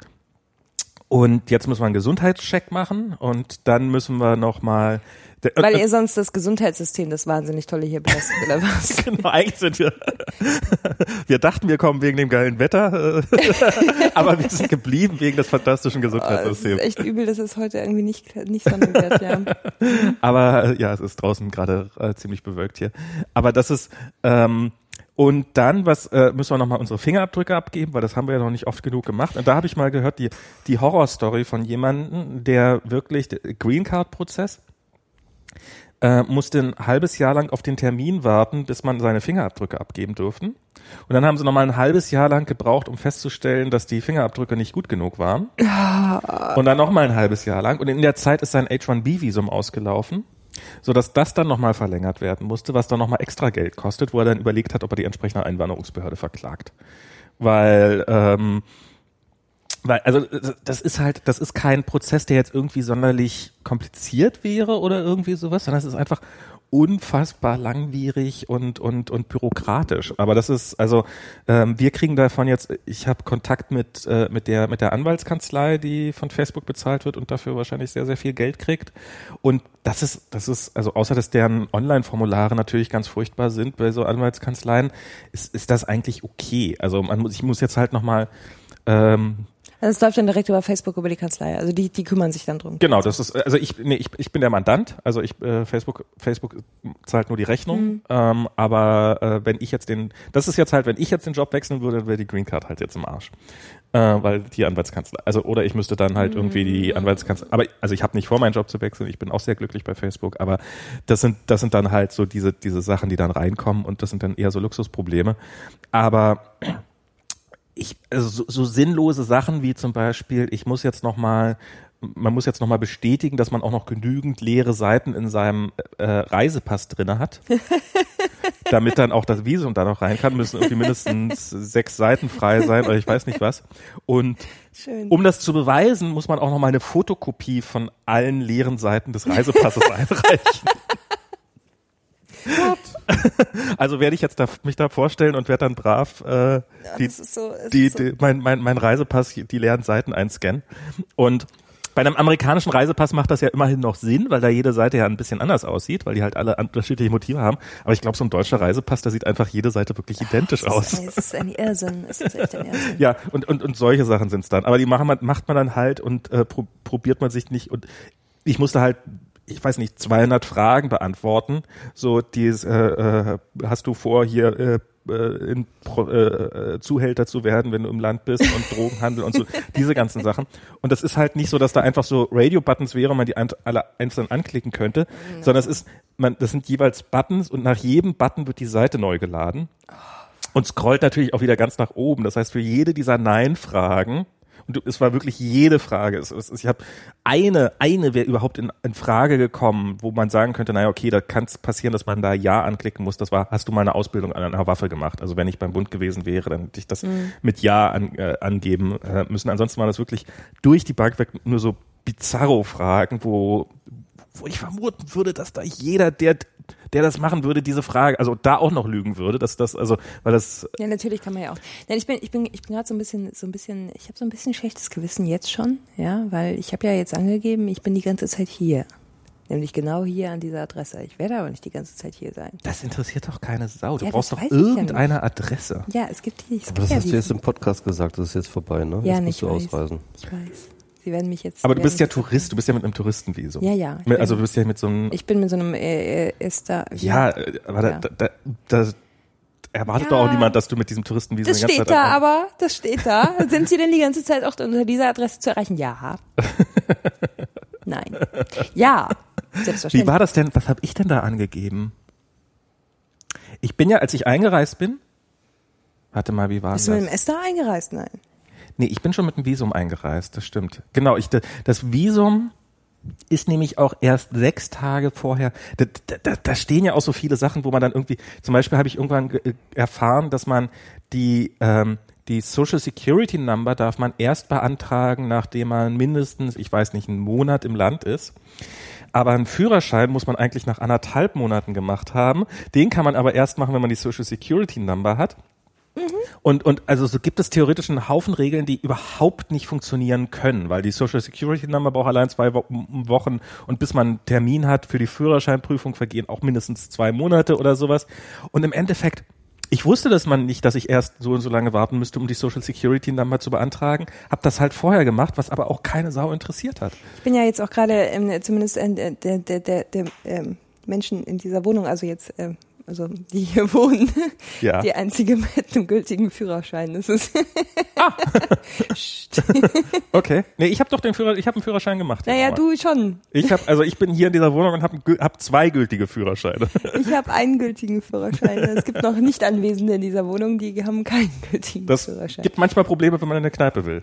und jetzt müssen wir einen Gesundheitscheck machen und dann müssen wir noch mal der- Weil ihr sonst das Gesundheitssystem, das wahnsinnig tolle hier belastet, oder was? <laughs> Genau, eigentlich sind wir. <laughs> Wir dachten, wir kommen wegen dem geilen Wetter, äh, <laughs> aber wir sind geblieben wegen des fantastischen Oh, es ist Gesundheitssystems. echt übel, dass es heute irgendwie nicht, nicht Sonne wird, ja. Aber äh, ja, es ist draußen gerade äh, ziemlich bewölkt hier. Aber das ist ähm, und dann, was äh, müssen wir nochmal unsere Fingerabdrücke abgeben, weil das haben wir ja noch nicht oft genug gemacht. Und da habe ich mal gehört, die, die Horrorstory von jemandem, der wirklich der Green Card Prozess äh, musste ein halbes Jahr lang auf den Termin warten, bis man seine Fingerabdrücke abgeben durften. Und dann haben sie nochmal ein halbes Jahr lang gebraucht, um festzustellen, dass die Fingerabdrücke nicht gut genug waren. Und dann nochmal ein halbes Jahr lang. Und in der Zeit ist sein H1B-Visum ausgelaufen, sodass das dann nochmal verlängert werden musste, was dann nochmal extra Geld kostet, wo er dann überlegt hat, ob er die entsprechende Einwanderungsbehörde verklagt. Weil, ähm, weil, also das ist halt, das ist kein Prozess, der jetzt irgendwie sonderlich kompliziert wäre oder irgendwie sowas, sondern es ist einfach unfassbar langwierig und und und bürokratisch. Aber das ist also ähm, wir kriegen davon jetzt. Ich habe Kontakt mit äh, mit der mit der Anwaltskanzlei, die von Facebook bezahlt wird und dafür wahrscheinlich sehr sehr viel Geld kriegt. Und das ist das ist also außer dass deren Online-Formulare natürlich ganz furchtbar sind bei so Anwaltskanzleien, ist ist das eigentlich okay. Also man muss ich muss jetzt halt noch mal ähm, Also es läuft dann direkt über Facebook, über die Kanzlei. Also die, die kümmern sich dann drum. Genau, das ist also ich nee, ich, ich bin der Mandant, also ich äh, Facebook Facebook zahlt nur die Rechnung, Mhm. ähm, aber äh, wenn ich jetzt den das ist jetzt halt, wenn ich jetzt den Job wechseln würde, wäre die Green Card halt jetzt im Arsch. Äh, weil die Anwaltskanzlei, also oder ich müsste dann halt irgendwie Mhm. die Anwaltskanzlei, aber also ich habe nicht vor, meinen Job zu wechseln, ich bin auch sehr glücklich bei Facebook, aber das sind das sind dann halt so diese diese Sachen, die dann reinkommen und das sind dann eher so Luxusprobleme, aber ich, also so, so sinnlose Sachen wie zum Beispiel, ich muss jetzt noch mal, man muss jetzt noch mal bestätigen, dass man auch noch genügend leere Seiten in seinem äh, Reisepass drinne hat. <laughs> damit dann auch das Visum da noch rein kann, müssen irgendwie mindestens <laughs> sechs Seiten frei sein oder ich weiß nicht was. Und Schön. um das zu beweisen, muss man auch noch mal eine Fotokopie von allen leeren Seiten des Reisepasses <laughs> einreichen. Also werde ich jetzt da, mich da vorstellen und werde dann brav äh, die, das ist so- es die, ist so- die, mein, mein, mein Reisepass, die leeren Seiten einscannen. Und bei einem amerikanischen Reisepass macht das ja immerhin noch Sinn, weil da jede Seite ja ein bisschen anders aussieht, weil die halt alle unterschiedliche Motive haben. Aber ich glaube, so ein deutscher Reisepass, da sieht einfach jede Seite wirklich identisch aus. Es ist ein Irrsinn. Es ist echt ein Irrsinn. Ja, und, und, und solche Sachen sind's dann. Aber die machen man, macht man dann halt und äh, pro, probiert man sich nicht. Und ich musste halt, ich weiß nicht, 200 Fragen beantworten. So, dieses, äh, äh, hast du vor, hier äh, äh, in, Pro- äh, äh, Zuhälter zu werden, wenn du im Land bist und Drogenhandel und so, <laughs> diese ganzen Sachen. Und das ist halt nicht so, dass da einfach so Radio-Buttons wäre und man die ein, alle einzeln anklicken könnte, sondern es ist, man, das sind jeweils Buttons und nach jedem Button wird die Seite neu geladen und scrollt natürlich auch wieder ganz nach oben. Das heißt, für jede dieser Nein-Fragen, und du- es war wirklich jede Frage, es, es, ich habe eine, eine wäre überhaupt in, in Frage gekommen, wo man sagen könnte, naja, okay, da kann es passieren, dass man da Ja anklicken muss. Das war, hast du mal eine Ausbildung an einer Waffe gemacht? Also wenn ich beim Bund gewesen wäre, dann hätte ich das mit Ja an, äh, angeben äh, müssen. Ansonsten war das wirklich durch die Bank weg nur so Bizarro-Fragen, wo, wo ich vermuten würde, dass da jeder, der, der das machen würde, diese Frage, also da auch noch lügen würde, dass das, also, weil das, Ja, natürlich kann man ja auch. Nein, ich bin, ich bin, ich bin gerade so ein bisschen, so ein bisschen, ich habe so ein bisschen schlechtes Gewissen jetzt schon, ja, weil ich habe ja jetzt angegeben, ich bin die ganze Zeit hier. Nämlich genau hier an dieser Adresse. Ich werde aber nicht die ganze Zeit hier sein. das interessiert doch keine Sau. Du Ja, brauchst doch ich ja irgendeine Adresse. Ja, es gibt die. Es Aber gibt das ja hast du jetzt im Podcast gesagt, das ist jetzt vorbei, ne? Ja, jetzt nicht musst du weiß. ausreisen. Ich weiß. Sie werden mich jetzt. Aber du bist ja Tourist, du bist ja mit einem Touristenvisum. Ja, ja. Mit- Also du bist ja mit so einem, Ich bin mit so einem äh, äh, Ester. ja, äh, aber Ja. Da, da, da, da erwartet Ja. doch auch niemand, dass du mit diesem Touristenvisum Das steht Zeit da aber, das steht da. <laughs> Sind Sie denn die ganze Zeit auch unter dieser Adresse zu erreichen? Ja. <laughs> Nein. Ja. Wie Selbstverständlich. war das denn? Was habe ich denn da angegeben? Ich bin ja, als ich eingereist bin, warte mal, wie war Bist du mit dem das? Esther eingereist? Nein. Nee, ich bin schon mit dem Visum eingereist, das stimmt. Genau, ich, das Visum ist nämlich auch erst sechs Tage vorher. Da, da, da- stehen ja auch so viele Sachen, wo man dann irgendwie, zum Beispiel habe ich irgendwann ge- äh, erfahren, dass man die, ähm, die Social Security Number darf man erst beantragen, nachdem man mindestens, ich weiß nicht, einen Monat im Land ist. Aber einen Führerschein muss man eigentlich nach anderthalb Monaten gemacht haben. Den kann man aber erst machen, wenn man die Social Security Number hat. Und, und also so gibt es theoretisch einen Haufen Regeln, die überhaupt nicht funktionieren können, weil die Social Security Number braucht allein zwei Wo Wochen und bis man einen Termin hat für die Führerscheinprüfung vergehen auch mindestens zwei Monate oder sowas. Und im Endeffekt, ich wusste das man nicht, dass ich erst so und so lange warten müsste, um die Social Security Number zu beantragen, habe das halt vorher gemacht, was aber auch keine Sau interessiert hat. Ich bin ja jetzt auch gerade ähm, zumindest äh, der, der, der, der ähm, Menschen in dieser Wohnung, also jetzt, ähm, also die hier wohnen, Ja. die einzige mit einem gültigen Führerschein. Das ist Psst. <laughs> Okay. Nee, ich habe doch den Führer, ich habe einen Führerschein gemacht. Naja, du schon. Ich habe also ich bin hier in dieser Wohnung und habe hab zwei gültige Führerscheine. Ich habe einen gültigen Führerschein. Es gibt noch nicht Anwesende in dieser Wohnung, die haben keinen gültigen Das Führerschein. gibt manchmal Probleme, wenn man in eine Kneipe will.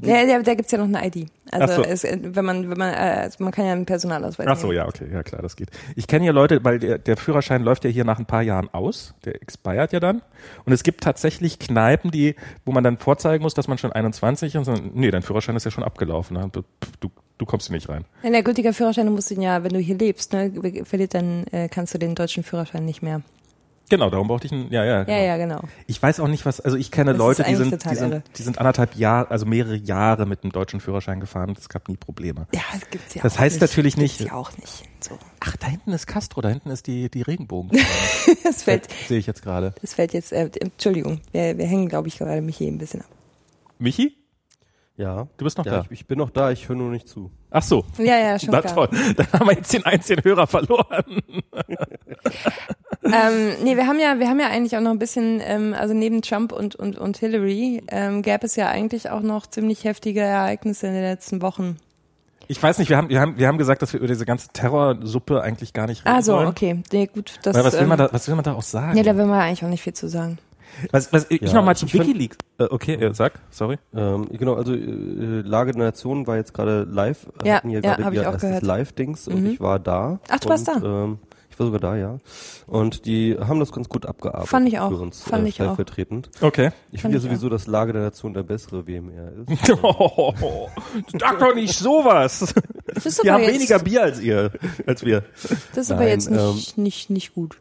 Ja, da, da gibt's ja noch eine ID. Also so. es, wenn man, wenn man, äh, also man kann ja einen Personalausweis Ach so, nehmen. ja, okay, ja klar, das geht. Ich kenne hier Leute, weil der, der Führerschein läuft ja hier nach ein paar Jahren aus, der expired ja dann. Und es gibt tatsächlich Kneipen, die, wo man dann vorzeigen muss, dass man schon 21 ist und so, nee, dein Führerschein ist ja schon abgelaufen. ne? Du, du kommst hier nicht rein. Ja, der gültige Führerschein, du musst ihn ja, wenn du hier lebst, ne, verliert, dann äh, kannst du den deutschen Führerschein nicht mehr. Genau, darum brauchte ich einen, ja, ja. Ja, Genau. ja, genau. Ich weiß auch nicht, was, also ich kenne Das Leute, die sind, die sind, die sind anderthalb Jahre, also mehrere Jahre mit dem deutschen Führerschein gefahren und es gab nie Probleme. Ja, das gibt's ja Das auch heißt nicht. natürlich Gibt's nicht- ja auch nicht. So. Ach, da hinten ist Castro, da hinten ist die, die Regenbogen. <laughs> Das fällt, Sehe ich jetzt gerade. das fällt jetzt, äh, Entschuldigung, wir, wir hängen, glaube ich, gerade mich hier ein bisschen ab. Michi? Ja. Du bist noch ja, da. Ich, ich bin noch da, ich höre nur nicht zu. Ach so. Ja, ja, schon Na klar. toll, dann haben wir jetzt den einzigen Hörer verloren. <laughs> Ähm, nee, wir haben ja, wir haben ja eigentlich auch noch ein bisschen, ähm, also neben Trump und, und, und Hillary, ähm, gäbe es ja eigentlich auch noch ziemlich heftige Ereignisse in den letzten Wochen. Ich weiß nicht, wir haben, wir haben, wir haben gesagt, dass wir über diese ganze Terrorsuppe eigentlich gar nicht reden Also, wollen. okay, nee, gut, das, Weil was will ähm, man da, was will man da auch sagen? ja, da will man eigentlich auch nicht viel zu sagen. Was, was, ich Ja, noch mal ich zu find- WikiLeaks. Äh, okay, äh, sag, sorry. Ähm, genau, also äh, Lage der Nation war jetzt gerade live. Ja, hatten ja, gerade hab ich ihr auch erstes gehört. Live-Dings und Mhm. ich war da. Ach, du warst und, da? Ähm, Ich war sogar da, ja. Und die haben das ganz gut abgearbeitet. Fand ich auch. Für uns, Fand äh, ich auch. stellvertretend. Okay. Ich finde ja sowieso, dass Lage der Nation der bessere WMR ist. <laughs> Sag doch nicht sowas. Wir aber haben weniger Bier als ihr, als wir. das ist aber Nein, jetzt nicht, nicht, nicht gut.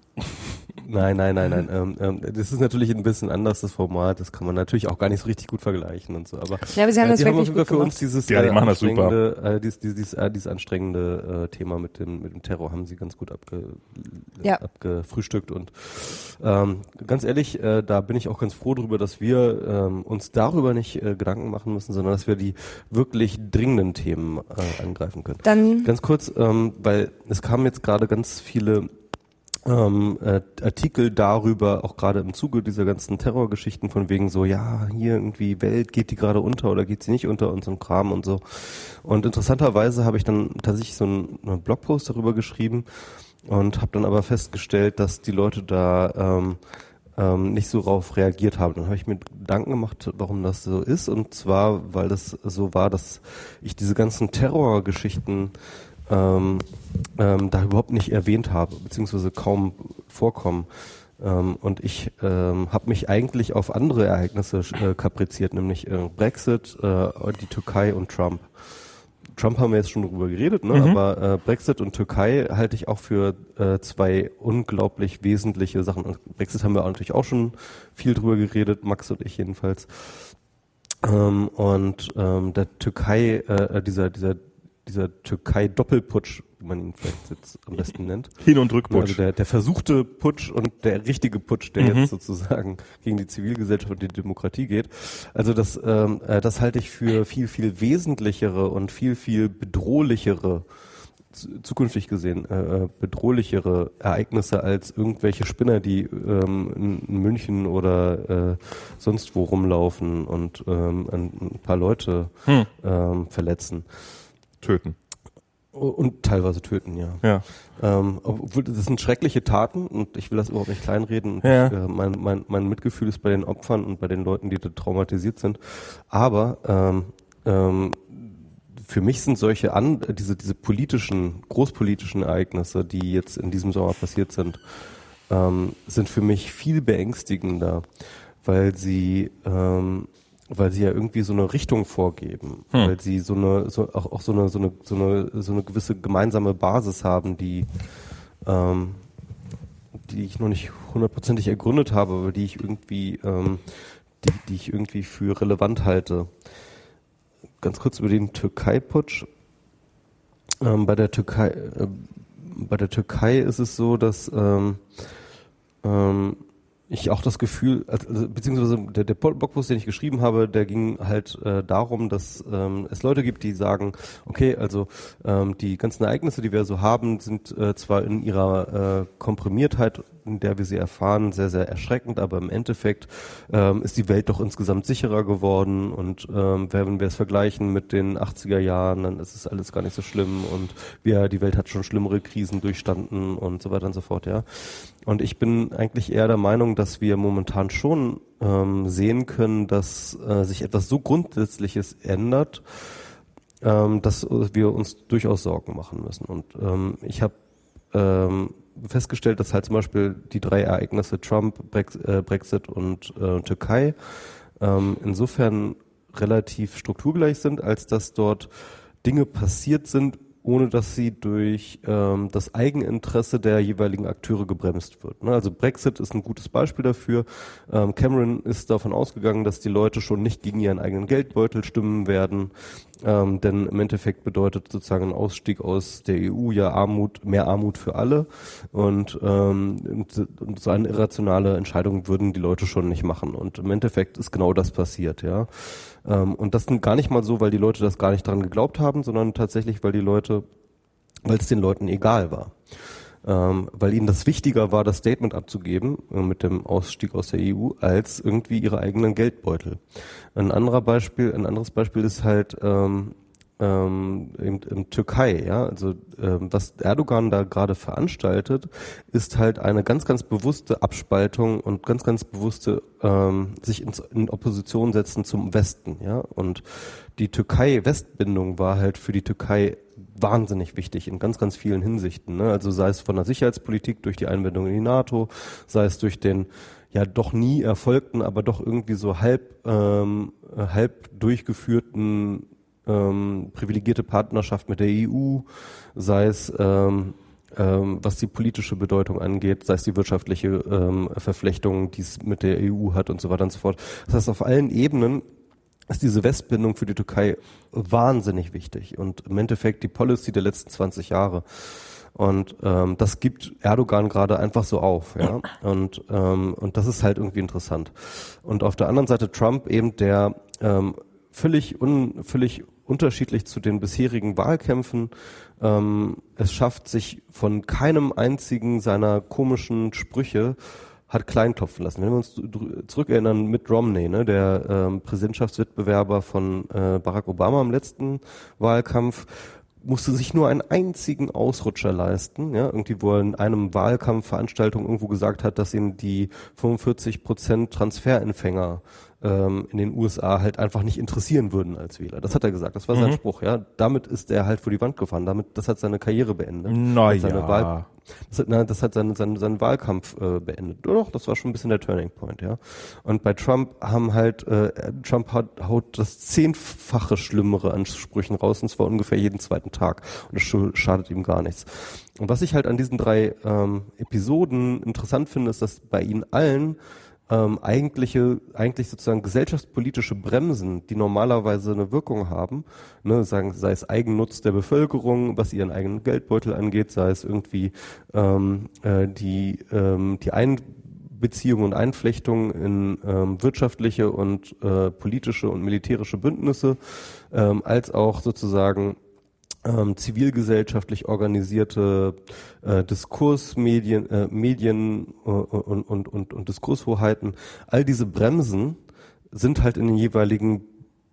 Nein, nein, nein, nein. Ähm, ähm, das ist natürlich ein bisschen anders, das Format. Das kann man natürlich auch gar nicht so richtig gut vergleichen und so. Aber, Ja, aber sie haben das haben auf wirklich Fall gut für uns gemacht. dieses, Ja, die äh, machen das super. anstrengende, äh, dieses, dieses, äh, dieses anstrengende äh, Thema mit dem, mit dem Terror haben sie ganz gut abge, Ja. abgefrühstückt. Und ähm, ganz ehrlich, äh, da bin ich auch ganz froh drüber, dass wir ähm, uns darüber nicht äh, Gedanken machen müssen, sondern dass wir die wirklich dringenden Themen äh, angreifen können. Dann, Ganz kurz, ähm, weil es kamen jetzt gerade ganz viele ähm, äh, Artikel darüber, auch gerade im Zuge dieser ganzen Terrorgeschichten von wegen so, ja, hier irgendwie Welt, geht die gerade unter oder geht sie nicht unter und so ein Kram und so. Und interessanterweise habe ich dann tatsächlich so einen, einen Blogpost darüber geschrieben und habe dann aber festgestellt, dass die Leute da ähm, ähm, nicht so darauf reagiert haben. Dann habe ich mir Gedanken gemacht, warum das so ist. Und zwar, weil das so war, dass ich diese ganzen Terrorgeschichten ähm, ähm, da überhaupt nicht erwähnt habe, beziehungsweise kaum vorkommen. Ähm, und ich ähm, habe mich eigentlich auf andere Ereignisse äh, kapriziert, nämlich äh, Brexit, äh, die Türkei und Trump. Trump haben wir jetzt schon drüber geredet, ne? aber äh, Brexit und Türkei halte ich auch für äh, zwei unglaublich wesentliche Sachen. Und Brexit haben wir natürlich auch schon viel drüber geredet, Max und ich jedenfalls. Ähm, und ähm, der Türkei, äh, dieser, dieser, dieser Türkei-Doppelputsch, wie man ihn vielleicht jetzt am besten <laughs> nennt. Hin- und Also Rückputsch. der, der versuchte Putsch und der richtige Putsch, der jetzt sozusagen gegen die Zivilgesellschaft und die Demokratie geht. Also das, ähm, äh, das halte ich für viel, viel wesentlichere und viel, viel bedrohlichere zu- zukünftig gesehen äh, äh, bedrohlichere Ereignisse als irgendwelche Spinner, die ähm, in, München oder äh, sonst wo rumlaufen und ähm, ein, ein paar Leute Hm. ähm, verletzen Töten. und teilweise töten, ja. Ja. Ähm, obwohl das sind schreckliche Taten und ich will das überhaupt nicht kleinreden. Ja. ich, äh, mein, mein, mein Mitgefühl ist bei den Opfern und bei den Leuten, die da traumatisiert sind. Aber ähm, ähm, für mich sind solche an, diese, diese politischen, großpolitischen Ereignisse, die jetzt in diesem Sommer passiert sind, ähm, sind für mich viel beängstigender, weil sie ähm, weil sie ja irgendwie so eine Richtung vorgeben, Hm. weil sie so eine so auch, auch so eine so eine so eine so eine gewisse gemeinsame Basis haben, die ähm, die ich noch nicht hundertprozentig ergründet habe, aber die ich irgendwie ähm, die, die ich irgendwie für relevant halte. Ganz kurz über den Türkei-Putsch. Ähm, bei der Türkei äh, bei der Türkei ist es so, dass ähm, ähm, ich auch das Gefühl, also, beziehungsweise der, der Blogpost, den ich geschrieben habe, der ging halt äh, darum, dass ähm, es Leute gibt, die sagen, okay, also ähm, die ganzen Ereignisse, die wir so haben, sind äh, zwar in ihrer äh, Komprimiertheit, in der wir sie erfahren, sehr, sehr erschreckend, aber im Endeffekt ähm, ist die Welt doch insgesamt sicherer geworden und ähm, wenn wir es vergleichen mit den 80er Jahren, dann ist es alles gar nicht so schlimm und wir, die Welt hat schon schlimmere Krisen durchstanden und so weiter und so fort, ja. Und ich bin eigentlich eher der Meinung, dass wir momentan schon ähm, sehen können, dass äh, sich etwas so Grundsätzliches ändert, ähm, dass wir uns durchaus Sorgen machen müssen. Und ähm, ich habe ähm, festgestellt, dass halt zum Beispiel die drei Ereignisse Trump, Brex äh, Brexit und äh, Türkei ähm, insofern relativ strukturgleich sind, als dass dort Dinge passiert sind, ohne dass sie durch ähm, das Eigeninteresse der jeweiligen Akteure gebremst wird. Ne? Also Brexit ist ein gutes Beispiel dafür. Ähm, Cameron ist davon ausgegangen, dass die Leute schon nicht gegen ihren eigenen Geldbeutel stimmen werden, ähm, denn im Endeffekt bedeutet sozusagen ein Ausstieg aus der EU ja Armut, mehr Armut für alle und, ähm, und, so eine irrationale Entscheidung würden die Leute schon nicht machen. Und im Endeffekt ist genau das passiert, ja. Ähm, und das gar nicht mal so, weil die Leute das gar nicht dran geglaubt haben, sondern tatsächlich, weil die Leute, weil es den Leuten egal war. Ähm, weil ihnen das wichtiger war, das Statement abzugeben äh, mit dem Ausstieg aus der EU, als irgendwie ihre eigenen Geldbeutel. Ein anderer Beispiel, ein anderes Beispiel ist halt ähm, ähm, in, in Türkei, ja, also ähm, was Erdogan da gerade veranstaltet, ist halt eine ganz, ganz bewusste Abspaltung und ganz, ganz bewusste ähm, sich ins, in Opposition setzen zum Westen, ja, und die Türkei-Westbindung war halt für die Türkei wahnsinnig wichtig in ganz, ganz vielen Hinsichten. Ne? Also sei es von der Sicherheitspolitik durch die Einbindung in die NATO, sei es durch den ja doch nie erfolgten, aber doch irgendwie so halb ähm, halb durchgeführten ähm, privilegierte Partnerschaft mit der EU, sei es ähm, ähm, was die politische Bedeutung angeht, sei es die wirtschaftliche ähm, Verflechtung, die es mit der EU hat und so weiter und so fort. Das heißt, auf allen Ebenen ist diese Westbindung für die Türkei wahnsinnig wichtig und im Endeffekt die Policy der letzten 20 Jahre. Und ähm, das gibt Erdogan gerade einfach so auf, ja. Und ähm, und das ist halt irgendwie interessant. Und auf der anderen Seite Trump eben der ähm, völlig un, völlig unterschiedlich zu den bisherigen Wahlkämpfen ähm, es schafft, sich von keinem einzigen seiner komischen Sprüche hat kleinklopfen lassen. Wenn wir uns zurückerinnern mit Romney, ne, der ähm, Präsidentschaftswettbewerber von äh, Barack Obama im letzten Wahlkampf, musste sich nur einen einzigen Ausrutscher leisten, ja, irgendwie, wo er in einem Wahlkampfveranstaltung irgendwo gesagt hat, dass ihn die 45 Prozent Transferempfänger ähm, in den USA halt einfach nicht interessieren würden als Wähler. Das hat er gesagt, das war sein mhm. Spruch, ja. Damit ist er halt vor die Wand gefahren, damit, das hat seine Karriere beendet. Naja. Das hat, nein, das hat seinen, seinen, seinen Wahlkampf äh, beendet. Doch, das war schon ein bisschen der Turning Point, ja. Und bei Trump haben halt, äh, Trump hat, haut das zehnfache Schlimmere an Sprüchen raus, und zwar ungefähr jeden zweiten Tag. Und das schadet ihm gar nichts. Und was ich halt an diesen drei ähm, Episoden interessant finde, ist, dass bei ihnen allen ähm, eigentliche, eigentlich sozusagen gesellschaftspolitische Bremsen, die normalerweise eine Wirkung haben, ne, sagen, sei es Eigennutz der Bevölkerung, was ihren eigenen Geldbeutel angeht, sei es irgendwie ähm, äh, die, ähm, die Einbeziehung und Einflechtung in ähm, wirtschaftliche und äh, politische und militärische Bündnisse, ähm, als auch sozusagen ähm, zivilgesellschaftlich organisierte äh, Diskursmedien, äh, Medien äh, und, und, und, und Diskurshoheiten, all diese Bremsen sind halt in den jeweiligen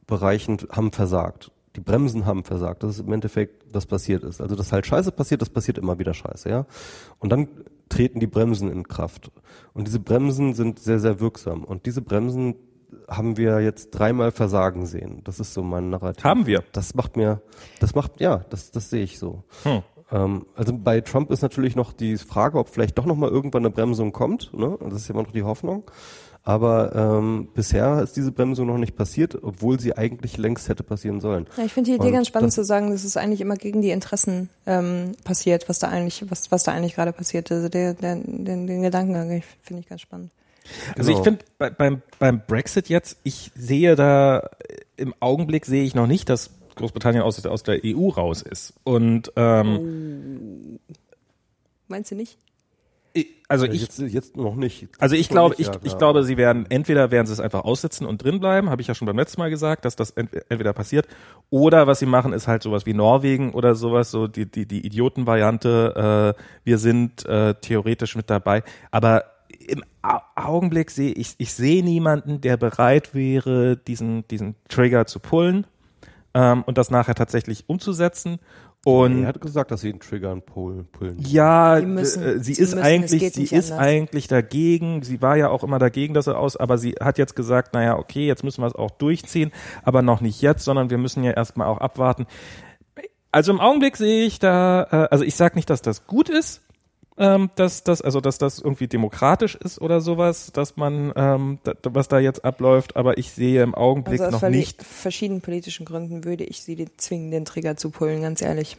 Bereichen, haben versagt. Die Bremsen haben versagt. Das ist im Endeffekt, was passiert ist. Also, dass halt Scheiße passiert, das passiert immer wieder Scheiße, ja. Und dann treten die Bremsen in Kraft. Und diese Bremsen sind sehr, sehr wirksam. Und diese Bremsen haben wir jetzt dreimal Versagen sehen. Das ist so mein Narrativ. Haben wir? Das macht mir, das macht, ja, das, das sehe ich so. Hm. Ähm, also bei Trump ist natürlich noch die Frage, ob vielleicht doch noch mal irgendwann eine Bremsung kommt. Ne? Das ist immer noch die Hoffnung. Aber ähm, bisher ist diese Bremsung noch nicht passiert, obwohl sie eigentlich längst hätte passieren sollen. Ja, ich finde die Idee Und ganz spannend zu sagen, dass es eigentlich immer gegen die Interessen ähm, passiert, was da eigentlich, was, was da eigentlich gerade passiert. Also der, der, den, den Gedankengang finde ich ganz spannend. Also genau. ich finde bei, beim, beim Brexit jetzt, ich sehe da im Augenblick sehe ich noch nicht, dass Großbritannien aus, aus der EU raus ist. Und ähm, oh. meinst du nicht? Also ich jetzt, jetzt noch nicht. Also ich glaube, ich, ich glaube, sie werden entweder werden sie es einfach aussitzen und drin bleiben, habe ich ja schon beim letzten Mal gesagt, dass das entweder passiert, oder was sie machen, ist halt sowas wie Norwegen oder sowas, so die die die Idiotenvariante. Äh, wir sind äh, theoretisch mit dabei, aber im Augenblick sehe ich, ich sehe niemanden, der bereit wäre, diesen, diesen Trigger zu pullen ähm, und das nachher tatsächlich umzusetzen. Und er hat gesagt, dass sie einen Trigger und pullen. Ja, müssen, äh, sie, sie, ist müssen, eigentlich, sie ist anders. eigentlich dagegen. Sie war ja auch immer dagegen, dass er aus, aber sie hat jetzt gesagt, naja, okay, jetzt müssen wir es auch durchziehen, aber noch nicht jetzt, sondern wir müssen ja erstmal auch abwarten. Also im Augenblick sehe ich da, äh, also ich sage nicht, dass das gut ist, ähm, dass das, also dass das irgendwie demokratisch ist oder sowas, dass man, ähm, da, was da jetzt abläuft, aber ich sehe im Augenblick also noch nicht. Aus verschiedenen politischen Gründen würde ich sie zwingen, den Trigger zu pullen, ganz ehrlich.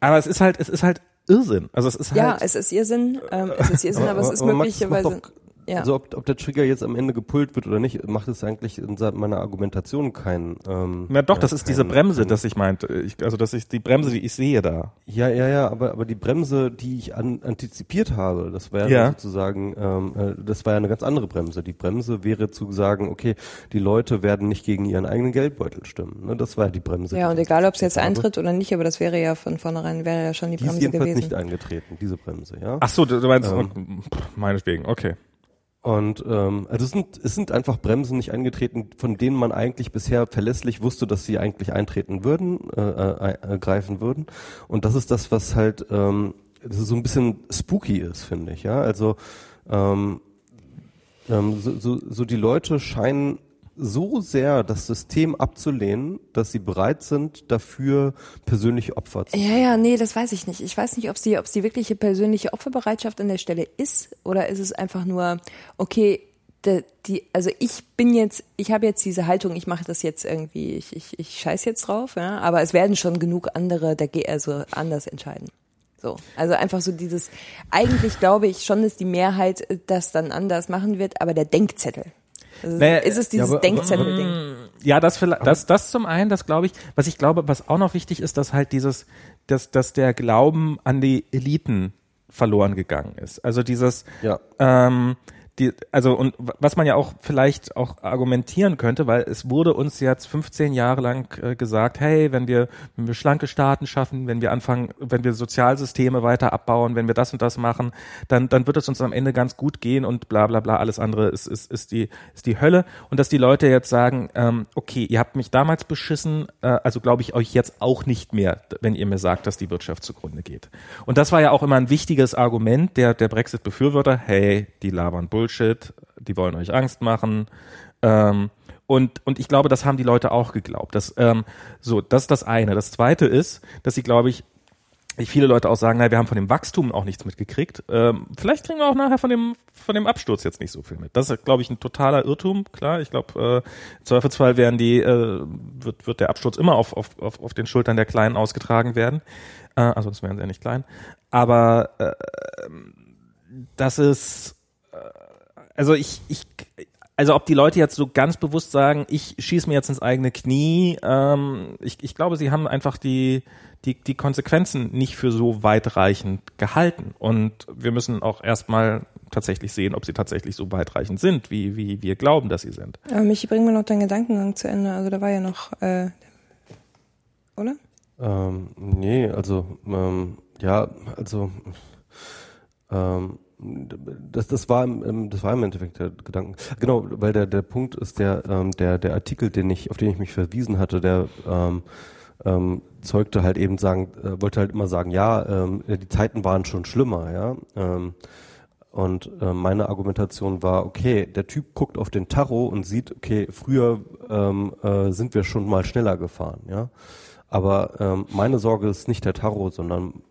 Aber es ist halt, es ist halt Irrsinn. Also es ist halt. Ja, es ist Irrsinn, ähm, es ist Irrsinn, aber, aber es ist möglicherweise. Ja. Also ob, ob der Trigger jetzt am Ende gepult wird oder nicht, macht es eigentlich in meiner Argumentation keinen. Ähm, ja doch, das ist diese Bremse, dass ich meinte. Ich, also das ist die Bremse, die ich sehe da. Ja, ja, ja, aber aber die Bremse, die ich an, antizipiert habe, das wäre ja. sozusagen, ähm, äh, das war ja eine ganz andere Bremse. Die Bremse wäre zu sagen, okay, die Leute werden nicht gegen ihren eigenen Geldbeutel stimmen. Ne? Das war die Bremse. Ja, und egal, ob es jetzt habe. eintritt oder nicht, aber das wäre ja von vornherein wäre ja schon die, die Bremse ist jedenfalls gewesen. nicht eingetreten, diese Bremse, ja. Ach so, du meinst ähm, meinetwegen, okay. Und ähm, also es sind, es sind einfach Bremsen nicht eingetreten, von denen man eigentlich bisher verlässlich wusste, dass sie eigentlich eintreten würden, äh, äh, äh, greifen würden. Und das ist das, was halt ähm, so ein bisschen spooky ist, finde ich. Ja, also ähm, ähm, so, so, so die Leute scheinen so sehr das System abzulehnen, dass sie bereit sind, dafür persönliche Opfer zu Ja, ja, nee, das weiß ich nicht. Ich weiß nicht, ob sie, ob die wirkliche persönliche Opferbereitschaft an der Stelle ist oder ist es einfach nur, okay, die, die also ich bin jetzt, ich habe jetzt diese Haltung, ich mache das jetzt irgendwie, ich, ich, ich scheiß jetzt drauf, ja, aber es werden schon genug andere, also anders entscheiden. So, also einfach so dieses, eigentlich glaube ich schon, dass die Mehrheit das dann anders machen wird, aber der Denkzettel, also naja, ist es dieses ja, Denkzettel-Ding? Mm, ja, das vielleicht, das, das zum einen, das glaube ich. Was ich glaube, was auch noch wichtig ist, dass halt dieses, dass, dass der Glauben an die Eliten verloren gegangen ist. Also dieses, ja. ähm, die, also und was man ja auch vielleicht auch argumentieren könnte, weil es wurde uns jetzt 15 Jahre lang äh, gesagt, hey, wenn wir, wenn wir schlanke Staaten schaffen, wenn wir anfangen, wenn wir Sozialsysteme weiter abbauen, wenn wir das und das machen, dann, dann wird es uns am Ende ganz gut gehen und bla bla bla, alles andere ist, ist, ist, die, ist die Hölle. Und dass die Leute jetzt sagen, ähm, okay, ihr habt mich damals beschissen, äh, also glaube ich euch jetzt auch nicht mehr, wenn ihr mir sagt, dass die Wirtschaft zugrunde geht. Und das war ja auch immer ein wichtiges Argument der, der Brexit-Befürworter, hey, die labern Bull Bullshit, die wollen euch Angst machen. Ähm, und, und ich glaube, das haben die Leute auch geglaubt. Das, ähm, so, das ist das eine. Das zweite ist, dass sie, glaube ich, viele Leute auch sagen, naja, wir haben von dem Wachstum auch nichts mitgekriegt. Ähm, vielleicht kriegen wir auch nachher von dem von dem Absturz jetzt nicht so viel mit. Das ist, glaube ich, ein totaler Irrtum. Klar, ich glaube, äh, Zweifelsfall werden die äh, wird wird der Absturz immer auf auf auf, auf den Schultern der Kleinen ausgetragen werden. Äh, also sonst wären sie ja nicht klein. Aber äh, das ist also ich, ich, also ob die Leute jetzt so ganz bewusst sagen, ich schieße mir jetzt ins eigene Knie, ähm, ich, ich glaube, sie haben einfach die, die, die Konsequenzen nicht für so weitreichend gehalten. Und wir müssen auch erstmal tatsächlich sehen, ob sie tatsächlich so weitreichend sind, wie, wie wir glauben, dass sie sind. Aber Michi, bring mir noch deinen Gedankengang zu Ende. Also da war ja noch, äh, oder? Ähm, nee, also ähm, ja, also ähm, das, das war im, das war im Endeffekt der Gedanken. Genau, weil der, der Punkt ist der, ähm, der, der Artikel, den ich, auf den ich mich verwiesen hatte, der ähm, ähm, zeugte halt eben sagen, äh, wollte halt immer sagen, ja, ähm, die Zeiten waren schon schlimmer, ja. Ähm, und äh, meine Argumentation war, okay, der Typ guckt auf den Tacho und sieht, okay, früher ähm, äh, sind wir schon mal schneller gefahren, ja. Aber ähm, meine Sorge ist nicht der Tacho, sondern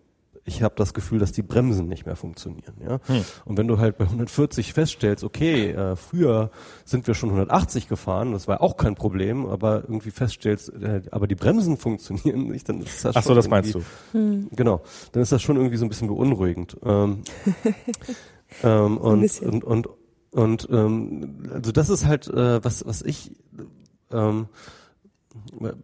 ich habe das Gefühl, dass die Bremsen nicht mehr funktionieren. Ja? Hm. Und wenn du halt bei 140 feststellst, okay, äh, früher sind wir schon 180 gefahren, das war auch kein Problem, aber irgendwie feststellst, äh, aber die Bremsen funktionieren nicht, dann ist das Ach so, das meinst du. Hm. Genau, dann ist das schon irgendwie so ein bisschen beunruhigend. Ähm, <laughs> ähm, und, und, und, und ähm, also das ist halt äh, was, was ich ähm,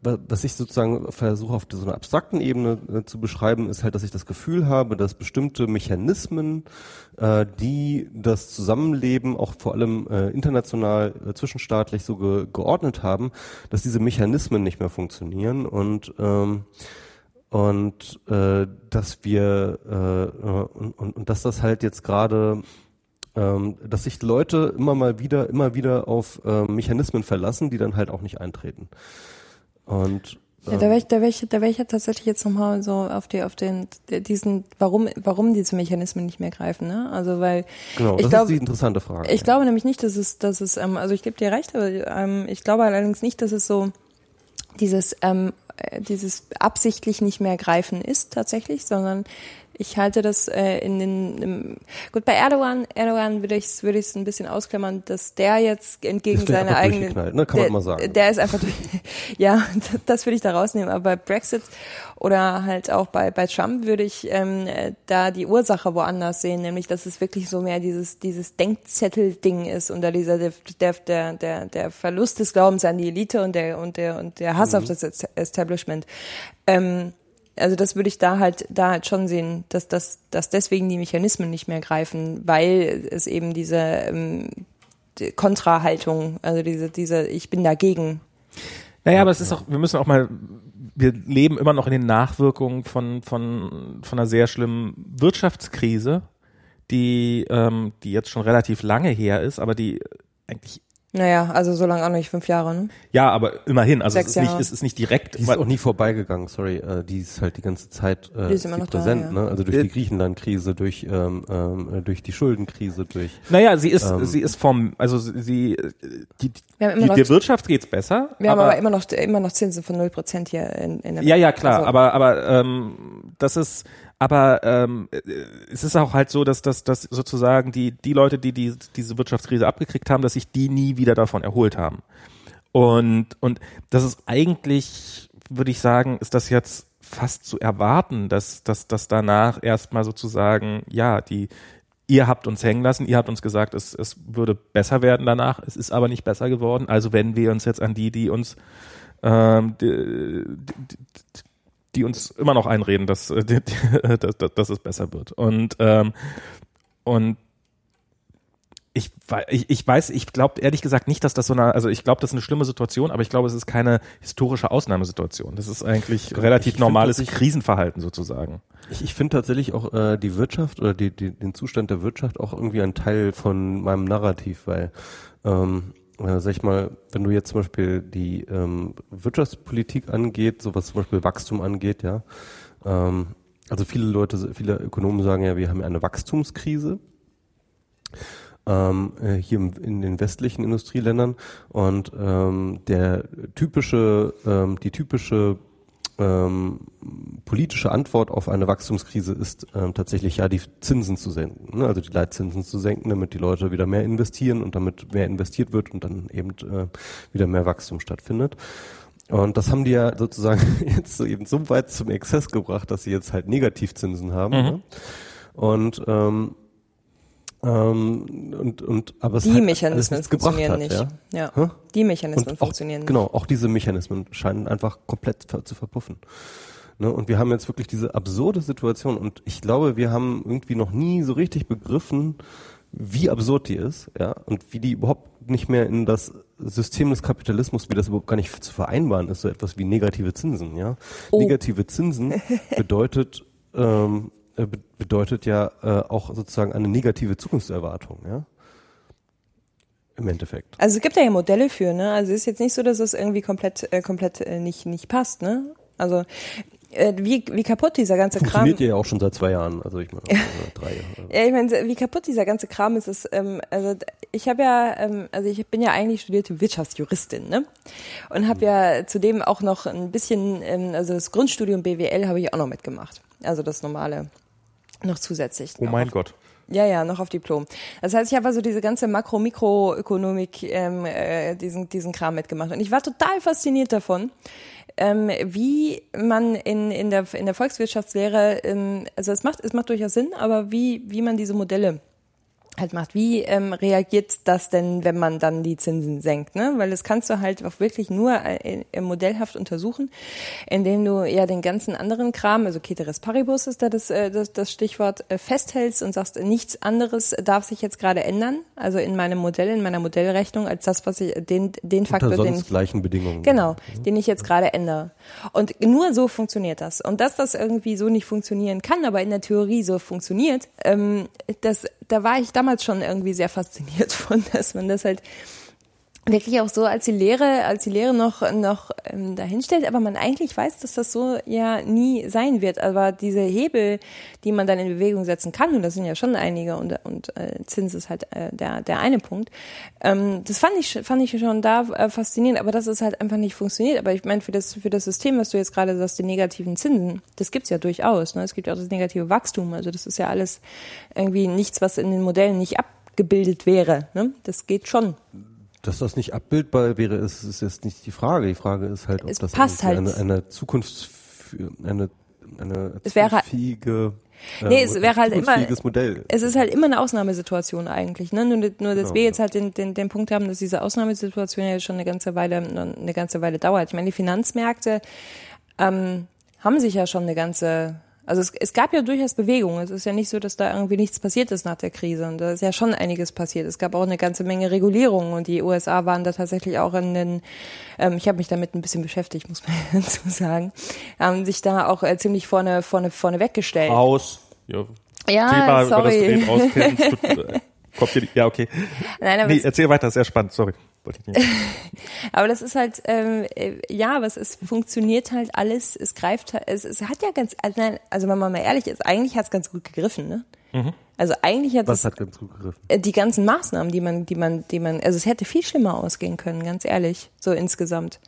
was ich sozusagen versuche auf so einer abstrakten Ebene äh, zu beschreiben, ist halt, dass ich das Gefühl habe, dass bestimmte Mechanismen, äh, die das Zusammenleben auch vor allem äh, international, äh, zwischenstaatlich so ge geordnet haben, dass diese Mechanismen nicht mehr funktionieren und ähm, und äh, dass wir äh, und, und, und dass das halt jetzt gerade ähm, dass sich Leute immer mal wieder, immer wieder auf äh, Mechanismen verlassen, die dann halt auch nicht eintreten. Und ja, da wäre ich, da wäre ich, da wäre ich ja tatsächlich jetzt nochmal so auf die, auf den, diesen, warum, warum diese Mechanismen nicht mehr greifen, ne? Also weil genau, das glaub, ist die interessante Frage. Ich ja. glaube nämlich nicht, dass es, dass es, ähm, also ich gebe dir recht, aber ähm, ich glaube allerdings nicht, dass es so dieses, ähm, äh, dieses absichtlich nicht mehr greifen ist tatsächlich, sondern ich halte das äh, in den im, gut bei Erdogan Erdogan würde ich es würde ich es ein bisschen ausklammern, dass der jetzt entgegen der seiner eigenen ne? kann man mal sagen. Der ist einfach <laughs> ja das würde ich da rausnehmen, aber bei Brexit oder halt auch bei bei Trump würde ich ähm, da die Ursache woanders sehen, nämlich dass es wirklich so mehr dieses dieses Denkzettel Ding ist und da dieser der der der der Verlust des Glaubens an die Elite und der und der und der Hass mhm. auf das Establishment ähm, also das würde ich da halt, da halt schon sehen, dass, dass, dass deswegen die Mechanismen nicht mehr greifen, weil es eben diese ähm, die Kontrahaltung, also diese, diese, ich bin dagegen. Naja, aber es ist auch, wir müssen auch mal, wir leben immer noch in den Nachwirkungen von, von, von einer sehr schlimmen Wirtschaftskrise, die, ähm, die jetzt schon relativ lange her ist, aber die eigentlich Naja, also so lange auch nicht, fünf Jahre, ne? Ja, aber immerhin, also Sechs es ist, nicht, es ist nicht direkt. Die ist auch nie vorbeigegangen, sorry. Äh, die ist halt die ganze Zeit äh, Die ist immer noch da, präsent, ja. ne? Also durch die Griechenland-Krise, durch ähm, ähm, äh, durch die Schuldenkrise, durch Naja, sie ist, Ähm. sie ist vom, also sie, äh, die, Wir haben immer die, noch- der Wirtschaft geht's besser. Wir aber, haben aber immer noch, immer noch Zinsen von 0% hier in, in der Ja, ja, klar, Also- aber, aber ähm, das ist, aber ähm, äh, es ist auch halt so, dass, dass, dass sozusagen die, die Leute, die, die diese Wirtschaftskrise abgekriegt haben, dass sich die nie wieder davon erholt haben. Und, und das ist eigentlich, würde ich sagen, ist das jetzt fast zu erwarten, dass, dass, dass danach erstmal sozusagen, ja, die, ihr habt uns hängen lassen, ihr habt uns gesagt, es, es würde besser werden danach, es ist aber nicht besser geworden, also wenden wir uns jetzt an die, die uns ähm, die, die, die uns immer noch einreden, dass, äh, die, die, <laughs> dass, dass, es besser wird. Und, ähm, und ich, ich, ich weiß, ich glaube ehrlich gesagt nicht, dass das so eine, also ich glaube, das ist eine schlimme Situation, aber ich glaube, es ist keine historische Ausnahmesituation. Das ist eigentlich relativ ich normales finde, dass ich- Krisenverhalten sozusagen. Ich, ich finde tatsächlich auch äh, die Wirtschaft oder die, die, den Zustand der Wirtschaft auch irgendwie ein Teil von meinem Narrativ, weil, ähm, äh, sag ich mal, wenn du jetzt zum Beispiel die ähm, Wirtschaftspolitik angeht, so was zum Beispiel Wachstum angeht, ja, ähm, also viele Leute, viele Ökonomen sagen ja, wir haben eine Wachstumskrise ähm, äh, hier im, in den westlichen Industrieländern und ähm, der typische, ähm, die typische ähm, politische Antwort auf eine Wachstumskrise ist ähm, tatsächlich ja die Zinsen zu senken, ne? also die Leitzinsen zu senken, damit die Leute wieder mehr investieren und damit mehr investiert wird und dann eben äh, wieder mehr Wachstum stattfindet. Und das haben die ja sozusagen <laughs> jetzt so eben so weit zum Exzess gebracht, dass sie jetzt halt Negativzinsen haben. Ne? Und ähm, ähm, und, und aber es Die Mechanismen funktionieren hat, nicht. Ja? Ja. Die Mechanismen auch, funktionieren nicht. Genau, auch diese Mechanismen scheinen einfach komplett zu verpuffen. Ne? Und wir haben jetzt wirklich diese absurde Situation und ich glaube, wir haben irgendwie noch nie so richtig begriffen, wie absurd die ist, ja, und wie die überhaupt nicht mehr in das System des Kapitalismus, wie das überhaupt gar nicht zu vereinbaren ist, so etwas wie negative Zinsen, ja. Oh. Negative Zinsen <laughs> bedeutet, ähm, äh, be- bedeutet ja äh, auch sozusagen eine negative Zukunftserwartung, ja. Im Endeffekt. Also es gibt da ja Modelle für, ne? Also es ist jetzt nicht so, dass es irgendwie komplett, äh, komplett äh, nicht, nicht passt, ne? Also wie, wie kaputt dieser ganze Kram. Funktioniert ja auch schon seit zwei Jahren, also ich meine, <laughs> drei Jahre. Ja, ich meine, wie kaputt dieser ganze Kram ist, ist ähm, also ich habe ja, ähm, also ich bin ja eigentlich studierte Wirtschaftsjuristin, ne? Und habe ja zudem auch noch ein bisschen, ähm, also das Grundstudium BWL habe ich auch noch mitgemacht. Also das normale noch zusätzlich. Oh mein Gott. Ja, ja, noch auf Diplom. Das heißt, ich habe also diese ganze Makro-Mikroökonomik, ähm, äh, diesen, diesen Kram mitgemacht. Und ich war total fasziniert davon, ähm, wie man in, in, der, in der Volkswirtschaftslehre, ähm, also es macht, es macht durchaus Sinn, aber wie, wie man diese Modelle halt macht. Wie ähm, reagiert das denn, wenn man dann die Zinsen senkt? Ne? Weil das kannst du halt auch wirklich nur äh, äh, modellhaft untersuchen, indem du ja den ganzen anderen Kram, also Ceteris Paribus ist da das, äh, das, das Stichwort, äh, festhältst und sagst, nichts anderes darf sich jetzt gerade ändern, also in meinem Modell, in meiner Modellrechnung, als das, was ich, den, den Faktor, Unter den sonst ich gleichen Bedingungen. Genau, den ich jetzt gerade ändere. Und nur so funktioniert das. Und dass das irgendwie so nicht funktionieren kann, aber in der Theorie so funktioniert, ähm, das, da war ich damals schon irgendwie sehr fasziniert <laughs> von, dass man das halt wirklich auch so als die Lehre, als die Lehre noch noch ähm, dahinstellt, aber man eigentlich weiß, dass das so ja nie sein wird. Aber diese Hebel, die man dann in Bewegung setzen kann, und das sind ja schon einige, und, und äh, Zins ist halt äh, der der eine Punkt. Ähm, das fand ich fand ich schon da äh, faszinierend, aber dass es halt einfach nicht funktioniert. Aber ich meine für das für das System, was du jetzt gerade sagst, die negativen Zinsen, das gibt's ja durchaus. Ne? Es gibt ja auch das negative Wachstum. Also das ist ja alles irgendwie nichts, was in den Modellen nicht abgebildet wäre. Ne? Das geht schon. Dass das nicht abbildbar wäre, ist, ist jetzt nicht die Frage. Die Frage ist halt, ob Es das passt halt. eine, eine Zukunfts eine eine Es wäre- zukunftsfähige Nee, es wäre halt immer- Modell. Es ist halt immer eine Ausnahmesituation eigentlich, ne? Nur, nur dass Genau, wir jetzt halt den, den, den Punkt haben, dass diese Ausnahmesituation ja schon eine ganze Weile, eine ganze Weile dauert. Ich meine, die Finanzmärkte ähm, haben sich ja schon eine ganze, also es, es gab ja durchaus Bewegung. Es ist ja nicht so, dass da irgendwie nichts passiert ist nach der Krise. Und da ist ja schon einiges passiert. Es gab auch eine ganze Menge Regulierungen und die USA waren da tatsächlich auch in den, ähm, ich habe mich damit ein bisschen beschäftigt, muss man <laughs> dazu sagen, haben sich da auch äh, ziemlich vorne, vorne, vorne weggestellt. Aus. Ja, Ja, Thema, über das sorry. du auskennst. Du, äh, ja, okay. Nein, aber Nee, es- erzähl weiter, sehr spannend, sorry. Wollte ich nicht. <laughs> aber das ist halt, ähm, äh, ja, aber es, funktioniert halt alles, es greift, es, es hat ja ganz, also, also wenn man mal ehrlich ist, eigentlich hat es ganz gut gegriffen, ne? Mhm. Also eigentlich hat Was es, hat ganz gut gegriffen? äh, die ganzen Maßnahmen, die man, die man, die man, also es hätte viel schlimmer ausgehen können, ganz ehrlich, so insgesamt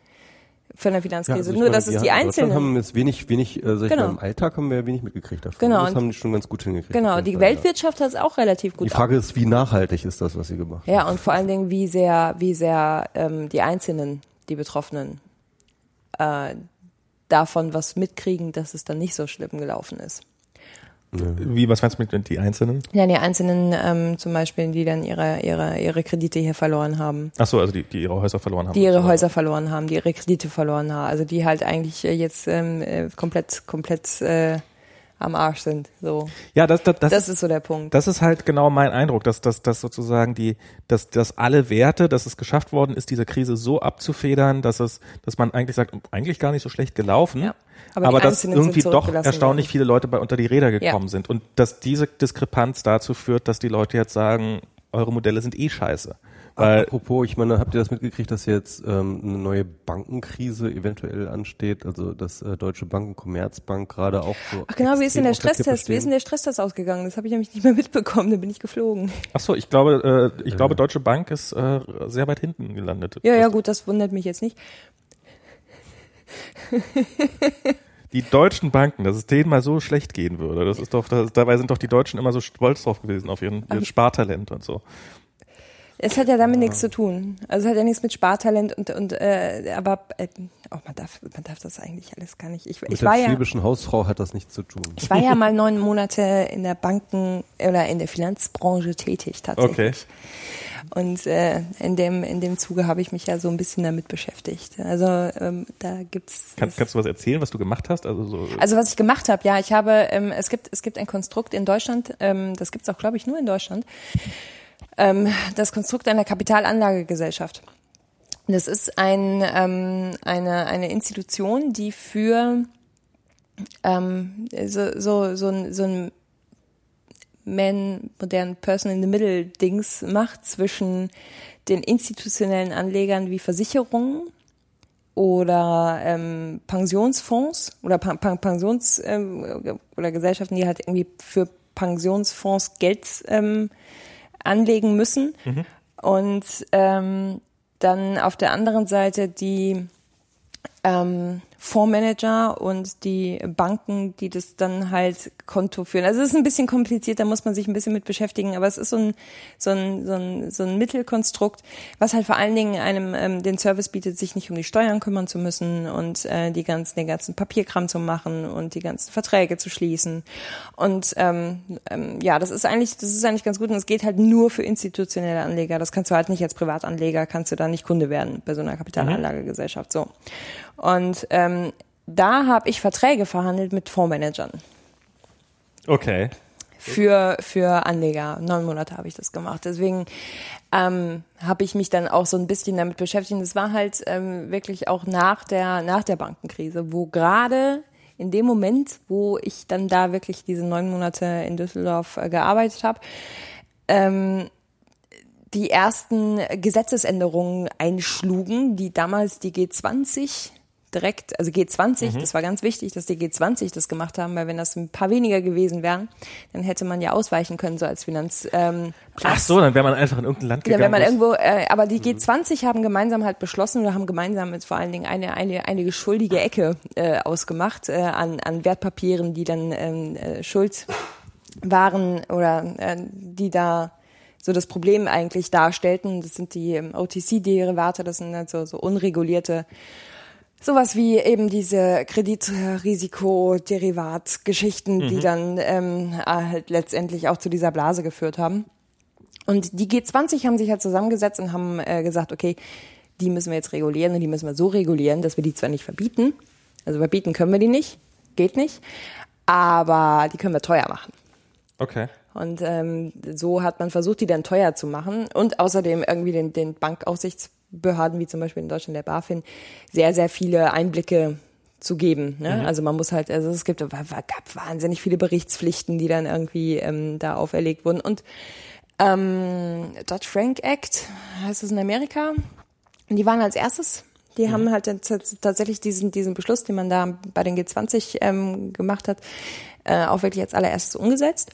von der Finanzkrise. also ich Nur, meine, dass es die einzelnen. haben jetzt wenig, wenig, äh, sag ich Genau. mal, im Alltag haben wir wenig mitgekriegt davon. Genau, Das haben die schon ganz gut hingekriegt. Genau, die Weltwirtschaft hat es auch relativ Ja. gut Die Frage ist, wie nachhaltig ist das, was sie gemacht haben? Ja, und vor allen Dingen, wie sehr, wie sehr ähm, die Einzelnen, die Betroffenen, äh, davon was mitkriegen, dass es dann nicht so schlimm gelaufen ist. Wie, was meinst du mit die Einzelnen? Ja, die Einzelnen ähm, zum Beispiel, die dann ihre, ihre, ihre Kredite hier verloren haben, Ach so, also die, die ihre Häuser verloren haben. die ihre. Häuser verloren haben, die ihre Kredite verloren haben, also die halt eigentlich äh, jetzt ähm, äh, komplett, komplett äh, am Arsch sind. So, Ja, das, das, das, das ist so der Punkt. das ist halt genau mein Eindruck, dass, dass, dass sozusagen die, dass, dass alle Werte, dass es geschafft worden ist, diese Krise so abzufedern, dass es, dass man eigentlich sagt, eigentlich gar nicht so schlecht gelaufen, Ja, aber, aber dass irgendwie doch erstaunlich worden. viele Leute bei unter die Räder Ja. gekommen sind und dass diese Diskrepanz dazu führt, dass die Leute jetzt sagen, eure Modelle sind eh scheiße. Weil, Apropos, ich meine, habt ihr das mitgekriegt, dass jetzt ähm, eine neue Bankenkrise eventuell ansteht? Also dass äh, Deutsche Bank und Commerzbank gerade auch so. Ach genau, wie ist denn der Stresstest? Wie ist denn der Stresstest ausgegangen? Das habe ich nämlich nicht mehr mitbekommen, da bin ich geflogen. ach so, ich glaube, äh, ich glaube, Deutsche Bank ist äh, sehr weit hinten gelandet. Ja, ja, gut, das wundert mich jetzt nicht. Die deutschen Banken, dass es denen mal so schlecht gehen würde, das ist doch, das, dabei sind doch die Deutschen immer so stolz drauf gewesen auf ihren, ihren Spartalent und so. Es hat ja damit nichts zu tun. Also es hat ja nichts mit Spartalent und und äh, aber äh, oh, man darf man darf das eigentlich alles gar nicht. Ich, Mit ich der war ja schwäbischen Hausfrau hat das nichts zu tun. ich war ja <laughs> mal neun Monate in der Banken oder in der Finanzbranche tätig tatsächlich. Okay. Und äh, in dem in dem Zuge habe ich mich ja so ein bisschen damit beschäftigt. Also ähm, da gibt's Kann, kannst du was erzählen, was du gemacht hast? Also so, Also was ich gemacht habe, ja, ich habe, ähm, es gibt es gibt ein Konstrukt in Deutschland, ähm, das gibt's auch, glaube ich, nur in Deutschland, ähm, das Konstrukt einer Kapitalanlagegesellschaft. Das ist ein, ähm, eine, eine Institution, die für ähm, so, so, so, ein, so ein man, modernen Person in the Middle Dings macht zwischen den institutionellen Anlegern wie Versicherungen oder ähm, Pensionsfonds oder pa pa Pensions ähm, oder Gesellschaften, die halt irgendwie für Pensionsfonds Geld ähm, anlegen müssen. Und ähm, dann auf der anderen Seite die ähm, Fondsmanager und die Banken, die das dann halt Konto führen. Also es ist ein bisschen kompliziert, da muss man sich ein bisschen mit beschäftigen, aber es ist so ein, so ein, so ein, so ein Mittelkonstrukt, was halt vor allen Dingen einem ähm, den Service bietet, sich nicht um die Steuern kümmern zu müssen und äh, die ganzen, den ganzen Papierkram zu machen und die ganzen Verträge zu schließen. Und ähm, ähm, ja, das ist eigentlich, das ist eigentlich ganz gut und es geht halt nur für institutionelle Anleger. Das kannst du halt nicht als Privatanleger, kannst du da nicht Kunde werden bei so einer Kapitalanlagegesellschaft. So. Und ähm, da habe ich Verträge verhandelt mit Fondsmanagern okay. für, für Anleger. Neun Monate habe ich das gemacht. Deswegen ähm, habe ich mich dann auch so ein bisschen damit beschäftigt. Es war halt ähm, wirklich auch nach der, nach der Bankenkrise, wo gerade in dem Moment, wo ich dann da wirklich diese neun Monate in Düsseldorf äh, gearbeitet habe, ähm, die ersten Gesetzesänderungen einschlugen, die damals die G20 direkt, also G20, das war ganz wichtig, dass die G20 das gemacht haben, weil wenn das ein paar weniger gewesen wären, dann hätte man ja ausweichen können, so als Finanz. Ähm, Ach so, dann wäre man einfach in irgendein Land ja, gegangen. wenn man irgendwo, äh, aber die G20 haben gemeinsam halt beschlossen oder haben gemeinsam jetzt vor allen Dingen eine, eine, eine geschuldige Ecke äh, ausgemacht äh, an, an Wertpapieren, die dann ähm, äh, Schuld waren oder äh, die da so das Problem eigentlich darstellten. Das sind die ähm, OTC-Derivate, das sind halt so, so unregulierte Sowas wie eben diese Kreditrisikoderivatgeschichten, die dann ähm, halt letztendlich auch zu dieser Blase geführt haben. Und die G20 haben sich halt zusammengesetzt und haben äh, gesagt, okay, die müssen wir jetzt regulieren und die müssen wir so regulieren, dass wir die zwar nicht verbieten, also verbieten können wir die nicht, geht nicht, aber die können wir teuer machen. Okay. Und ähm, so hat man versucht, die dann teuer zu machen und außerdem irgendwie den, den Bankaufsichtsbehörden, wie zum Beispiel in Deutschland der BaFin, sehr, sehr viele Einblicke zu geben. Ne? Also man muss halt, also es gibt, gab wahnsinnig viele Berichtspflichten, die dann irgendwie ähm, da auferlegt wurden. Und ähm, Dodd-Frank Act heißt es in Amerika. Die waren als erstes die mhm. haben halt tatsächlich diesen, diesen Beschluss, den man da bei den G20 ähm, gemacht hat, äh, auch wirklich als allererstes umgesetzt.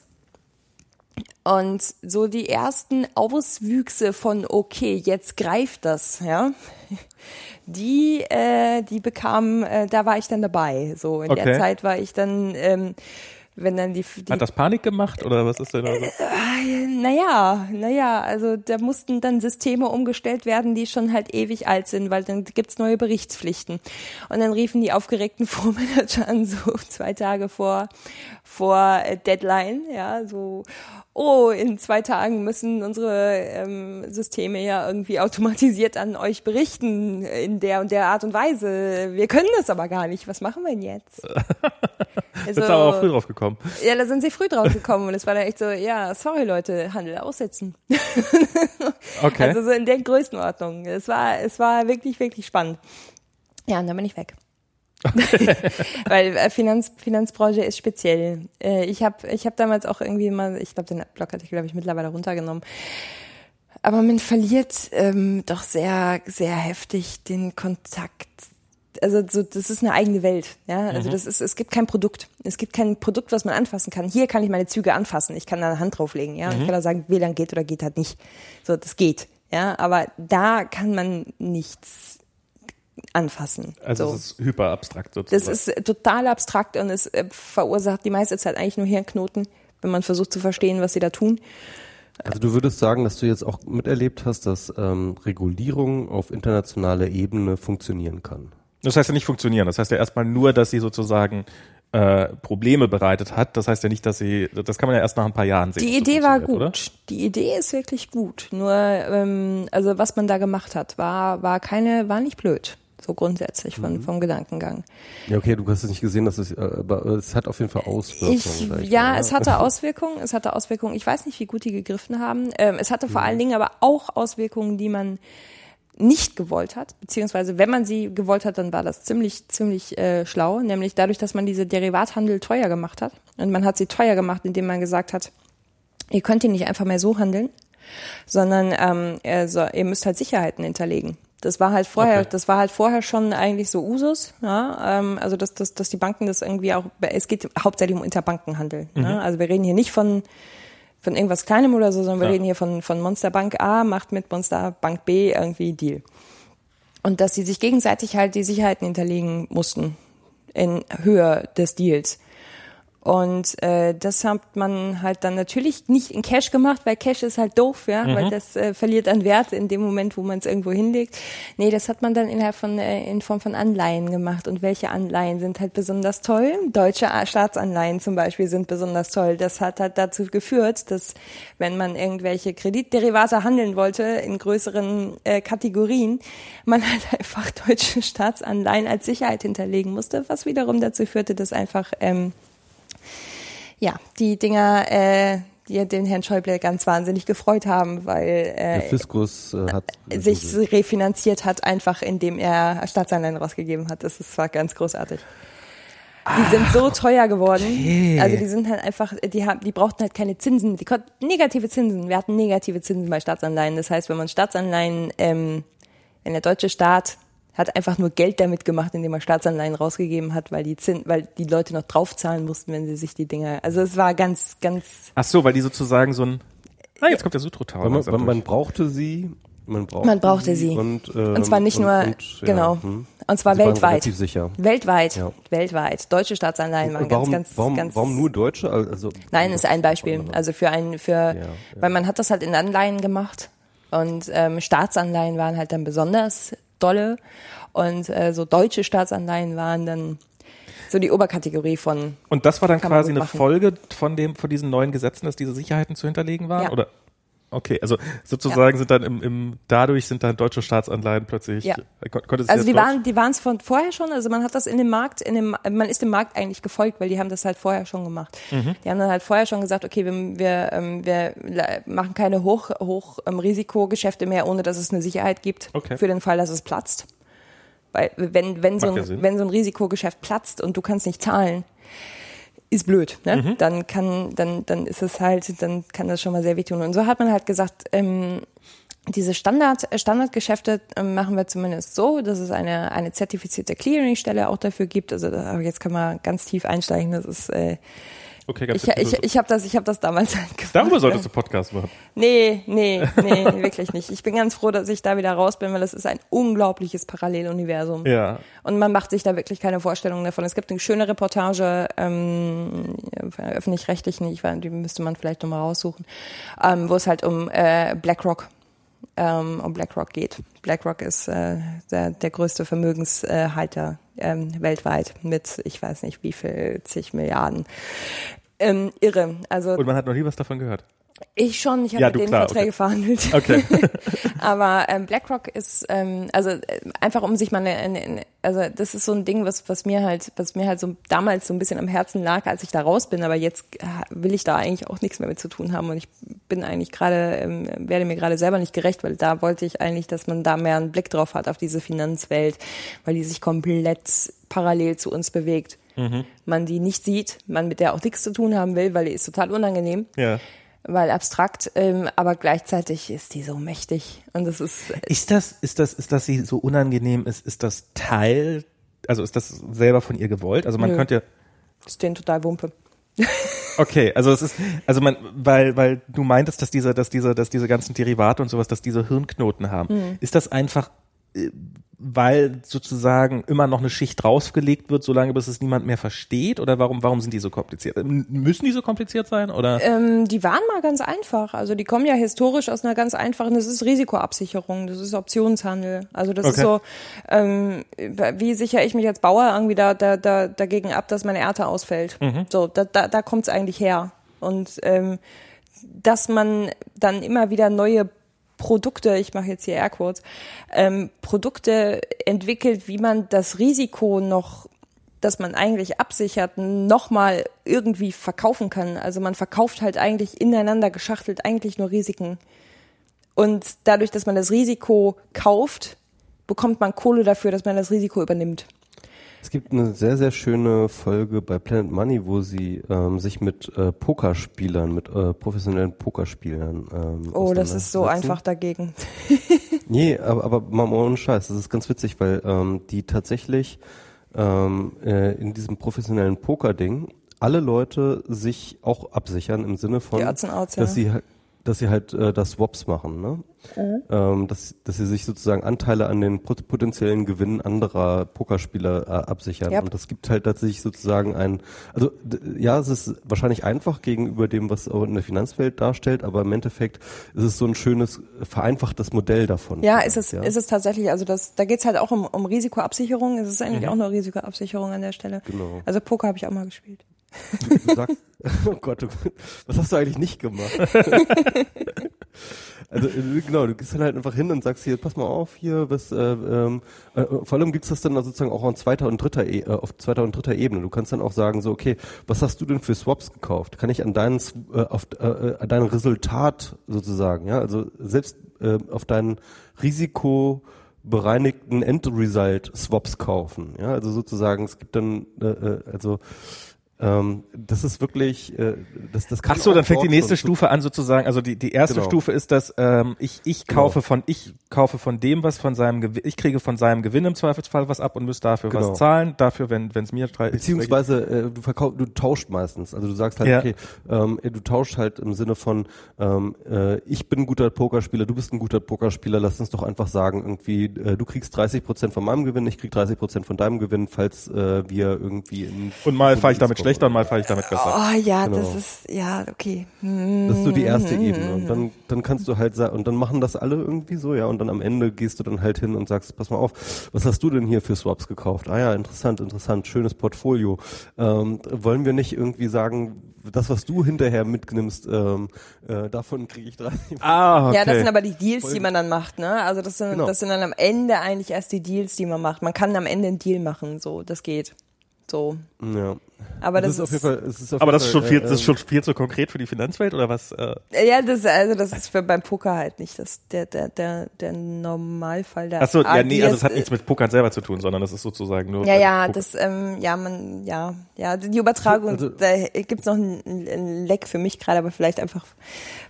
Und so die ersten Auswüchse von okay, jetzt greift das, ja, <laughs> die, äh, die bekamen, äh, da war ich dann dabei. So in okay. der Zeit war ich dann ähm, wenn dann die, die Hat das Panik gemacht oder was ist denn da? Äh, naja, naja, also da mussten dann Systeme umgestellt werden, die schon halt ewig alt sind, weil dann gibt's neue Berichtspflichten. Und dann riefen die aufgeregten <laughs> Fondsmanager an, so zwei Tage vor, vor äh, Deadline, ja, so, oh, in zwei Tagen müssen unsere ähm, Systeme ja irgendwie automatisiert an euch berichten in der und der Art und Weise. Wir können das aber gar nicht. Was machen wir denn jetzt? <laughs> Also, sind aber auch früh drauf gekommen. Ja, da sind sie früh drauf gekommen und es war dann echt so, ja, sorry Leute, Handel aussetzen. <laughs> okay. Also so in der Größenordnung. Es war, es war wirklich, wirklich spannend. Ja, und dann bin ich weg. <laughs> Weil äh, Finanz, Finanzbranche ist speziell. Äh, ich habe ich hab damals auch irgendwie mal, ich glaube, den Blogartikel habe ich mittlerweile runtergenommen. Aber man verliert ähm, doch sehr, sehr heftig den Kontakt. Also so, das ist eine eigene Welt. Ja, also mhm. das ist, es gibt kein Produkt. Es gibt kein Produkt, was man anfassen kann. Hier kann ich meine Züge anfassen. Ich kann da eine Hand drauflegen. Ja, mhm. ich kann da sagen, WLAN geht oder geht halt nicht. So, das geht. Ja, aber da kann man nichts anfassen. Also so. es ist hyper abstrakt sozusagen. Das ist total abstrakt und es äh, verursacht die meiste Zeit eigentlich nur Hirnknoten, wenn man versucht zu verstehen, was sie da tun. Also du würdest sagen, dass du jetzt auch miterlebt hast, dass ähm, Regulierung auf internationaler Ebene funktionieren kann. Das heißt ja nicht funktionieren. Das heißt ja erstmal nur, dass sie sozusagen äh, Probleme bereitet hat. Das heißt ja nicht, dass sie, das kann man ja erst nach ein paar Jahren sehen. Die Idee war gut. Oder? Die Idee ist wirklich gut. Nur, ähm, also was man da gemacht hat, war, war keine, war nicht blöd so grundsätzlich von, mhm. vom Gedankengang. Ja, okay, du hast es nicht gesehen, dass es, äh, aber es hat auf jeden Fall Auswirkungen. Ich, ja, mal, es hatte Auswirkungen, es hatte Auswirkungen. Ich weiß nicht, wie gut die gegriffen haben. Ähm, es hatte vor mhm. allen Dingen aber auch Auswirkungen, die man nicht gewollt hat, beziehungsweise wenn man sie gewollt hat, dann war das ziemlich, ziemlich äh, schlau, nämlich dadurch, dass man diese Derivathandel teuer gemacht hat. Und man hat sie teuer gemacht, indem man gesagt hat, ihr könnt ihn nicht einfach mehr so handeln, sondern ähm, also, ihr müsst halt Sicherheiten hinterlegen. Das war halt vorher, okay. das war halt vorher schon eigentlich so Usus, ja, ähm, also dass, dass, dass die Banken das irgendwie auch, es geht hauptsächlich um Interbankenhandel. Ne? Mhm. Ne? Also wir reden hier nicht von von irgendwas Kleinem oder so, sondern wir ja. reden hier von von Monsterbank A macht mit Monsterbank B irgendwie Deal. Und dass sie sich gegenseitig halt die Sicherheiten hinterlegen mussten in Höhe des Deals. Und äh, das hat man halt dann natürlich nicht in Cash gemacht, weil Cash ist halt doof, ja, mhm. weil das äh, verliert an Wert in dem Moment, wo man es irgendwo hinlegt. Nee, das hat man dann innerhalb von äh, in Form von Anleihen gemacht. Und welche Anleihen sind halt besonders toll? Deutsche Staatsanleihen zum Beispiel sind besonders toll. Das hat halt dazu geführt, dass wenn man irgendwelche Kreditderivate handeln wollte in größeren äh, Kategorien, man halt <laughs> einfach deutsche Staatsanleihen als Sicherheit hinterlegen musste, was wiederum dazu führte, dass einfach ähm, ja, die Dinger, äh, die den Herrn Schäuble ganz wahnsinnig gefreut haben, weil äh, der Fiskus äh, hat sich refinanziert hat, einfach indem er Staatsanleihen rausgegeben hat. Das ist, war ganz großartig. Die sind so teuer geworden. Okay. Also die sind halt einfach, die haben, die brauchten halt keine Zinsen, die konnten negative Zinsen. Wir hatten negative Zinsen bei Staatsanleihen. Das heißt, wenn man Staatsanleihen, ähm, wenn der deutsche Staat hat einfach nur Geld damit gemacht, indem er Staatsanleihen rausgegeben hat, weil die Zin weil die Leute noch draufzahlen mussten, wenn sie sich die Dinger. Also es war ganz, ganz. Ach so, weil die sozusagen so ein. Ah, jetzt kommt der Sutro-Tower. Man, man, man brauchte sie. Man brauchte, man brauchte sie. sie. Und, ähm, und zwar nicht und, nur, und, genau. Ja, hm. Und zwar weltweit. sicher. Weltweit. Ja. Weltweit. Deutsche Staatsanleihen waren warum, ganz, ganz, warum, ganz. Warum nur deutsche? Also, Nein, ist ein Beispiel. Also für ein, für, ja, weil man hat das halt in Anleihen gemacht. Und ähm, Staatsanleihen waren halt dann besonders dolle. Und äh, so deutsche Staatsanleihen waren dann so die Oberkategorie von. Und das war dann quasi eine Folge von dem, von diesen neuen Gesetzen, dass diese Sicherheiten zu hinterlegen waren? Ja. Oder? Okay, also sozusagen ja. sind dann im, im, dadurch sind dann deutsche Staatsanleihen plötzlich. Ja. also die waren, die waren es von vorher schon. Also man hat das in dem Markt, in dem, man ist dem Markt eigentlich gefolgt, weil die haben das halt vorher schon gemacht. Mhm. Die haben dann halt vorher schon gesagt, okay, wir, wir, ähm, wir machen keine Hoch, Hoch ähm, Risikogeschäfte mehr, ohne dass es eine Sicherheit gibt okay. für den Fall, dass es platzt. Weil wenn, wenn, so ein, wenn so ein Risikogeschäft platzt und du kannst nicht zahlen, ist blöd, ne? Mhm. Dann kann, dann, dann ist es halt, dann kann das schon mal sehr wehtun. Und so hat man halt gesagt, ähm, diese Standard, äh, Standardgeschäfte äh, machen wir zumindest so, dass es eine, eine zertifizierte Clearing-Stelle auch dafür gibt. Also da, jetzt kann man ganz tief einsteigen. Das ist äh, Okay, ganz ich, ich, ich habe das, ich hab das damals <laughs> angefangen. Darüber solltest du Podcast machen. Nee, nee, nee, <laughs> wirklich nicht. Ich bin ganz froh, dass ich da wieder raus bin, weil es ist ein unglaubliches Paralleluniversum. Ja. Und man macht sich da wirklich keine Vorstellung davon. Es gibt eine schöne Reportage ähm, öffentlich-rechtlichen, ich weiß, die müsste man vielleicht nochmal raussuchen, ähm, wo es halt um äh, BlackRock ähm, um BlackRock geht. BlackRock ist äh, der, der größte Vermögenshalter ähm, weltweit mit, ich weiß nicht wie viel, zig Milliarden. Ähm, irre. Also, Und man hat noch nie was davon gehört. Ich schon, ich habe ja, mit denen klar, Verträge okay. verhandelt. Okay. <laughs> Aber ähm, BlackRock ist ähm, also äh, einfach um sich mal eine, eine, also das ist so ein Ding, was was mir halt was mir halt so damals so ein bisschen am Herzen lag, als ich da raus bin. Aber jetzt äh, will ich da eigentlich auch nichts mehr mit zu tun haben und ich bin eigentlich gerade ähm, werde mir gerade selber nicht gerecht, weil da wollte ich eigentlich, dass man da mehr einen Blick drauf hat auf diese Finanzwelt, weil die sich komplett parallel zu uns bewegt. Mhm. Man die nicht sieht, man mit der auch nichts zu tun haben will, weil die ist total unangenehm. Ja weil abstrakt, ähm, aber gleichzeitig ist die so mächtig und das ist. Äh, ist das, ist das, ist das sie so unangenehm ist, ist das Teil, also ist das selber von ihr gewollt? Also man Nö. könnte. Ist denen total Wumpe. <laughs> Okay, also es ist, also man, weil, weil du meintest, dass diese, dass diese, dass diese ganzen Derivate und sowas, dass diese Hirnknoten haben. Mhm. Ist das einfach weil sozusagen immer noch eine Schicht draufgelegt wird, solange bis es niemand mehr versteht? Oder warum, warum sind die so kompliziert? Müssen die so kompliziert sein? Oder? Ähm, die waren mal ganz einfach. Also die kommen ja historisch aus einer ganz einfachen, das ist Risikoabsicherung, das ist Optionshandel. Also das okay. ist so, ähm, wie sichere ich mich als Bauer irgendwie da, da, da, dagegen ab, dass meine Ernte ausfällt. Mhm. So, da, da, da kommt es eigentlich her. Und ähm, dass man dann immer wieder neue Produkte, ich mache jetzt hier Airquotes, ähm, Produkte entwickelt, wie man das Risiko noch, das man eigentlich absichert, nochmal irgendwie verkaufen kann. Also man verkauft halt eigentlich ineinander geschachtelt eigentlich nur Risiken. Und dadurch, dass man das Risiko kauft, bekommt man Kohle dafür, dass man das Risiko übernimmt. Es gibt eine sehr, sehr schöne Folge bei Planet Money, wo sie ähm, sich mit äh, Pokerspielern, mit äh, professionellen Pokerspielern ähm, Oh, das ist so einfach dagegen. <laughs> nee, aber, aber mal ohne Scheiß, das ist ganz witzig, weil ähm, die tatsächlich ähm, äh, in diesem professionellen Poker-Ding alle Leute sich auch absichern im Sinne von, Outs, dass ja. sie dass sie halt äh, das Swaps machen, ne? Mhm. Ähm, dass, dass sie sich sozusagen Anteile an den potenziellen Gewinnen anderer Pokerspieler äh, absichern. Yep. Und das gibt halt tatsächlich sozusagen ein, also ja, es ist wahrscheinlich einfach gegenüber dem, was auch in der Finanzwelt darstellt, aber im Endeffekt ist es so ein schönes, vereinfachtes Modell davon. Ja, ist es, ja? ist es tatsächlich. Also das, da geht's halt auch um, um Risikoabsicherung. Es ist eigentlich mhm. auch nur Risikoabsicherung an der Stelle. Genau. Also Poker habe ich auch mal gespielt. Du, du sagst, <laughs> oh Gott, was hast du eigentlich nicht gemacht? <laughs> also äh, genau, du gehst dann halt einfach hin und sagst hier, pass mal auf hier, was, äh, ähm, äh, vor allem gibt's das dann sozusagen auch an zweiter und dritter, e äh, auf zweiter und dritter Ebene. Du kannst dann auch sagen so, okay, was hast du denn für Swaps gekauft? Kann ich an deinen, äh, auf, äh, äh, an dein Resultat sozusagen, ja, also selbst äh, auf dein Risiko bereinigten Endresult Swaps kaufen. Ja, also sozusagen, es gibt dann, äh, äh also ähm, das ist wirklich, äh, das, das kann Ach so, dann fängt die nächste Stufe an sozusagen. Also die die erste genau. Stufe ist, dass ähm, ich ich genau. kaufe genau. von ich kaufe von dem was von seinem Gewinn, ich kriege von seinem Gewinn im Zweifelsfall was ab und muss dafür genau. was zahlen. Dafür, wenn wenn es mir beziehungsweise äh, du verkaufst, du tauscht meistens. Also du sagst halt, ja. okay, ähm, du tauschst halt im Sinne von ähm, äh, ich bin ein guter Pokerspieler, du bist ein guter Pokerspieler. Lass uns doch einfach sagen, irgendwie äh, du kriegst 30 Prozent von meinem Gewinn, ich krieg 30 Prozent von deinem Gewinn, falls äh, wir irgendwie in und mal fahre ich damit schlechter und mal fahre ich damit besser. Oh ja, genau. das ist, ja, okay. Das ist so die erste Ebene. Und dann, dann kannst du halt sagen, und dann machen das alle irgendwie so, ja, und dann am Ende gehst du dann halt hin und sagst, pass mal auf, was hast du denn hier für Swaps gekauft? Ah ja, interessant, interessant, schönes Portfolio. Ähm, wollen wir nicht irgendwie sagen, das, was du hinterher mitnimmst, ähm, äh, davon kriege ich drei. <laughs> Ah, okay. Ja, das sind aber die Deals, die man dann macht, ne? Also das sind, genau. das sind dann am Ende eigentlich erst die Deals, die man macht. Man kann am Ende einen Deal machen, so, das geht. So. Ja. Aber das, das ist, ist, auf jeden Fall, es ist auf Aber das ist schon viel, äh, das ist schon viel zu konkret für die Finanzwelt oder was? Äh, ja, das, also das ist für beim Poker halt nicht das, der, der, der, der Normalfall. Der ach so, ja, nee, also es hat nichts mit Pokern selber zu tun, sondern das ist sozusagen nur. Ja, ja, Poker. das, ähm, ja, man, ja, ja, die Übertragung, Also- da gibt's noch einen, Leck für mich gerade, aber vielleicht einfach,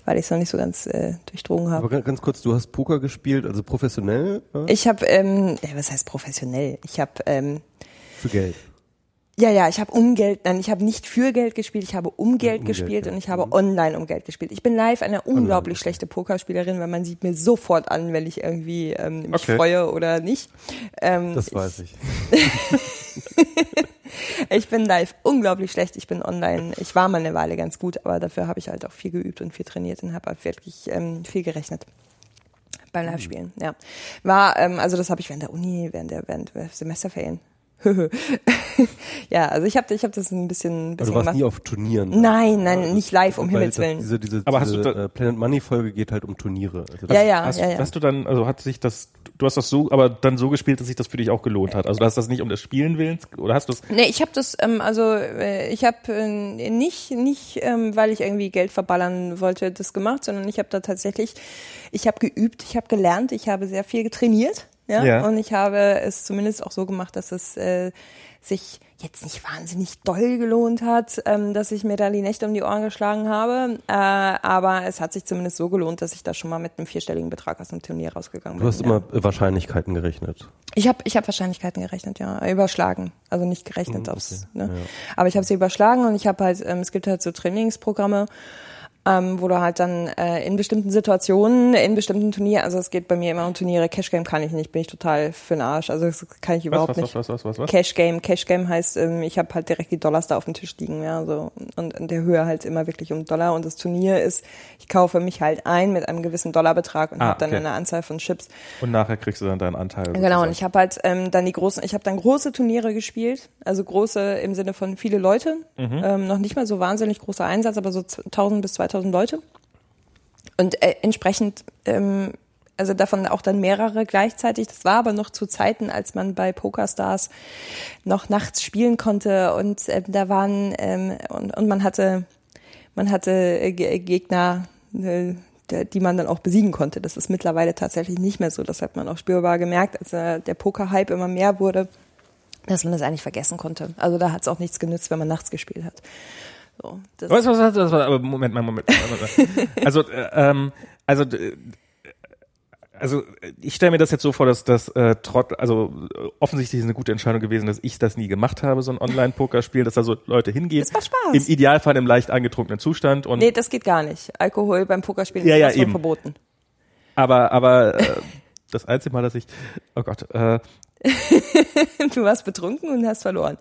weil ich es noch nicht so ganz äh, durchdrungen habe. Aber ganz, kurz, du hast Poker gespielt, also professionell äh, Ich habe, ähm, ja, was heißt professionell? Ich habe, ähm, für Geld. Ja, ja, ich habe um Geld, nein, ich habe nicht für Geld gespielt, ich habe um Geld um gespielt Geld, und ich ja. habe online um Geld gespielt. Ich bin live eine unglaublich schlechte Pokerspielerin, weil man sieht mir sofort an, wenn ich irgendwie ähm, mich Okay. freue oder nicht. Ähm, Das weiß ich. <laughs> Ich bin live unglaublich schlecht. Ich bin online. Ich war mal eine Weile ganz gut, aber dafür habe ich halt auch viel geübt und viel trainiert und habe halt wirklich ähm, viel gerechnet beim Live-Spielen. Ja, war ähm, also das habe ich während der Uni, während der während der Semesterferien. <laughs> ja, also ich habe ich habe das ein bisschen, ein Aber bisschen du warst gemacht. nie auf Turnieren. Nein, nein, nicht live, um Himmels das- Willen. Diese, diese, Aber hast diese du da- äh, Planet Money Folge geht halt um Turniere. Also Ja, ja, hast, ja, ja. hast du dann, also hat sich das, du hast das so, aber dann so gespielt, dass sich das für dich auch gelohnt hat. Also du hast das nicht um des Spielen willens, oder hast du es? Nee, ich habe das, ähm, also äh, ich habe äh, nicht, nicht ähm, weil ich irgendwie Geld verballern wollte, das gemacht, sondern ich habe da tatsächlich, ich habe geübt, ich habe gelernt, ich habe sehr viel getrainiert, ja, Ja. und ich habe es zumindest auch so gemacht, dass es äh, sich jetzt nicht wahnsinnig doll gelohnt hat, ähm, dass ich mir da die Nächte um die Ohren geschlagen habe, äh, aber es hat sich zumindest so gelohnt, dass ich da schon mal mit einem vierstelligen Betrag aus dem Turnier rausgegangen bin. Du hast ja. immer äh, Wahrscheinlichkeiten gerechnet. Ich habe ich hab Wahrscheinlichkeiten gerechnet, ja. Überschlagen. Also nicht gerechnet Mhm, aufs. okay. Ne? Ja. Aber ich habe sie überschlagen und ich habe halt, ähm, es gibt halt so Trainingsprogramme, ähm, wo du halt dann äh, in bestimmten Situationen, in bestimmten Turnieren, also es geht bei mir immer um Turniere, Cash Game kann ich nicht, bin ich total für den Arsch. Also das kann ich überhaupt was, nicht. was, was, was, was, was? Cash Game, Cash Game heißt, ähm, ich habe halt direkt die Dollars da auf dem Tisch liegen, ja, so und in der Höhe halt immer wirklich um Dollar und das Turnier ist, ich kaufe mich halt ein mit einem gewissen Dollarbetrag und Ah, habe dann okay. eine Anzahl von Chips Und nachher kriegst du dann deinen Anteil. Genau, und ich habe halt ähm, dann die großen, ich habe dann große Turniere gespielt, also große im Sinne von viele Leute, ähm, noch nicht mal so wahnsinnig großer Einsatz, aber so 1000 bis 2000 Leute. Und äh, entsprechend, ähm, also davon auch dann mehrere gleichzeitig. Das war aber noch zu Zeiten, als man bei PokerStars noch nachts spielen konnte und ähm, da waren ähm, und, und man hatte man hatte äh, Ge- Gegner, äh, die man dann auch besiegen konnte. Das ist mittlerweile tatsächlich nicht mehr so. Das hat man auch spürbar gemerkt, als äh, der Poker-Hype immer mehr wurde, dass man das eigentlich vergessen konnte. Also da hat es auch nichts genützt, wenn man nachts gespielt hat. So, das, Was, was, was, was, was, aber Moment, mal, Moment, Moment. <laughs> Also, äh, ähm, also, also ich stelle mir das jetzt so vor, dass das äh, trotz, also äh, offensichtlich ist eine gute Entscheidung gewesen, dass ich das nie gemacht habe, so ein Online-Pokerspiel, dass da so Leute hingehen. Das macht Spaß. Im Idealfall im leicht angetrunkenen Zustand und nee, das geht gar nicht. Alkohol beim Pokerspielen Ja, ist ja, eben. verboten. aber aber äh, <laughs> das einzige Mal, dass ich oh Gott, äh, <laughs> Du warst betrunken und hast verloren.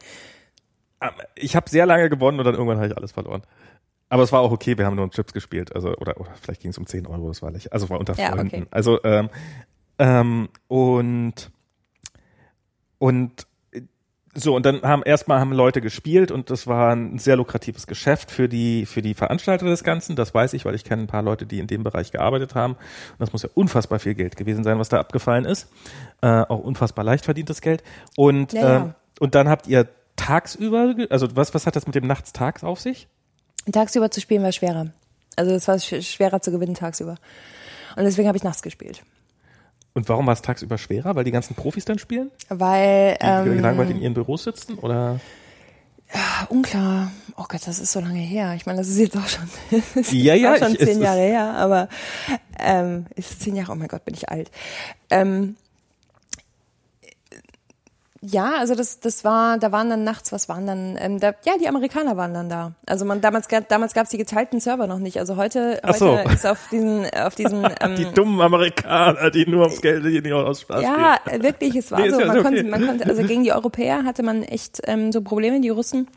Ich habe sehr lange gewonnen und dann irgendwann habe ich alles verloren. Aber es war auch okay, wir haben nur um Chips gespielt, also oder, oder vielleicht ging es um 10 Euro, das war lächerlich. Also war unter Ja, Freunden. okay. Also ähm, ähm, und und so und dann haben erstmal haben Leute gespielt und das war ein sehr lukratives Geschäft für die für die Veranstalter des Ganzen. Das weiß ich, weil ich kenne ein paar Leute, die in dem Bereich gearbeitet haben. Und das muss ja unfassbar viel Geld gewesen sein, was da abgefallen ist. Äh, auch unfassbar leicht verdientes Geld. Und Ja, ja. ähm, und dann habt ihr tagsüber, also was was hat das mit dem Nachts-Tags auf sich? Tagsüber zu spielen war schwerer. Also es war sch schwerer zu gewinnen tagsüber. Und deswegen habe ich nachts gespielt. Und warum war es tagsüber schwerer? Weil die ganzen Profis dann spielen? Weil, Die ähm, gelangweilt in ihren Büros sitzen? Oder? unklar. Oh Gott, das ist so lange her. Ich meine, das ist jetzt auch schon, <laughs> Ja, ist ja, auch schon ich- zehn Jahre her, aber ähm, ist es zehn Jahre, oh mein Gott, bin ich alt. Ähm, ja, also das, das war, da waren dann nachts, was waren dann, ähm, da, ja, die Amerikaner waren dann da. Also man damals, gab- damals gab es die geteilten Server noch nicht. Also heute, Ach so. heute ist auf diesen, auf diesen, <laughs> ähm, Die dummen Amerikaner, die nur ums Geld, die nicht aus Spaß ja, äh, wirklich, es war Nee, so. Man okay. konnte, man konnte, also gegen die Europäer hatte man echt ähm, so Probleme. Die Russen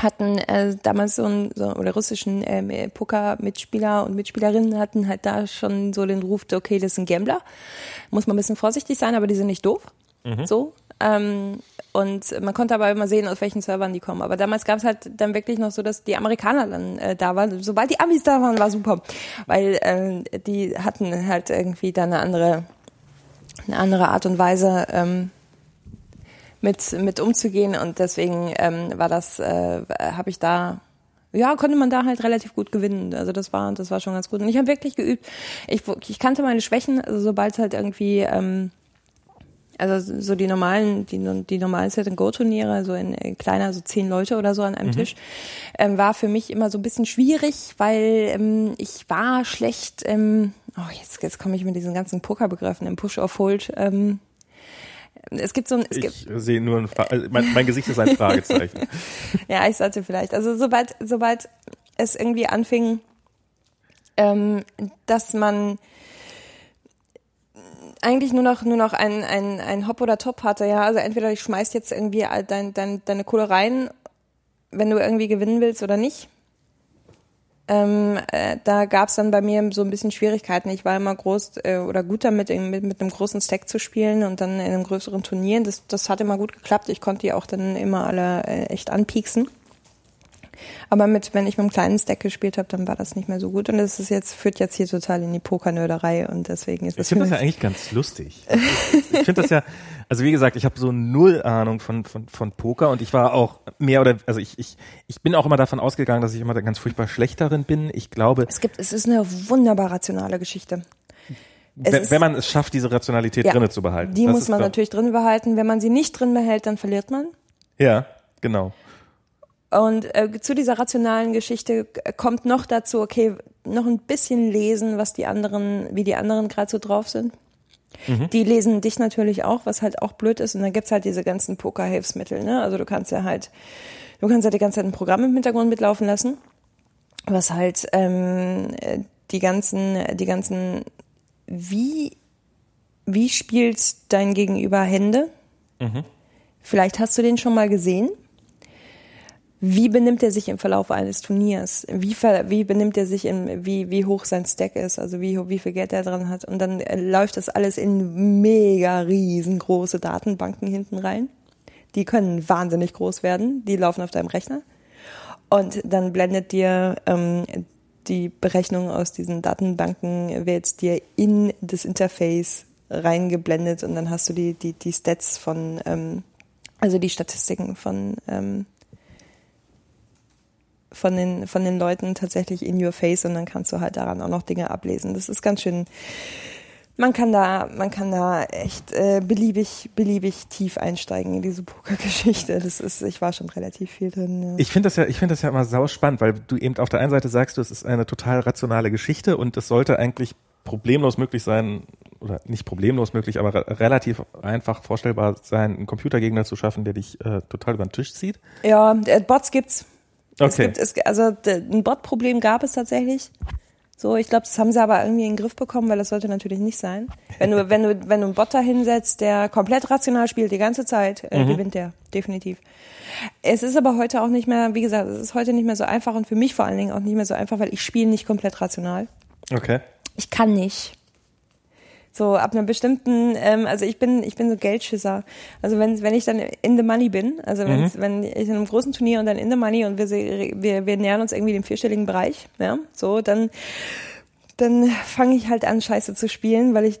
hatten äh, damals so ein, so, oder russischen ähm, äh, Poker-Mitspieler und Mitspielerinnen hatten halt da schon so den Ruf, okay, das ist ein Gambler. Muss man ein bisschen vorsichtig sein, aber die sind nicht doof. Mhm. So. Ähm, und man konnte aber immer sehen, aus welchen Servern die kommen. Aber damals gab es halt dann wirklich noch so, dass die Amerikaner dann äh, da waren. Sobald die Amis da waren, war super. Weil äh, die hatten halt irgendwie da eine andere, eine andere Art und Weise, ähm, mit, mit umzugehen und deswegen ähm, war das, äh, habe ich da ja, konnte man da halt relativ gut gewinnen. Also das war, das war schon ganz gut. Und ich habe wirklich geübt. Ich, ich kannte meine Schwächen, also sobald halt irgendwie, ähm, also so die normalen, die, die normalen Set-and-Go-Turniere, so in, in kleiner, so zehn Leute oder so an einem mhm. Tisch, ähm, war für mich immer so ein bisschen schwierig, weil ähm, ich war schlecht, ähm, oh, jetzt, jetzt komme ich mit diesen ganzen Pokerbegriffen im Push-of-Hold, ähm, es gibt so ein. Es ich gibt, sehe nur ein, also mein, mein Gesicht ist ein Fragezeichen. <laughs> <laughs> ja, ich sollte vielleicht. Also sobald, sobald es irgendwie anfing, ähm, dass man eigentlich nur noch nur noch ein, ein, ein Hop oder Top hatte, ja. Also entweder ich schmeiß jetzt irgendwie dein, dein, deine Kohle rein, wenn du irgendwie gewinnen willst oder nicht. Ähm, äh, da gab es dann bei mir so ein bisschen Schwierigkeiten. Ich war immer groß äh, oder gut damit, mit, mit einem großen Stack zu spielen und dann in einem größeren Turnier. Das, das hat immer gut geklappt. Ich konnte die auch dann immer alle äh, echt anpieksen. Aber mit, wenn ich mit einem kleinen Stack gespielt habe, dann war das nicht mehr so gut. Und das ist jetzt, führt jetzt hier total in die Pokernörderei und deswegen ist das. Ich finde das ja eigentlich ganz lustig. ich finde das ja, also wie gesagt, ich habe so null Ahnung von, von, von Poker und ich war auch mehr oder, also ich, ich, ich bin auch immer davon ausgegangen, dass ich immer ganz furchtbar schlecht darin bin. Ich glaube. Es gibt, es ist eine wunderbar rationale Geschichte. Wenn, wenn man es schafft, diese Rationalität ja, drinne zu behalten. Die muss man natürlich drin behalten. Wenn man sie nicht drin behält, dann verliert man. Ja, genau. Und äh, zu dieser rationalen Geschichte kommt noch dazu, okay, noch ein bisschen lesen, was die anderen, wie die anderen gerade so drauf sind. Mhm. Die lesen dich natürlich auch, was halt auch blöd ist. Und dann gibt's halt diese ganzen Poker-Hilfsmittel, ne? Also du kannst ja halt, du kannst ja die ganze Zeit ein Programm im Hintergrund mitlaufen lassen, was halt ähm, die ganzen, die ganzen, wie, wie spielt dein Gegenüber Hände? Mhm. Vielleicht hast du den schon mal gesehen wie benimmt er sich im Verlauf eines Turniers? Wie, wie benimmt er sich, in, wie, wie hoch sein Stack ist, also wie, wie viel Geld er dran hat? Und dann äh, läuft das alles in mega riesengroße Datenbanken hinten rein. Die können wahnsinnig groß werden. Die laufen auf deinem Rechner. Und dann blendet dir ähm, die Berechnung aus diesen Datenbanken, wird dir in das Interface reingeblendet und dann hast du die, die, die Stats von, ähm, also die Statistiken von ähm, von den, von den Leuten tatsächlich in your face und dann kannst du halt daran auch noch Dinge ablesen. Das ist ganz schön, man kann da, man kann da echt äh, beliebig, beliebig tief einsteigen in diese Pokergeschichte. Das ist, ich war schon relativ viel drin. Ja. Ich finde das ja, ich finde das ja immer sau spannend, weil du eben auf der einen Seite sagst, du, es ist eine total rationale Geschichte und es sollte eigentlich problemlos möglich sein, oder nicht problemlos möglich, aber relativ einfach vorstellbar sein, einen Computergegner zu schaffen, der dich äh, total über den Tisch zieht. Ja, äh, Bots gibt's. Okay. Es gibt, es, also ein Bot-Problem gab es tatsächlich. So, ich glaube, das haben sie aber irgendwie in den Griff bekommen, weil das sollte natürlich nicht sein. Wenn du, <laughs> wenn du, wenn du einen Bot da hinsetzt, der komplett rational spielt die ganze Zeit, äh, mhm. gewinnt der, definitiv. Es ist aber heute auch nicht mehr, wie gesagt, es ist heute nicht mehr so einfach und für mich vor allen Dingen auch nicht mehr so einfach, weil ich spiele nicht komplett rational. Okay. Ich kann nicht. So ab einer bestimmten, ähm, also ich bin, ich bin so Geldschisser. Also wenn, wenn ich dann in the money bin, also mhm. wenn ich in einem großen Turnier und dann in the money und wir, wir, wir nähern uns irgendwie dem vierstelligen Bereich, ja, so, dann, dann fange ich halt an, Scheiße zu spielen, weil ich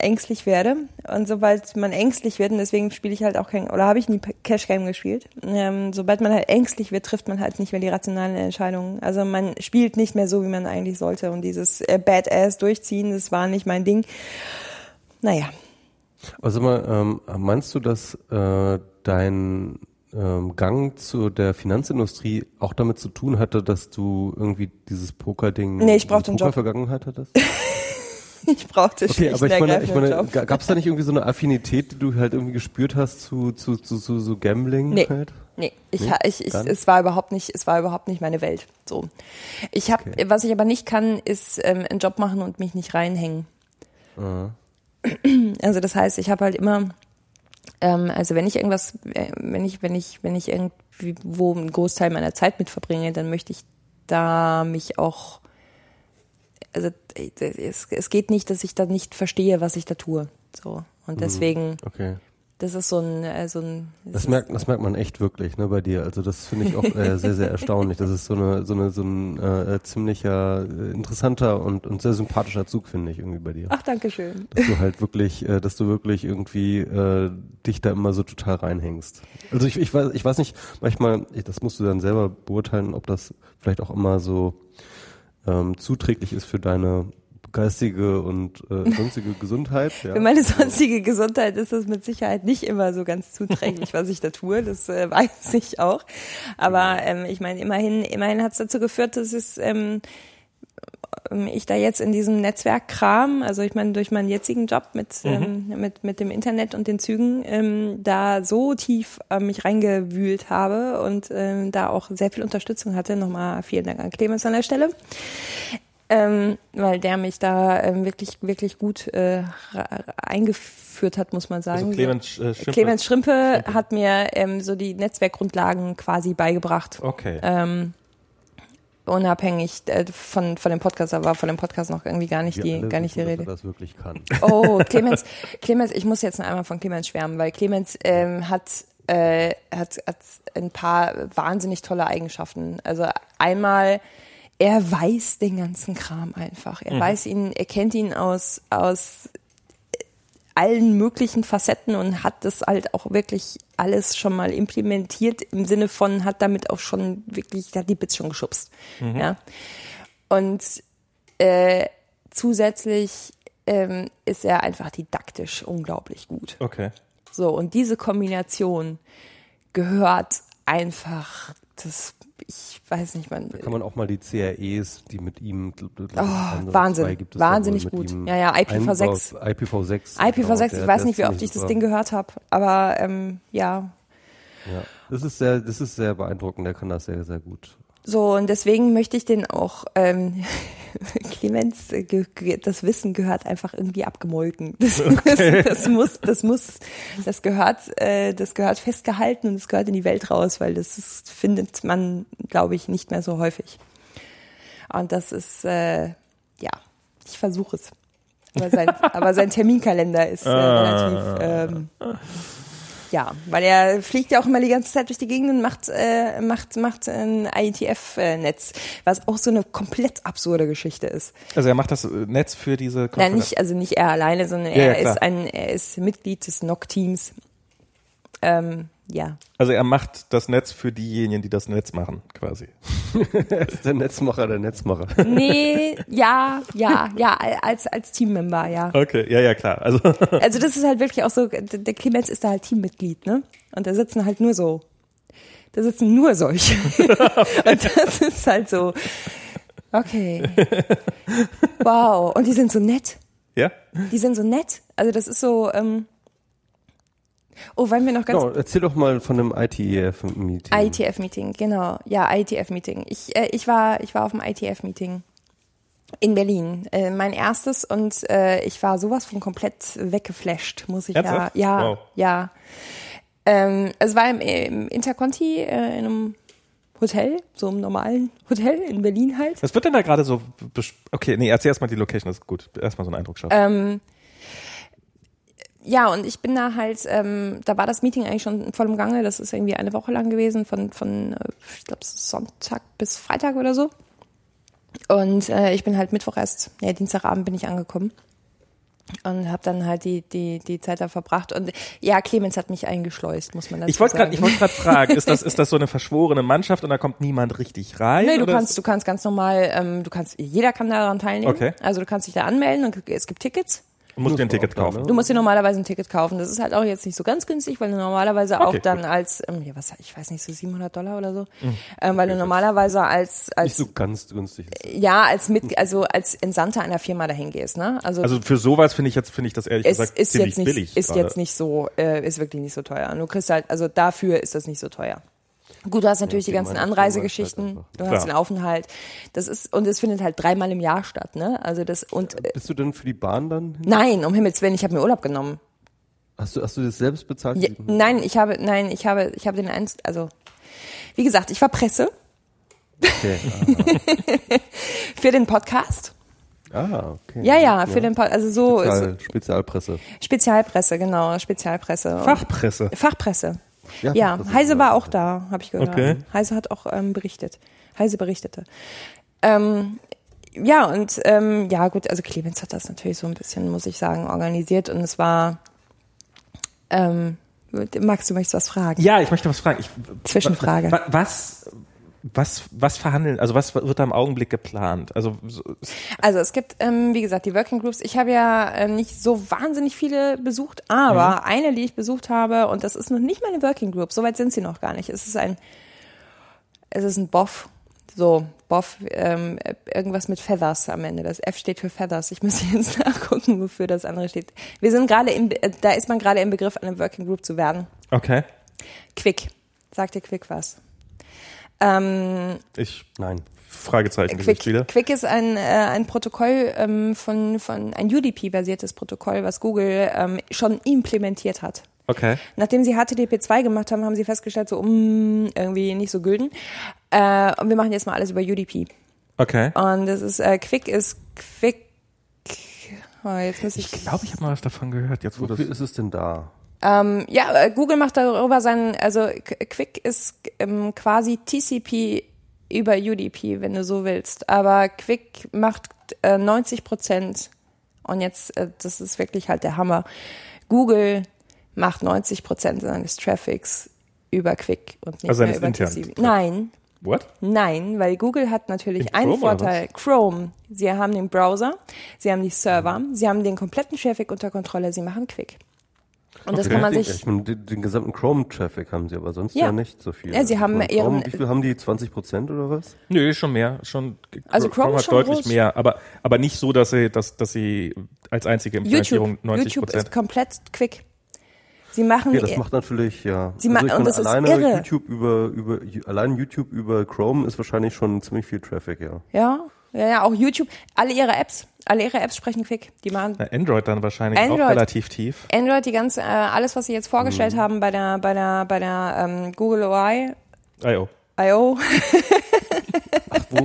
ängstlich werde. Und sobald man ängstlich wird, und deswegen spiele ich halt auch kein, oder habe ich nie Cash Game gespielt, ähm, sobald man halt ängstlich wird, trifft man halt nicht mehr die rationalen Entscheidungen. Also man spielt nicht mehr so, wie man eigentlich sollte. Und dieses äh, Badass durchziehen, das war nicht mein Ding. Naja. Also mal, ähm, meinst du, dass äh, dein ähm, Gang zu der Finanzindustrie auch damit zu tun hatte, dass du irgendwie dieses Poker-Ding nee, ich brauchte einen Job. Vergangenheit hattest? <laughs> <laughs> ich brauchte okay, aber ich meine, ich meine gab es da nicht irgendwie so eine Affinität, die du halt irgendwie gespürt hast zu, zu, zu, zu so Gambling? Nee. Halt? Nee, ich, nee? ich, ich, es war überhaupt nicht, es war überhaupt nicht meine Welt. So, ich habe, okay. was ich aber nicht kann, ist ähm, einen Job machen und mich nicht reinhängen. Aha. <clears throat> Also das heißt, ich habe halt immer, ähm, also wenn ich irgendwas, äh, wenn ich, wenn ich, wenn ich irgendwie wo einen Großteil meiner Zeit mit verbringe, dann möchte ich da mich auch also es, es geht nicht, dass ich da nicht verstehe, was ich da tue. So. Und mhm. deswegen okay. das ist so ein, äh, so ein. Das merkt, das merkt man echt wirklich, ne, bei dir. Also das finde ich auch äh, <laughs> sehr, sehr erstaunlich. Das ist so eine, so eine, so ein äh, ziemlicher, äh, interessanter und, und sehr sympathischer Zug, finde ich irgendwie bei dir. Ach, danke schön. Dass du halt wirklich, äh, dass du wirklich irgendwie äh, dich da immer so total reinhängst. Also ich, ich weiß, ich weiß nicht, manchmal, das musst du dann selber beurteilen, ob das vielleicht auch immer so ähm, zuträglich ist für deine geistige und äh, <laughs> sonstige Gesundheit. Ja. Für meine sonstige Gesundheit ist das mit Sicherheit nicht immer so ganz zuträglich, was ich da tue. Das äh, <laughs> weiß ich auch. Aber ähm, ich meine, immerhin, immerhin hat es dazu geführt, dass es ähm, ähm, ich da jetzt in diesem Netzwerkkram, also ich meine durch meinen jetzigen Job mit mhm. ähm, mit mit dem Internet und den Zügen, ähm, da so tief äh, mich reingewühlt habe und ähm, da auch sehr viel Unterstützung hatte. Nochmal vielen Dank an Clemens an der Stelle ähm, weil der mich da ähm, wirklich, wirklich gut äh, eingeführt hat, muss man sagen. Also Clemens, äh, Schrimpe. Clemens Schrimpe, Schrimpe, hat mir ähm, so die Netzwerkgrundlagen quasi beigebracht. Okay. Ähm, unabhängig äh, von von dem Podcast, aber von dem Podcast noch irgendwie gar nicht Wir die gar nicht die Rede. das wirklich kann. Oh, <laughs> Clemens, Clemens, ich muss jetzt noch einmal von Clemens schwärmen, weil Clemens ähm, hat äh, hat hat ein paar wahnsinnig tolle Eigenschaften. Also einmal er weiß den ganzen Kram einfach. Er mhm. weiß ihn, er kennt ihn aus, aus allen möglichen Facetten und hat das halt auch wirklich alles schon mal implementiert im Sinne von, hat damit auch schon wirklich, hat die Bits schon geschubst. Mhm. Ja. Und äh, zusätzlich ähm, ist er einfach didaktisch unglaublich gut. Okay. So, und diese Kombination gehört einfach, das ich weiß nicht, man. Da kann man auch mal die CREs, die mit ihm, oh, Wahnsinn, wahnsinnig gut. Ja, ja, IPv6. IPv6. IPv6, genau, ich weiß nicht, wie oft ich das Ding gehört habe, aber ähm, ja. Ja, das ist sehr, das ist sehr beeindruckend. Der kann das sehr, sehr gut. So, und deswegen möchte ich den auch, ähm, <laughs> <laughs> Clemens, das Wissen gehört einfach irgendwie abgemolken. <laughs> Das, okay. das, das, muss, das muss, das gehört, äh, das gehört festgehalten und es gehört in die Welt raus, weil das ist, findet man, glaube ich, nicht mehr so häufig. Und das ist, äh, ja, ich versuche es. Aber sein, aber sein Terminkalender ist äh, relativ, ähm, ja, weil er fliegt ja auch immer die ganze Zeit durch die Gegend und macht, äh, macht, macht ein IETF-Netz, was auch so eine komplett absurde Geschichte ist. Also er macht das Netz für diese Konferenz? Nein, nicht, also nicht er alleine, sondern ja, er ja, ist ein, er ist Mitglied des NOC-Teams. Ähm, ja. Also er macht das Netz für diejenigen, die das Netz machen, quasi. <laughs> er ist der Netzmacher der Netzmacher. Nee, ja, ja, ja, als, als Teammember, ja. Okay, ja, ja, klar. Also, <laughs> also das ist halt wirklich auch so, der Clemens ist da halt Teammitglied, ne? Und da sitzen halt nur so, da sitzen nur solche. <laughs> Und das ist halt so, okay. Wow. Und die sind so nett. Ja? Die sind so nett. Also das ist so, ähm, Oh, wollen wir noch ganz. Genau, erzähl doch mal von dem ITF-Meeting. ITF-Meeting, genau. Ja, ITF-Meeting. Ich, äh, ich, war, ich war auf dem ITF-Meeting in Berlin. Äh, mein erstes und äh, ich war sowas von komplett weggeflasht, muss ich Ernsthaft? ja. Ja, wow. ja. Ähm, es war im, im Interconti äh, in einem Hotel, so einem normalen Hotel in Berlin halt. Was wird denn da gerade so? Okay, nee, erzähl erstmal die Location, das ist gut. Erstmal so einen Eindruck schaffen. Ähm, ja, und ich bin da halt, ähm, da war das Meeting eigentlich schon voll im Gange. Das ist irgendwie eine Woche lang gewesen, von, von äh, ich glaube, Sonntag bis Freitag oder so. Und äh, ich bin halt Mittwoch erst, ja, Dienstagabend bin ich angekommen und habe dann halt die die die Zeit da verbracht und ja Clemens hat mich eingeschleust muss man dazu ich wollte gerade ich wollte gerade fragen ist das ist das so eine <laughs> verschworene Mannschaft und da kommt niemand richtig rein nee du kannst du kannst ganz normal ähm, du kannst jeder kann daran teilnehmen okay. also du kannst dich da anmelden und es gibt Tickets Du musst dir ein Ticket kaufen. Du musst dir normalerweise ein Ticket kaufen. Das ist halt auch jetzt nicht so ganz günstig, weil du normalerweise okay, auch dann gut. als, ähm, ja, was, ich weiß nicht, so 700 Dollar oder so, mhm. ähm, weil du normalerweise als, als nicht so ganz günstig. Ist. Ja, als mit, also als Entsandter einer Firma dahin gehst, ne? Also, also für sowas finde ich jetzt finde ich das ehrlich es gesagt ist ziemlich jetzt nicht, billig. Ist gerade. jetzt nicht so, äh, ist wirklich nicht so teuer. Du kriegst halt, also dafür ist das nicht so teuer. Gut, du hast natürlich ja, die ganzen Anreisegeschichten, du hast den Aufenthalt. Das ist und es findet halt dreimal im Jahr statt, ne? Also das und äh, bist du denn für die Bahn dann? Hin? Nein, um Himmels willen, ich habe mir Urlaub genommen. Hast du hast du das selbst bezahlt? Ja, nein, ich habe nein, ich habe ich habe den eins, also wie gesagt, ich war Presse. Okay. <laughs> für den Podcast. Ah, okay. Ja, ja, für den, Pa- also so Spezial, ist, Spezialpresse. Spezialpresse, genau, Spezialpresse. Fachpresse. Fachpresse. Ja, Fachpresse, Heise war auch da, habe ich gehört. Okay. Heise hat auch ähm, berichtet. Heise berichtete. Ähm, ja, und ähm, ja gut, also Clemens hat das natürlich so ein bisschen, muss ich sagen, organisiert und es war ähm, Max, du möchtest was fragen? Ja, ich möchte was fragen. Ich, Zwischenfrage. wa- Was, was, was verhandeln, also was wird da im Augenblick geplant? Also, so, Also es gibt, ähm, wie gesagt, die Working Groups. Ich habe ja äh, nicht so wahnsinnig viele besucht, aber eine, die ich besucht habe, und das ist noch nicht meine Working Group, soweit sind sie noch gar nicht. Es ist ein, es ist ein BOF. So, BOF, ähm, irgendwas mit Feathers am Ende. Das F steht für Feathers. Ich muss <laughs> jetzt nachgucken, wofür das andere steht. Wir sind gerade im, äh, da ist man gerade im Begriff, eine Working Group zu werden. okay. Quick. Sagt dir Quick was? Ähm, Ich, Nein. Fragezeichen Quick, Quick. wieder. Quick ist ein, äh, ein Protokoll ähm, von, von ein UDP-basiertes Protokoll, was Google ähm, schon implementiert hat. Okay. Nachdem sie HTTP2 gemacht haben, haben sie festgestellt, so mm, irgendwie nicht so gülden. Äh, und wir machen jetzt mal alles über UDP. Okay. Und das ist äh, Quick ist Quick. Oh, jetzt muss ich. Ich glaube, ich habe mal was davon gehört. Jetzt wo das. Wofür ist es denn da? Ähm, ja, äh, Google macht darüber seinen, also Qu- Quick ist ähm, quasi TCP über UDP, wenn du so willst. Aber Quick macht äh, 90 Prozent und jetzt, äh, das ist wirklich halt der Hammer. Google macht 90 Prozent seines Traffics über Quick und nicht Also mehr über internen TCP. Nein, What? Nein, weil Google hat natürlich In einen Chrome Vorteil. Chrome. Sie haben den Browser, sie haben die Server, sie haben den kompletten Traffic unter Kontrolle, sie machen Quick. Und das Okay. kann man Den, sich. ich meine, den, den gesamten Chrome-Traffic haben sie aber sonst Ja. ja, nicht so viel. Ja, sie haben meine, ihren- Chrome, wie viel haben die? 20 Prozent oder was? Nö, schon mehr. Schon, Also Chrome hat ist schon deutlich groß. mehr, aber, aber nicht so, dass sie, dass, dass sie als einzige Implementierung YouTube, 90 YouTube ist komplettQuick. Sie machen Ja, das macht natürlich, ja. Sie ma- ich und das ist alleine irre. YouTube über, über, allein YouTube über Chrome ist wahrscheinlich schon ziemlich viel Traffic, ja. ja, ja, ja, auch YouTube, alle ihre Apps, alle ihre Apps sprechen Quick. Die machen Na, Android dann wahrscheinlich Android. auch relativ tief. Android, die ganze, äh, alles, was sie jetzt vorgestellt haben bei der, bei der, bei der ähm, Google UI, I.O. I.O., Wo,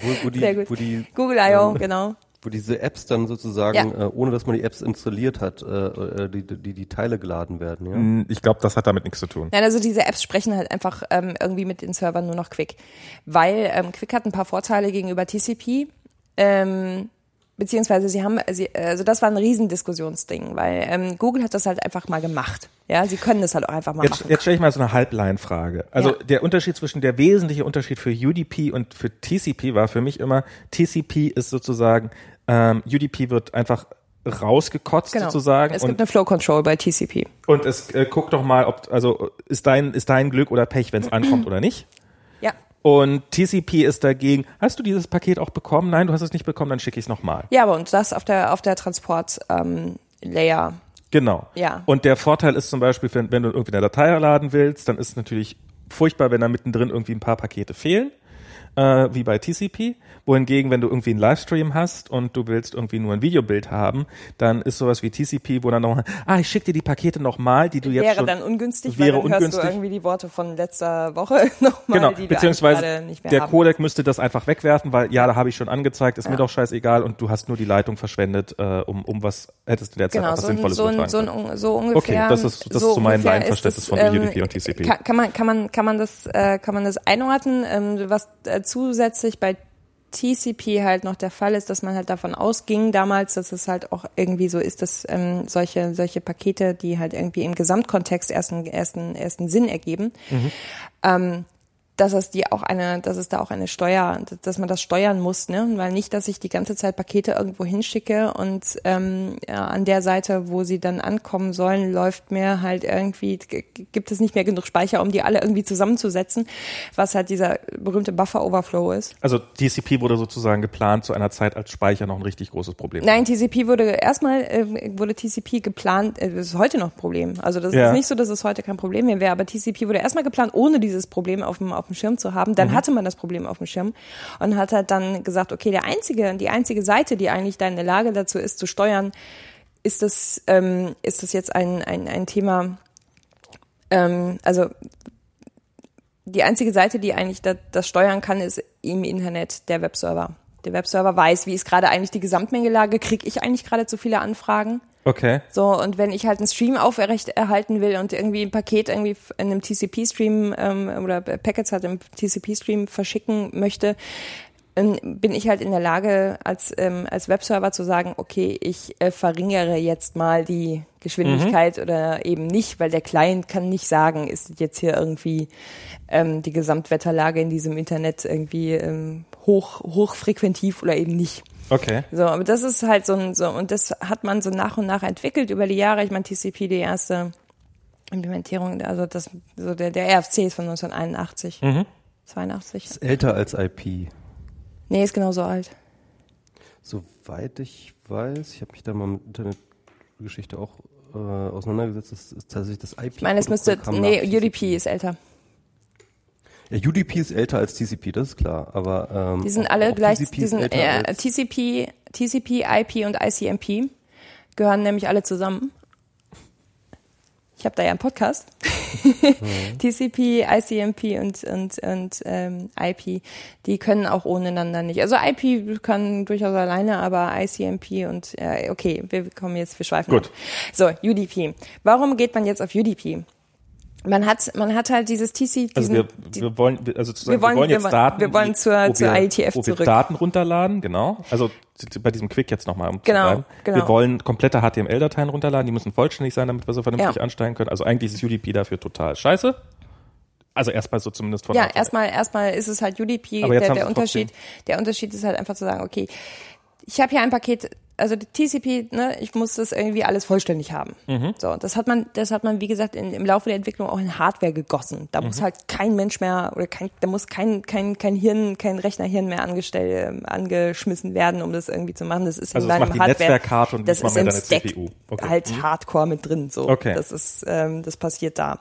wo, wo, die, <laughs> Sehr gut. wo die, Google I.O., Ähm, genau. Wo diese Apps dann sozusagen, Ja. äh, ohne dass man die Apps installiert hat, äh, äh, die, die, die Teile geladen werden, ja. Hm, Ich glaube, das hat damit nichts zu tun. Nein, also diese Apps sprechen halt einfach ähm, irgendwie mit den Servern nur noch Quick. Weil ähm, Quick hat ein paar Vorteile gegenüber TCP. Ähm, beziehungsweise sie haben, sie, also das war ein Riesendiskussionsding, weil ähm, Google hat das halt einfach mal gemacht. Ja, sie können das halt auch einfach mal Jetzt, machen. jetzt stelle ich mal so eine Halbline-Frage. Also Ja. der Unterschied zwischen, der wesentliche Unterschied für UDP und für TCP war für mich immer, TCP ist sozusagen, ähm, UDP wird einfach rausgekotzt Genau. sozusagen Es gibt und, eine Flow Control bei TCP. und es äh, guckt doch mal, ob, also ist dein, ist dein Glück oder Pech, wenn es ankommt <clears throat> oder nicht. Und TCP ist dagegen, hast du dieses Paket auch bekommen? Nein, du hast es nicht bekommen, dann schicke ich es nochmal. Ja, aber und das auf der auf der Transport ähm, Layer. Genau. Ja. Und der Vorteil ist zum Beispiel, wenn, wenn du irgendwie eine Datei laden willst, dann ist es natürlich furchtbar, wenn da mittendrin irgendwie ein paar Pakete fehlen, äh, wie bei TCP. Wohingegen, wenn du irgendwie einen Livestream hast und du willst irgendwie nur ein Videobild haben, dann ist sowas wie TCP, wo dann noch, ah, ich schicke dir die Pakete nochmal, die du jetzt Wäre schon dann ungünstig, wäre weil dann hörst ungünstig. du irgendwie die Worte von letzter Woche <laughs> nochmal, Genau, die beziehungsweise der haben. Codec müsste das einfach wegwerfen, weil ja, da habe ich schon angezeigt, ist mir Ja. doch scheißegal und du hast nur die Leitung verschwendet, äh, um, um was hättest du in der Zeit Genau, was so, Sinnvolles so, ein, so, ein, so ungefähr. Okay, das ist- das ist so mein Laienverständnis ist von es, UDP und TCP. Kann, kann man, kann man, kann man das, äh, kann man das einordnen? Ähm, was äh, zusätzlich bei TCP halt noch der Fall ist, dass man halt davon ausging damals, dass es halt auch irgendwie so ist, dass ähm, solche solche Pakete, die halt irgendwie im Gesamtkontext ersten ersten ersten Sinn ergeben, ähm, dass es die auch eine, dass es da auch eine Steuer, dass man das steuern muss, ne? Weil nicht, dass ich die ganze Zeit Pakete irgendwo hinschicke und ähm, ja, an der Seite, wo sie dann ankommen sollen, läuft mir halt irgendwie, gibt es nicht mehr genug Speicher, um die alle irgendwie zusammenzusetzen, was halt dieser berühmte Buffer-Overflow ist. Also TCP wurde sozusagen geplant zu einer Zeit, als Speicher noch ein richtig großes Problem Nein, TCP wurde erstmal äh, wurde TCP geplant, äh, das ist heute noch ein Problem. Also das Ja. ist nicht so, dass es heute kein Problem mehr wäre, aber TCP wurde erstmal geplant, ohne dieses Problem auf dem, auf dem Schirm zu haben. Dann hatte man das Problem auf dem Schirm und hat halt dann gesagt, okay, der einzige, die einzige Seite, die eigentlich da in der Lage dazu ist, zu steuern, ist das, ähm, ist das jetzt ein, ein, ein Thema, ähm, also die einzige Seite, die eigentlich das, das steuern kann, ist im Internet der Webserver. der Webserver weiß, wie ist gerade eigentlich die Gesamtmengelage, kriege ich eigentlich gerade zu viele Anfragen. Okay. So, und wenn ich halt einen Stream aufrecht erhalten will und irgendwie ein Paket irgendwie in einem TCP-Stream ähm, oder Packets halt im TCP-Stream verschicken möchte, ähm, bin ich halt in der Lage, als, ähm, als Webserver zu sagen, okay, ich äh, verringere jetzt mal die Geschwindigkeit mhm. oder eben nicht, weil der Client kann nicht sagen, ist jetzt hier irgendwie ähm, die Gesamtwetterlage in diesem Internet irgendwie ähm, hoch, hochfrequentiv oder eben nicht. Okay. So, aber das ist halt so ein, so, und das hat man so nach und nach entwickelt über die Jahre. Ich meine, TCP, die erste Implementierung, also das, so der, der RFC ist von 1981. Mhm. 82. Ist älter als IP. Nee, ist genauso alt. Soweit ich weiß, ich habe mich da mal mit Internetgeschichte auch äh, auseinandergesetzt, ist, ist tatsächlich das IP. Ich meine, es müsste, nee, UDP ist älter. Ja, UDP ist älter als TCP, das ist klar, aber ähm, die sind alle gleich, TCP die sind äh, TCP, TCP, IP und ICMP gehören nämlich alle zusammen. Ich habe da ja einen Podcast. Mhm. <laughs> TCP, ICMP und, und, und ähm, IP, die können auch ohneinander nicht. Also IP kann durchaus alleine, aber ICMP und äh, okay, wir kommen jetzt, wir schweifen. Gut. Ab. So, UDP. Warum geht man jetzt auf UDP? Man hat, man hat halt dieses TC. Also wir, wir wollen, also wir wollen, wir wollen jetzt wir Daten. Wir wollen zur, zur wir, IETF zurück. Wir Daten runterladen, genau. Also bei diesem Quick jetzt nochmal um genau, zu bleiben. Genau. Wir wollen komplette HTML-Dateien runterladen, die müssen vollständig sein, damit wir so vernünftig ja. ansteigen können. Also eigentlich ist UDP dafür total scheiße. Also erstmal so zumindest von Ja, erstmal erstmal ist es halt UDP. Aber der, der Unterschied, der Unterschied ist halt einfach zu sagen, okay, ich habe hier ein Paket also die TCP, ne, ich muss das irgendwie alles vollständig haben. Mhm. So, das hat man, das hat man, wie gesagt, in, im Laufe der Entwicklung auch in Hardware gegossen. Da mhm. muss halt kein Mensch mehr oder kein, da muss kein, kein, kein Hirn, kein Rechnerhirn mehr angestellt, angeschmissen werden, um das irgendwie zu machen. Das ist also in die Hardware. Netzwerkkarte und das ist im Stack CPU. Okay. halt mhm. Hardcore mit drin. So, okay. das ist, ähm, das passiert da.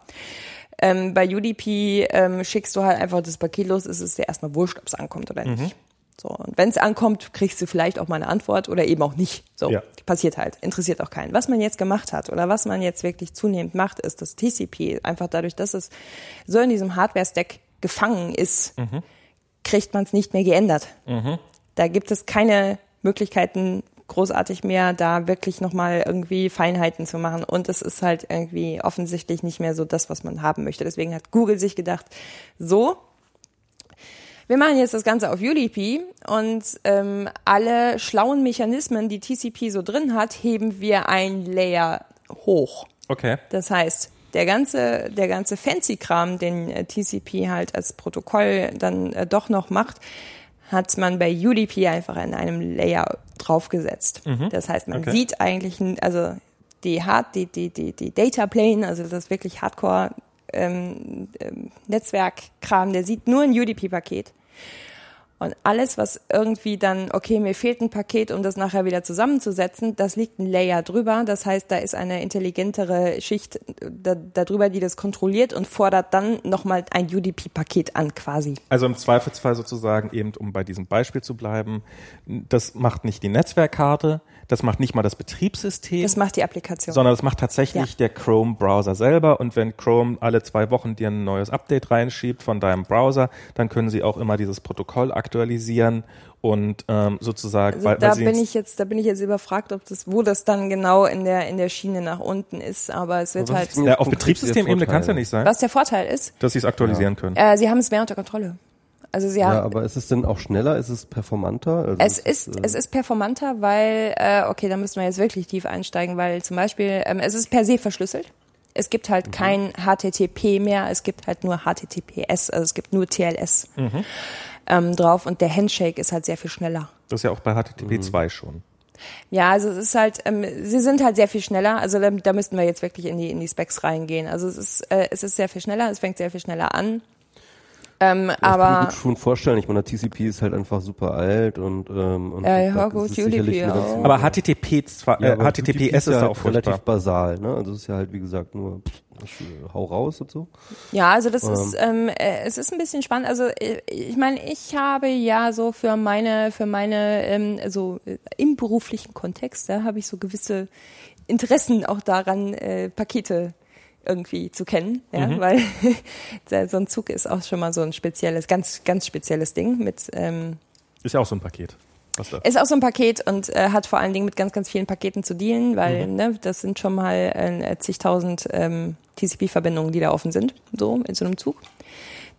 Ähm, bei UDP ähm, schickst du halt einfach das Paket los, ist es dir erstmal wurscht, ob es ankommt oder nicht. So, und wenn es ankommt, kriegst du vielleicht auch mal eine Antwort oder eben auch nicht. So, ja. passiert halt, interessiert auch keinen. Was man jetzt gemacht hat oder was man jetzt wirklich zunehmend macht, ist das TCP. Einfach dadurch, dass es so in diesem Hardware-Stack gefangen ist, mhm. kriegt man es nicht mehr geändert. Mhm. Da gibt es keine Möglichkeiten, großartig mehr, da wirklich nochmal irgendwie Feinheiten zu machen. Und es ist halt irgendwie offensichtlich nicht mehr so das, was man haben möchte. Deswegen hat Google sich gedacht, so, wir machen jetzt das Ganze auf UDP und ähm, alle schlauen Mechanismen, die TCP so drin hat, heben wir ein Layer hoch. Okay. Das heißt, der ganze, der ganze Fancy-Kram, den äh, TCP halt als Protokoll dann äh, doch noch macht, hat man bei UDP einfach in einem Layer draufgesetzt. Mhm. Das heißt, man okay. sieht eigentlich, also die Hard, die, die, die, die Data Plane, also das wirklich Hardcore ähm, ähm, Netzwerkkram, der sieht nur ein UDP-Paket. Und alles, was irgendwie dann, okay, mir fehlt ein Paket, um das nachher wieder zusammenzusetzen, das liegt ein Layer drüber. Das heißt, da ist eine intelligentere Schicht da, darüber, die das kontrolliert und fordert dann nochmal ein UDP-Paket an quasi. Also im Zweifelsfall sozusagen eben, um bei diesem Beispiel zu bleiben, das macht nicht die Netzwerkkarte, das macht nicht mal das Betriebssystem. Das macht die Applikation. Sondern das macht tatsächlich ja. der Chrome-Browser selber. Und wenn Chrome alle zwei Wochen dir ein neues Update reinschiebt von deinem Browser, dann können sie auch immer dieses Protokoll aktualisieren und ähm, sozusagen. Also weil, da weil bin ich jetzt, da bin ich jetzt überfragt, ob das, wo das dann genau in der in der Schiene nach unten ist. Aber es wird halt. Ja, auf Betriebssystemebene kann es ja nicht sein. Was der Vorteil ist? Dass sie es aktualisieren ja. können. Äh, sie haben es mehr unter Kontrolle. Also sie haben, ja, aber ist es denn auch schneller? Ist es performanter? Also es ist, äh, es ist performanter, weil, äh, okay, da müssen wir jetzt wirklich tief einsteigen, weil zum Beispiel, ähm, es ist per se verschlüsselt. Es gibt halt mhm. kein HTTP mehr, es gibt halt nur HTTPS, also es gibt nur TLS mhm. ähm, drauf und der Handshake ist halt sehr viel schneller. Das ist ja auch bei HTTP mhm. 2 schon. Ja, also es ist halt, ähm, sie sind halt sehr viel schneller. Also da, da müssten wir jetzt wirklich in die in die Specs reingehen. Also es ist äh, es ist sehr viel schneller, es fängt sehr viel schneller an. Ähm, das aber kann ich mir gut schon vorstellen. Ich meine, TCP ist halt einfach super alt und, ähm, und ja, ja, gut, UDP auch. Aber HTTP zwar, äh, ja, HTTPS ist, ist ja auch relativ basal. Ne? Also es ist ja halt wie gesagt nur hau raus und so. Ja, also das ähm. ist, ähm, äh, es ist ein bisschen spannend. Also äh, ich meine, ich habe ja so für meine, für meine, ähm, so im beruflichen Kontext, da habe ich so gewisse Interessen auch daran, äh, Pakete irgendwie zu kennen, ja, mhm. weil <laughs> so ein Zug ist auch schon mal so ein spezielles, ganz, ganz spezielles Ding mit. Ähm, ist ja auch so ein Paket. Ist auch so ein Paket und äh, hat vor allen Dingen mit ganz, ganz vielen Paketen zu dealen, weil ne, das sind schon mal äh, zigtausend ähm, TCP-Verbindungen, die da offen sind, so in so einem Zug.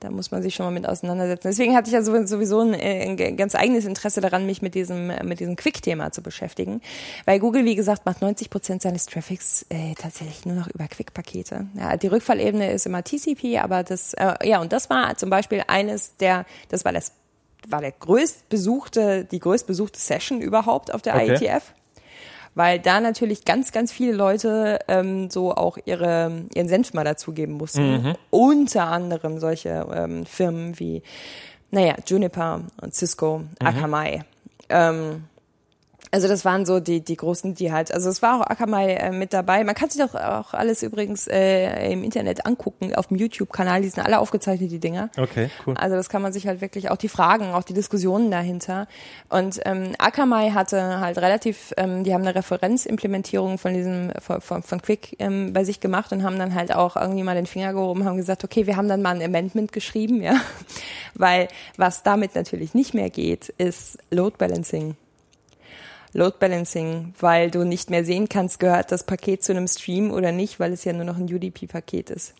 Da muss man sich schon mal mit auseinandersetzen. Deswegen hatte ich ja sowieso ein, ein ganz eigenes Interesse daran, mich mit diesem, mit diesem Quick-Thema zu beschäftigen. Weil Google, wie gesagt, macht 90 Prozent seines Traffics äh, tatsächlich nur noch über Quick-Pakete. Ja, die Rückfallebene ist immer TCP, aber das, äh, ja, und das war zum Beispiel eines der, das war das war der größtbesuchte, die größtbesuchte Session überhaupt auf der Okay. IETF weil da natürlich ganz, ganz viele Leute ähm, so auch ihre, ihren Senf mal dazugeben mussten. Unter anderem solche ähm, Firmen wie, naja, Juniper und Cisco, Akamai. Ähm, also das waren so die, die großen, die halt, also es war auch Akamai äh, mit dabei. Man kann sich doch auch alles übrigens äh, im Internet angucken, auf dem YouTube-Kanal, die sind alle aufgezeichnet, die Dinger. Okay, cool. Also das kann man sich halt wirklich auch die Fragen, auch die Diskussionen dahinter. Und ähm, Akamai hatte halt relativ, ähm, die haben eine Referenzimplementierung von diesem von, von, von Quick ähm, bei sich gemacht und haben dann halt auch irgendwie mal den Finger gehoben, haben gesagt, okay, wir haben dann mal ein Amendment geschrieben, <laughs> ja, weil was damit natürlich nicht mehr geht, ist Load Balancing. Load Balancing, weil du nicht mehr sehen kannst, gehört das Paket zu einem Stream oder nicht, weil es ja nur noch ein UDP-Paket ist.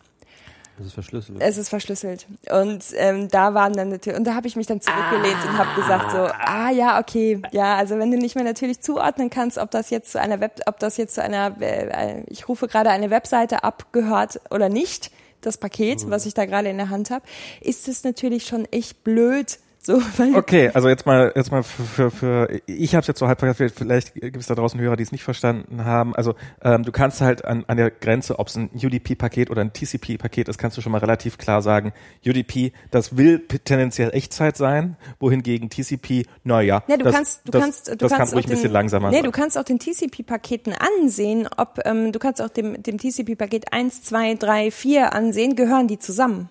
Das ist verschlüsselt. Es ist verschlüsselt. Und ähm, da waren dann natürlich, und da habe ich mich dann zurückgelehnt und habe gesagt so, ah ja, okay, ja, also wenn du nicht mehr natürlich zuordnen kannst, ob das jetzt zu einer Web, ob das jetzt zu einer, äh, ich rufe gerade eine Webseite abgehört oder nicht, das Paket, was ich da gerade in der Hand habe, ist es natürlich schon echt blöd. So, <laughs> Okay, also jetzt mal, jetzt mal für, für, für ich habe es jetzt so halb verstanden, vielleicht gibt es da draußen Hörer, die es nicht verstanden haben. Also ähm, du kannst halt an, an der Grenze, ob es ein UDP-Paket oder ein TCP-Paket ist, kannst du schon mal relativ klar sagen, UDP, das will tendenziell Echtzeit sein, wohingegen TCP, naja, Ja, du das, kannst, du das, kannst, du das kannst kann ruhig auch ein bisschen den, langsamer Nee, sein. du kannst auch den TCP-Paketen ansehen, ob, ähm, du kannst auch dem, dem TCP-Paket 1, 2, 3, 4 ansehen, gehören die zusammen.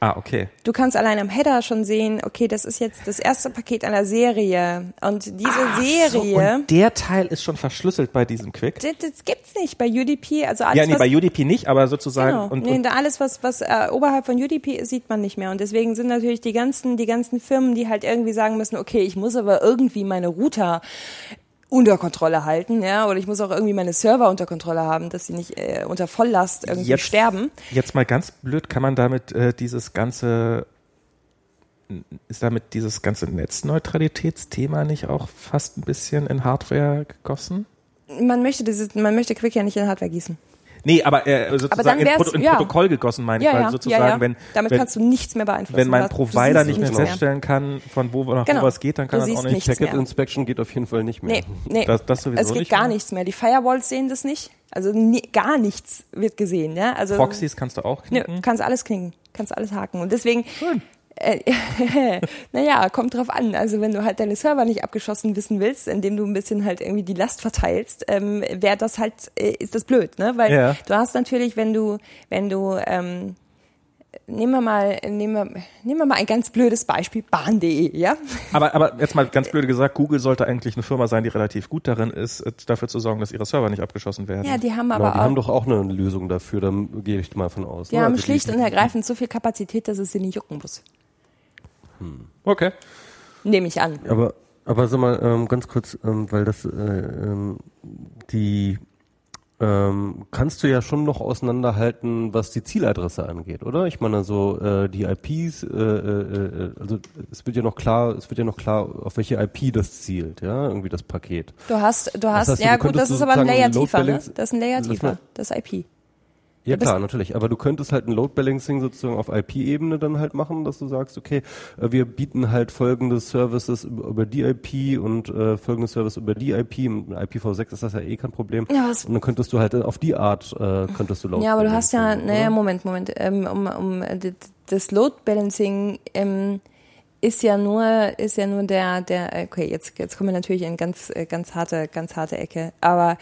Ah, okay. Du kannst allein am Header schon sehen, okay, das ist jetzt das erste Paket einer Serie. Und diese So, Serie, und der Teil ist schon verschlüsselt bei diesem Quick. das, das gibt's nicht bei UDP. Also alles, Ja, nee, was, bei UDP nicht, aber sozusagen genau, und, nee, und alles, was, was äh, oberhalb von UDP ist, sieht man nicht mehr. Und deswegen sind natürlich die ganzen, die ganzen Firmen, die halt irgendwie sagen müssen, okay, ich muss aber irgendwie meine Router unter Kontrolle halten, ja, oder ich muss auch irgendwie meine Server unter Kontrolle haben, dass sie nicht äh, unter Volllast irgendwie jetzt, sterben. Jetzt mal ganz blöd, kann man damit äh, dieses ganze ist damit dieses ganze Netzneutralitätsthema nicht auch fast ein bisschen in Hardware gegossen? Man möchte dieses, man möchte Quick ja nicht in Hardware gießen. Nee, aber äh, sozusagen dann in, Proto in ja. Protokoll gegossen, meine ich, Ja, weil ja, sozusagen, ja, ja. wenn, Damit wenn, kannst du nichts mehr beeinflussen. wenn mein Provider nicht mehr nichts feststellen kann, von wo nach Genau. wo was geht, dann kann Du er auch nicht. Packet mehr. Inspection geht auf jeden Fall nicht mehr. Nee, nee. Das- das sowieso es geht nicht gar mehr. nichts mehr. Die Firewalls sehen das nicht. Also nie, gar nichts wird gesehen. Ja? Also, Proxys kannst du auch Nö, knicken. kannst alles knicken. Kannst alles haken. Und deswegen, äh, <laughs> naja, kommt drauf an. Also wenn du halt deine Server nicht abgeschossen wissen willst, indem du ein bisschen halt irgendwie die Last verteilst, ähm, wäre das halt, äh, ist das blöd, ne? Weil Ja. du hast natürlich, wenn du, wenn du, ähm, nehmen wir mal, nehmen wir, nehmen wir mal ein ganz blödes Beispiel, bahn.de, ja? Aber, aber jetzt mal ganz blöd gesagt, Google sollte eigentlich eine Firma sein, die relativ gut darin ist, äh, dafür zu sorgen, dass ihre Server nicht abgeschossen werden. Ja, die haben Genau, aber die auch, haben doch auch eine Lösung dafür, da gehe ich mal von aus. die ne? haben Also schlicht und ergreifend so viel Kapazität, dass es sie nicht jucken muss. Okay. Nehme ich an. Aber, aber sag mal, ähm, ganz kurz, ähm, weil das, äh, ähm, die, ähm, kannst du ja schon noch auseinanderhalten, was die Zieladresse angeht, oder? Ich meine, so äh, die IPs, äh, äh, äh, also es wird ja noch klar, es wird ja noch klar, auf welche IP das zielt, ja, irgendwie das Paket. Du hast, du hast, heißt, du ja gut, könntest das ist aber ein Layer tiefer, ne? Das ist ein Layer tiefer, das IP. Ja klar, natürlich. Aber du könntest halt ein Load Balancing sozusagen auf IP-Ebene dann halt machen, dass du sagst, okay, äh, wir bieten halt folgende Services über, die IP und äh, folgende Service über die IP. Mit IPv6 ist das ja eh kein Problem. Ja, und dann könntest du halt auf die Art äh, könntest du Load Ja, aber du hast ja, naja? Moment, Moment, ähm, um, um äh, das Load Balancing ähm, ist ja nur, ist ja nur der, der, äh, okay, jetzt, jetzt kommen wir natürlich in ganz, äh, ganz harte, ganz harte Ecke. Aber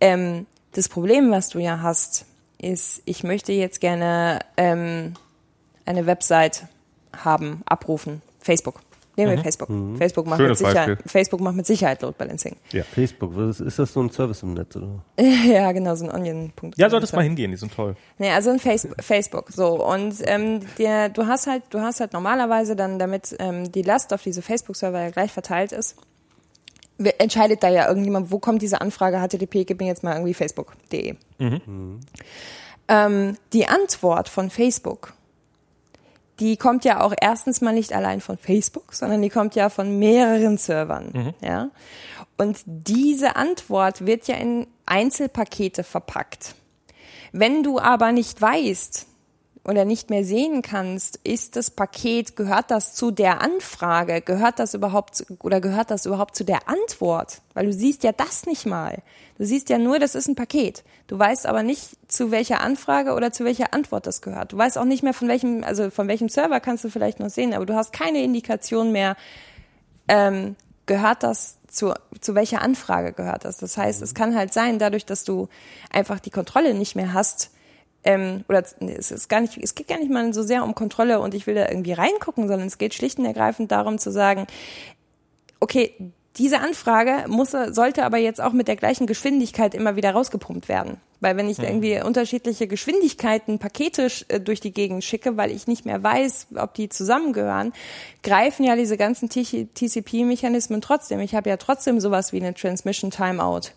ähm, das Problem, was du ja hast, ist, ich möchte jetzt gerne ähm, eine Website haben, abrufen. Facebook. Nehmen wir Facebook. Facebook macht Schönes mit Sicherheit, Beispiel. Facebook macht mit Sicherheit Load Balancing. Facebook, was ist, ist das so ein Service im Netz, oder? <laughs> ja, genau, so ein Onion-Punkt. Ja, solltest mal hingehen, die sind toll. Nee, also ein Face Facebook. So und ähm, der, du hast halt, du hast halt normalerweise dann, damit ähm, die Last auf diese Facebook-Server ja gleich verteilt ist, entscheidet da ja irgendjemand, wo kommt diese Anfrage HTTP, gib mir jetzt mal irgendwie facebook.de. Mhm. Ähm, die Antwort von Facebook, die kommt ja auch erstens mal nicht allein von Facebook, sondern die kommt ja von mehreren Servern. Mhm. Ja? Und diese Antwort wird ja in Einzelpakete verpackt. Wenn du aber nicht weißt, oder nicht mehr sehen kannst, ist das Paket, gehört das zu der Anfrage, gehört das überhaupt oder gehört das überhaupt zu der Antwort? Weil du siehst ja das nicht mal. Du siehst ja nur, das ist ein Paket. Du weißt aber nicht, zu welcher Anfrage oder zu welcher Antwort das gehört. Du weißt auch nicht mehr von welchem, also von welchem Server kannst du vielleicht noch sehen, aber du hast keine Indikation mehr, ähm, gehört das zu, zu welcher Anfrage gehört das. Das heißt, es kann halt sein, dadurch, dass du einfach die Kontrolle nicht mehr hast, ähm, oder es ist gar nicht, es geht gar nicht mal so sehr um Kontrolle und ich will da irgendwie reingucken, sondern es geht schlicht und ergreifend darum zu sagen, okay, diese Anfrage muss, sollte aber jetzt auch mit der gleichen Geschwindigkeit immer wieder rausgepumpt werden. Weil wenn ich mhm. irgendwie unterschiedliche Geschwindigkeiten Pakete äh, durch die Gegend schicke, weil ich nicht mehr weiß, ob die zusammengehören, greifen ja diese ganzen TCP-Mechanismen trotzdem. Ich habe ja trotzdem sowas wie eine Transmission Timeout.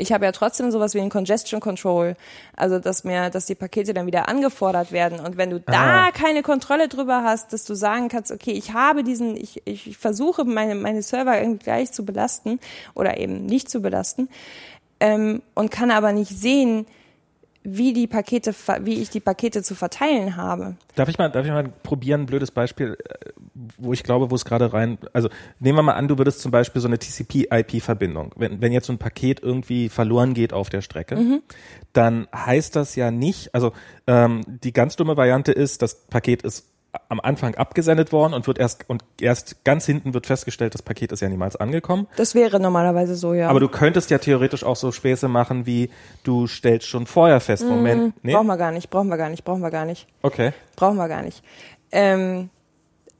Ich habe ja trotzdem sowas wie ein Congestion Control, also dass mir, dass die Pakete dann wieder angefordert werden. Und wenn du da ah. keine Kontrolle drüber hast, dass du sagen kannst, okay, ich habe diesen, ich, ich versuche meine, meine Server irgendwie gleich zu belasten oder eben nicht zu belasten ähm, und kann aber nicht sehen, wie die Pakete, wie ich die Pakete zu verteilen habe. Darf ich mal, darf ich mal probieren, ein blödes Beispiel, äh, wo ich glaube, wo es gerade rein, also nehmen wir mal an, du würdest zum Beispiel so eine TCP-IP-Verbindung, wenn, wenn jetzt so ein Paket irgendwie verloren geht auf der Strecke, mhm. dann heißt das ja nicht, also ähm, die ganz dumme Variante ist, das Paket ist am Anfang abgesendet worden und wird erst und erst ganz hinten wird festgestellt, das Paket ist ja niemals angekommen. Das wäre normalerweise so, ja. Aber du könntest ja theoretisch auch so Späße machen, wie du stellst schon vorher fest, mhm. Moment, nee. Brauchen wir gar nicht, brauchen wir gar nicht, brauchen wir gar nicht. Okay. Brauchen wir gar nicht. Ähm,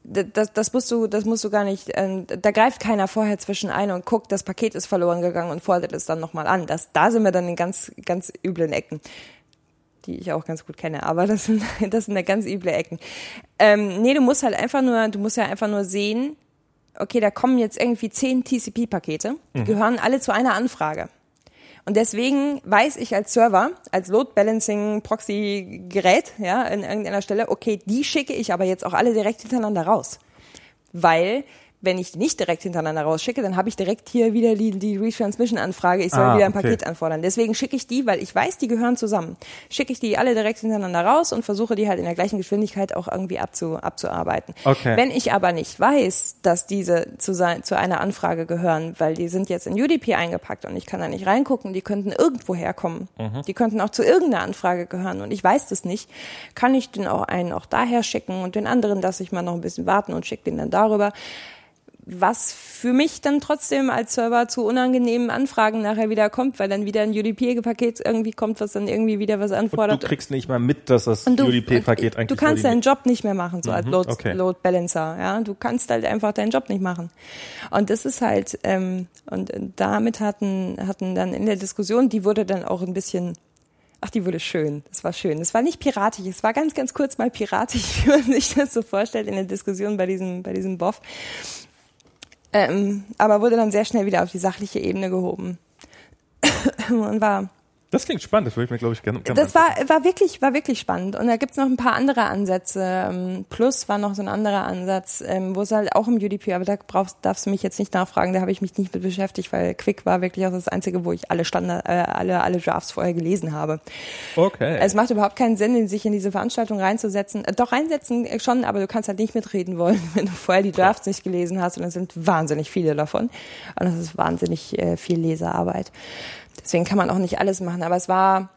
das, das musst du, das musst du gar nicht. Ähm, da greift keiner vorher zwischen ein und guckt, das Paket ist verloren gegangen und fordert es dann nochmal an. Das, da sind wir dann in ganz, ganz üblen Ecken die ich auch ganz gut kenne, aber das sind, <laughs> das sind ja ganz üble Ecken. Ähm, nee, du musst halt einfach nur, du musst ja einfach nur sehen, okay, da kommen jetzt irgendwie zehn TCP-Pakete, die mhm. gehören alle zu einer Anfrage. Und deswegen weiß ich als Server, als Load Balancing Proxy Gerät, ja, in irgendeiner Stelle, okay, die schicke ich aber jetzt auch alle direkt hintereinander raus. Weil wenn ich die nicht direkt hintereinander rausschicke, dann habe ich direkt hier wieder die, die Retransmission-Anfrage, ich soll ah, wieder ein okay. Paket anfordern. Deswegen schicke ich die, weil ich weiß, die gehören zusammen, schicke ich die alle direkt hintereinander raus und versuche die halt in der gleichen Geschwindigkeit auch irgendwie abzu, abzuarbeiten. Okay. Wenn ich aber nicht weiß, dass diese zu, sein, zu einer Anfrage gehören, weil die sind jetzt in UDP eingepackt und ich kann da nicht reingucken, die könnten irgendwo herkommen. Mhm. Die könnten auch zu irgendeiner Anfrage gehören und ich weiß das nicht, kann ich den auch einen auch daher schicken und den anderen lasse ich mal noch ein bisschen warten und schicke den dann darüber was für mich dann trotzdem als Server zu unangenehmen Anfragen nachher wieder kommt, weil dann wieder ein UDP-Paket irgendwie kommt, was dann irgendwie wieder was anfordert. Und du kriegst nicht mal mit, dass das UDP-Paket eigentlich Du kannst deinen Job nicht mehr machen, so mhm, als Load, okay. Load, Balancer, ja. Du kannst halt einfach deinen Job nicht machen. Und das ist halt, ähm, und damit hatten, hatten dann in der Diskussion, die wurde dann auch ein bisschen Ach, die wurde schön. Das war schön. Es war nicht piratisch. Es war ganz, ganz kurz mal piratisch, <laughs> wie man sich das so vorstellt in der Diskussion bei diesem, bei diesem Boff. Ähm, aber wurde dann sehr schnell wieder auf die sachliche Ebene gehoben. <coughs> und war das klingt spannend, das würde ich mir, glaube ich, gerne. gerne das war, war wirklich, war wirklich spannend. Und da gibt's noch ein paar andere Ansätze. Ähm, Plus war noch so ein anderer Ansatz, ähm, wo es halt auch im UDP, aber da brauchst, darfst du mich jetzt nicht nachfragen, da habe ich mich nicht mit beschäftigt, weil Quick war wirklich auch das Einzige, wo ich alle Standard, äh, alle, alle Drafts vorher gelesen habe. Okay. Es macht überhaupt keinen Sinn, sich in diese Veranstaltung reinzusetzen. Äh, doch reinsetzen schon, aber du kannst halt nicht mitreden wollen, <laughs> wenn du vorher die Drafts nicht gelesen hast. Und es sind wahnsinnig viele davon. Und das ist wahnsinnig äh, viel Lesearbeit. Deswegen kann man auch nicht alles machen. Aber es war,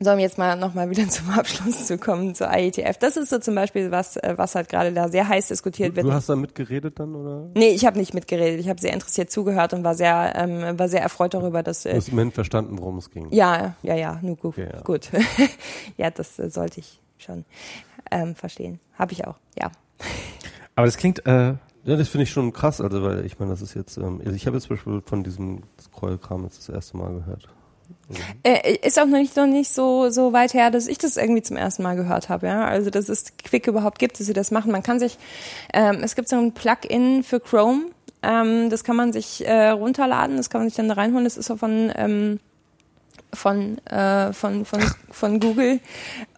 um jetzt mal nochmal wieder <laughs> zum Abschluss zu kommen, zur IETF. Das ist so zum Beispiel was, äh, was halt gerade da sehr heiß diskutiert du, wird. Du hast da mitgeredet dann, oder? Nee, ich habe nicht mitgeredet. Ich habe sehr interessiert zugehört und war sehr, ähm, war sehr erfreut darüber, dass... Äh, du hast immerhin verstanden, worum es ging. Ja, ja, ja, nur gut. Okay, ja. gut. <laughs> ja, das äh, sollte ich schon ähm, verstehen. Habe ich auch, ja. Aber das klingt... Äh ja, das finde ich schon krass, also weil ich meine, das ist jetzt, ähm, also ich habe jetzt zum Beispiel von diesem Scroll-Kram jetzt das erste Mal gehört. Mhm. Äh, ist auch noch nicht, noch nicht so, so weit her, dass ich das irgendwie zum ersten Mal gehört habe. Ja? Also, dass es Quick überhaupt gibt, dass sie das machen. Man kann sich, ähm, es gibt so ein Plugin für Chrome, Ähm, das kann man sich äh, runterladen, das kann man sich dann reinholen. Das ist so von ähm, von, äh, von, von, von Google.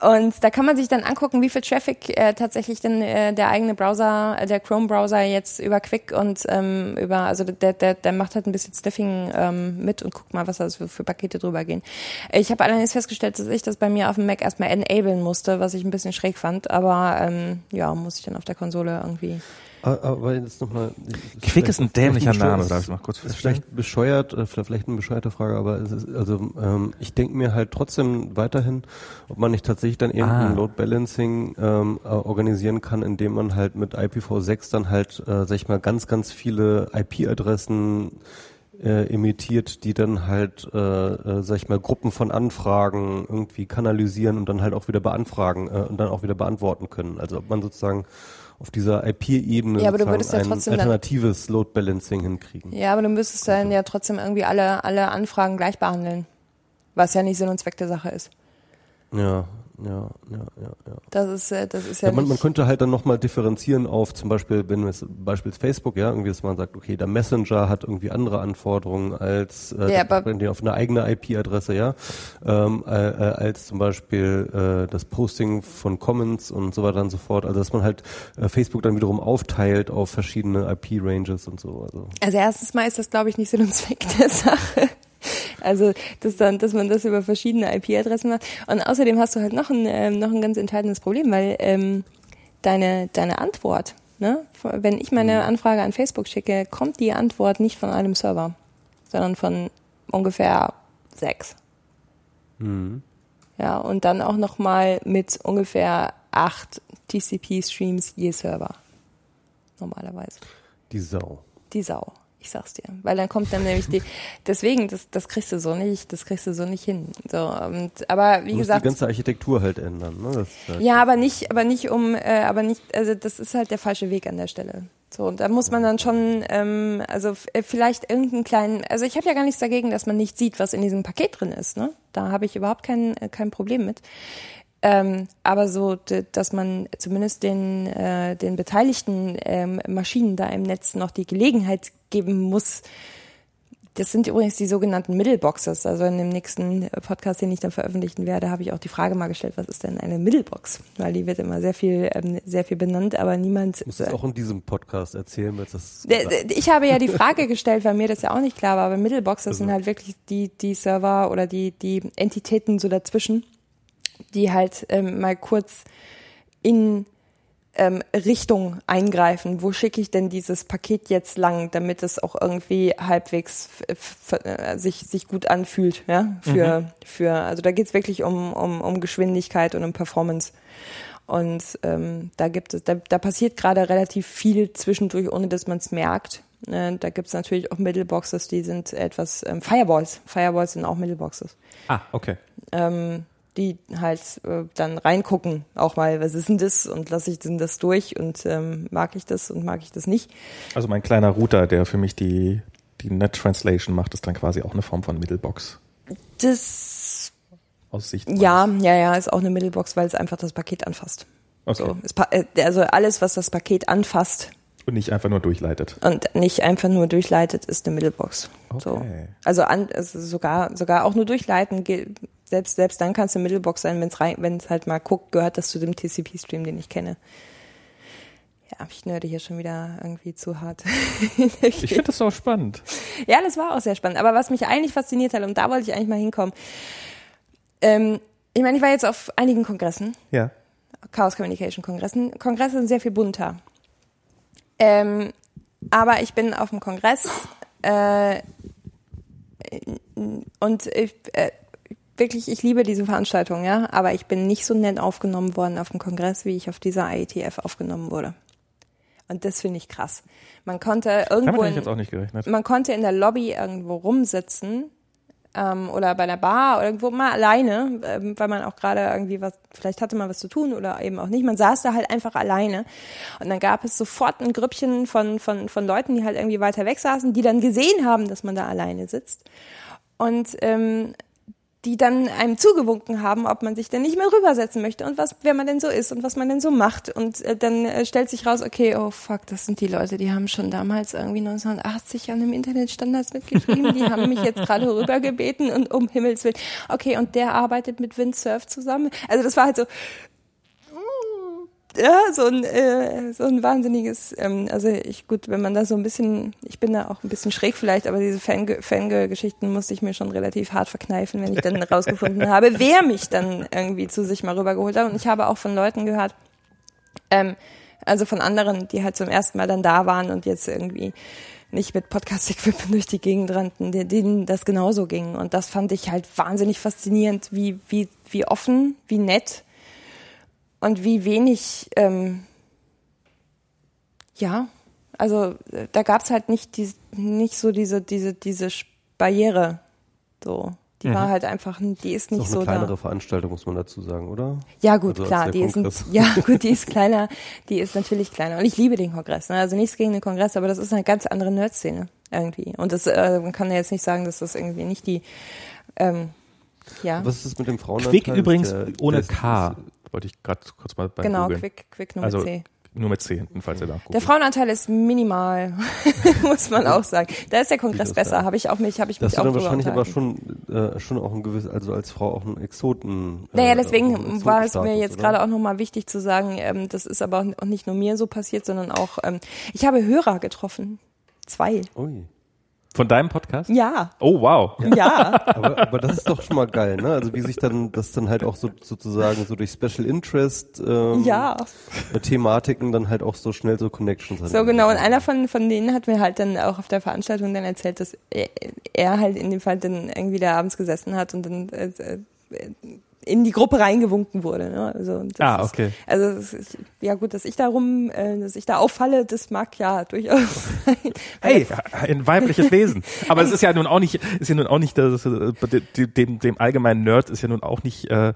Und da kann man sich dann angucken, wie viel Traffic äh, tatsächlich denn äh, der eigene Browser, äh, der Chrome-Browser jetzt über Quick und ähm, über, also der, der, der macht halt ein bisschen Stiffing ähm, mit und guckt mal, was da für, für Pakete drüber gehen. Ich habe allerdings festgestellt, dass ich das bei mir auf dem Mac erstmal enablen musste, was ich ein bisschen schräg fand, aber ähm, ja, muss ich dann auf der Konsole irgendwie aber jetzt nochmal. Quick ist ein dämlicher Name, darf ich mal kurz Ist vielleicht bescheuert, äh, vielleicht eine bescheuerte Frage, aber es ist, also ähm, ich denke mir halt trotzdem weiterhin, ob man nicht tatsächlich dann irgendein ah. Load Balancing ähm, äh, organisieren kann, indem man halt mit IPv6 dann halt, äh, sag ich mal, ganz, ganz viele IP-Adressen äh, imitiert, die dann halt, äh, äh, sag ich mal, Gruppen von Anfragen irgendwie kanalisieren und dann halt auch wieder beanfragen äh, und dann auch wieder beantworten können. Also ob man sozusagen auf dieser IP-Ebene ja, aber du würdest ja trotzdem ein alternatives dann, Load Balancing hinkriegen. Ja, aber du müsstest dann ja trotzdem irgendwie alle, alle Anfragen gleich behandeln. Was ja nicht Sinn und Zweck der Sache ist. Ja, ja, ja, ja, ja. Das ist, äh, das ist ja, ja man, man könnte halt dann nochmal differenzieren auf zum Beispiel, wenn es Beispiel Facebook, ja, irgendwie, dass man sagt, okay, der Messenger hat irgendwie andere Anforderungen als äh, ja, der, auf eine eigene IP-Adresse, ja, ähm, äh, äh, als zum Beispiel äh, das Posting von Comments und so weiter und so fort. Also dass man halt äh, Facebook dann wiederum aufteilt auf verschiedene IP-Ranges und so. Also. also erstens mal ist das, glaube ich, nicht Sinn und Zweck der Sache. Also, dass dann, dass man das über verschiedene IP-Adressen macht. Und außerdem hast du halt noch ein, ähm, noch ein ganz entscheidendes Problem, weil ähm, deine, deine Antwort, ne? wenn ich meine mhm. Anfrage an Facebook schicke, kommt die Antwort nicht von einem Server, sondern von ungefähr sechs. Mhm. Ja, und dann auch nochmal mit ungefähr acht TCP-Streams je Server. Normalerweise. Die Sau. Die Sau. Ich sag's dir. Weil dann kommt dann nämlich die, <laughs> deswegen, das, das kriegst du so nicht, das kriegst du so nicht hin. So, und, aber wie du gesagt. die ganze Architektur halt ändern, ne? Halt ja, aber nicht, aber nicht um, äh, aber nicht, also das ist halt der falsche Weg an der Stelle. So, und da muss man dann schon, ähm, also äh, vielleicht irgendeinen kleinen, also ich habe ja gar nichts dagegen, dass man nicht sieht, was in diesem Paket drin ist, ne? Da habe ich überhaupt kein, äh, kein Problem mit. Ähm, aber so, dass man zumindest den, äh, den beteiligten ähm, Maschinen da im Netz noch die Gelegenheit geben muss. Das sind übrigens die sogenannten Middleboxes. Also in dem nächsten Podcast, den ich dann veröffentlichen werde, habe ich auch die Frage mal gestellt, was ist denn eine Middlebox? Weil die wird immer sehr viel, ähm, sehr viel benannt, aber niemand. Du musst es auch in diesem Podcast erzählen, weil das. Ich habe ja die Frage <laughs> gestellt, weil mir das ja auch nicht klar war, aber Middleboxes also. sind halt wirklich die, die Server oder die, die Entitäten so dazwischen die halt ähm, mal kurz in ähm, Richtung eingreifen. Wo schicke ich denn dieses Paket jetzt lang, damit es auch irgendwie halbwegs äh, sich, sich gut anfühlt, ja, für, mhm. für, also da geht's wirklich um, um, um Geschwindigkeit und um Performance. Und ähm, da gibt es, da, da passiert gerade relativ viel zwischendurch, ohne dass man es merkt. Äh, da gibt's natürlich auch Middleboxes, die sind etwas ähm, Firewalls. Firewalls sind auch Middleboxes. Ah, okay. Ähm, die halt äh, dann reingucken, auch mal, was ist denn das und lasse ich denn das durch und ähm, mag ich das und mag ich das nicht. Also mein kleiner Router, der für mich die, die Net Translation macht, ist dann quasi auch eine Form von Middlebox. Das aus Sicht. Ja, ja, ja, ist auch eine Middlebox, weil es einfach das Paket anfasst. Okay. So, es, äh, also alles, was das Paket anfasst, und nicht einfach nur durchleitet. Und nicht einfach nur durchleitet ist eine Middlebox. Okay. So. Also, an, also sogar, sogar auch nur durchleiten selbst, selbst dann kannst du Middlebox sein, wenn es rein, wenn es halt mal guckt, gehört das zu dem TCP-Stream, den ich kenne. Ja, ich nörde hier schon wieder irgendwie zu hart. <laughs> ich finde das auch spannend. Ja, das war auch sehr spannend. Aber was mich eigentlich fasziniert hat, und da wollte ich eigentlich mal hinkommen, ähm, ich meine, ich war jetzt auf einigen Kongressen. Ja. Chaos Communication Kongressen. Kongresse sind sehr viel bunter. Ähm, aber ich bin auf dem Kongress äh, und ich, äh, wirklich, ich liebe diese Veranstaltung, ja, aber ich bin nicht so nett aufgenommen worden auf dem Kongress, wie ich auf dieser IETF aufgenommen wurde. Und das finde ich krass. Man konnte irgendwo, in, man konnte in der Lobby irgendwo rumsitzen ähm, oder bei der Bar oder irgendwo mal alleine, ähm, weil man auch gerade irgendwie was, vielleicht hatte man was zu tun oder eben auch nicht. Man saß da halt einfach alleine und dann gab es sofort ein Grüppchen von von von Leuten, die halt irgendwie weiter weg saßen, die dann gesehen haben, dass man da alleine sitzt und ähm, die dann einem zugewunken haben, ob man sich denn nicht mehr rübersetzen möchte und was, wer man denn so ist und was man denn so macht. Und äh, dann äh, stellt sich raus, okay, oh fuck, das sind die Leute, die haben schon damals irgendwie 1980 an dem Internetstandards mitgeschrieben, die haben mich jetzt gerade rübergebeten und um Himmels Willen. Okay, und der arbeitet mit Windsurf zusammen. Also das war halt so, ja, so ein, äh, so ein wahnsinniges, ähm, also ich, gut, wenn man da so ein bisschen, ich bin da auch ein bisschen schräg vielleicht, aber diese Fangirl-Geschichten musste ich mir schon relativ hart verkneifen, wenn ich dann <laughs> rausgefunden habe, wer mich dann irgendwie zu sich mal rübergeholt hat. Und ich habe auch von Leuten gehört, ähm, also von anderen, die halt zum ersten Mal dann da waren und jetzt irgendwie nicht mit Podcast-Equipment <laughs> durch die Gegend rannten, denen das genauso ging. Und das fand ich halt wahnsinnig faszinierend, wie, wie, wie offen, wie nett und wie wenig, ähm, ja, also äh, da gab's halt nicht, die, nicht so diese, diese, diese Barriere. So. Die mhm. war halt einfach, die ist nicht ist auch eine so. kleinere da. Veranstaltung, muss man dazu sagen, oder? Ja, gut, also klar, die ist, ein, ja, <laughs> gut, die ist kleiner, die ist natürlich kleiner. Und ich liebe den Kongress, ne? Also nichts gegen den Kongress, aber das ist eine ganz andere Nerd-Szene irgendwie. Und das, äh, man kann ja jetzt nicht sagen, dass das irgendwie nicht die, ähm, ja. Was ist das mit dem Frauen? Quick übrigens der, ohne K. Wollte ich gerade kurz mal bei Genau. Quick, Quick nur also, mit C. Nur mit C hinten, falls ihr da Der Frauenanteil ist minimal, <laughs> muss man auch sagen. Da ist der Kongress besser, habe ich auch mich, habe ich das mich auch dann wahrscheinlich aber schon, äh, schon auch ein gewisses, also als Frau auch ein Exoten. Äh, naja, deswegen war es mir jetzt gerade auch nochmal wichtig zu sagen, ähm, das ist aber auch nicht nur mir so passiert, sondern auch, ähm, ich habe Hörer getroffen. Zwei. Ui. Von deinem Podcast? Ja. Oh, wow. Ja. aber, aber das ist doch schon mal geil, ne? Also wie sich dann das dann halt auch so sozusagen so durch Special Interest ähm, ja. Thematiken dann halt auch so schnell so Connections hat. So genau. Und einer von von denen hat mir halt dann auch auf der Veranstaltung dann erzählt, dass er, er halt in dem Fall dann irgendwie da abends gesessen hat und dann äh, äh in die Gruppe reingewunken wurde. Ne? Also ah, okay. Ist, also ist, ja gut, dass ich da rum, äh, dass ich da auffalle, das mag ja durchaus sein. <laughs> Hey, ein weibliches Wesen. Aber es ist ja nun auch nicht, ist ja nun auch nicht, das, dem, dem allgemeinen Nerd ist ja nun auch nicht, äh,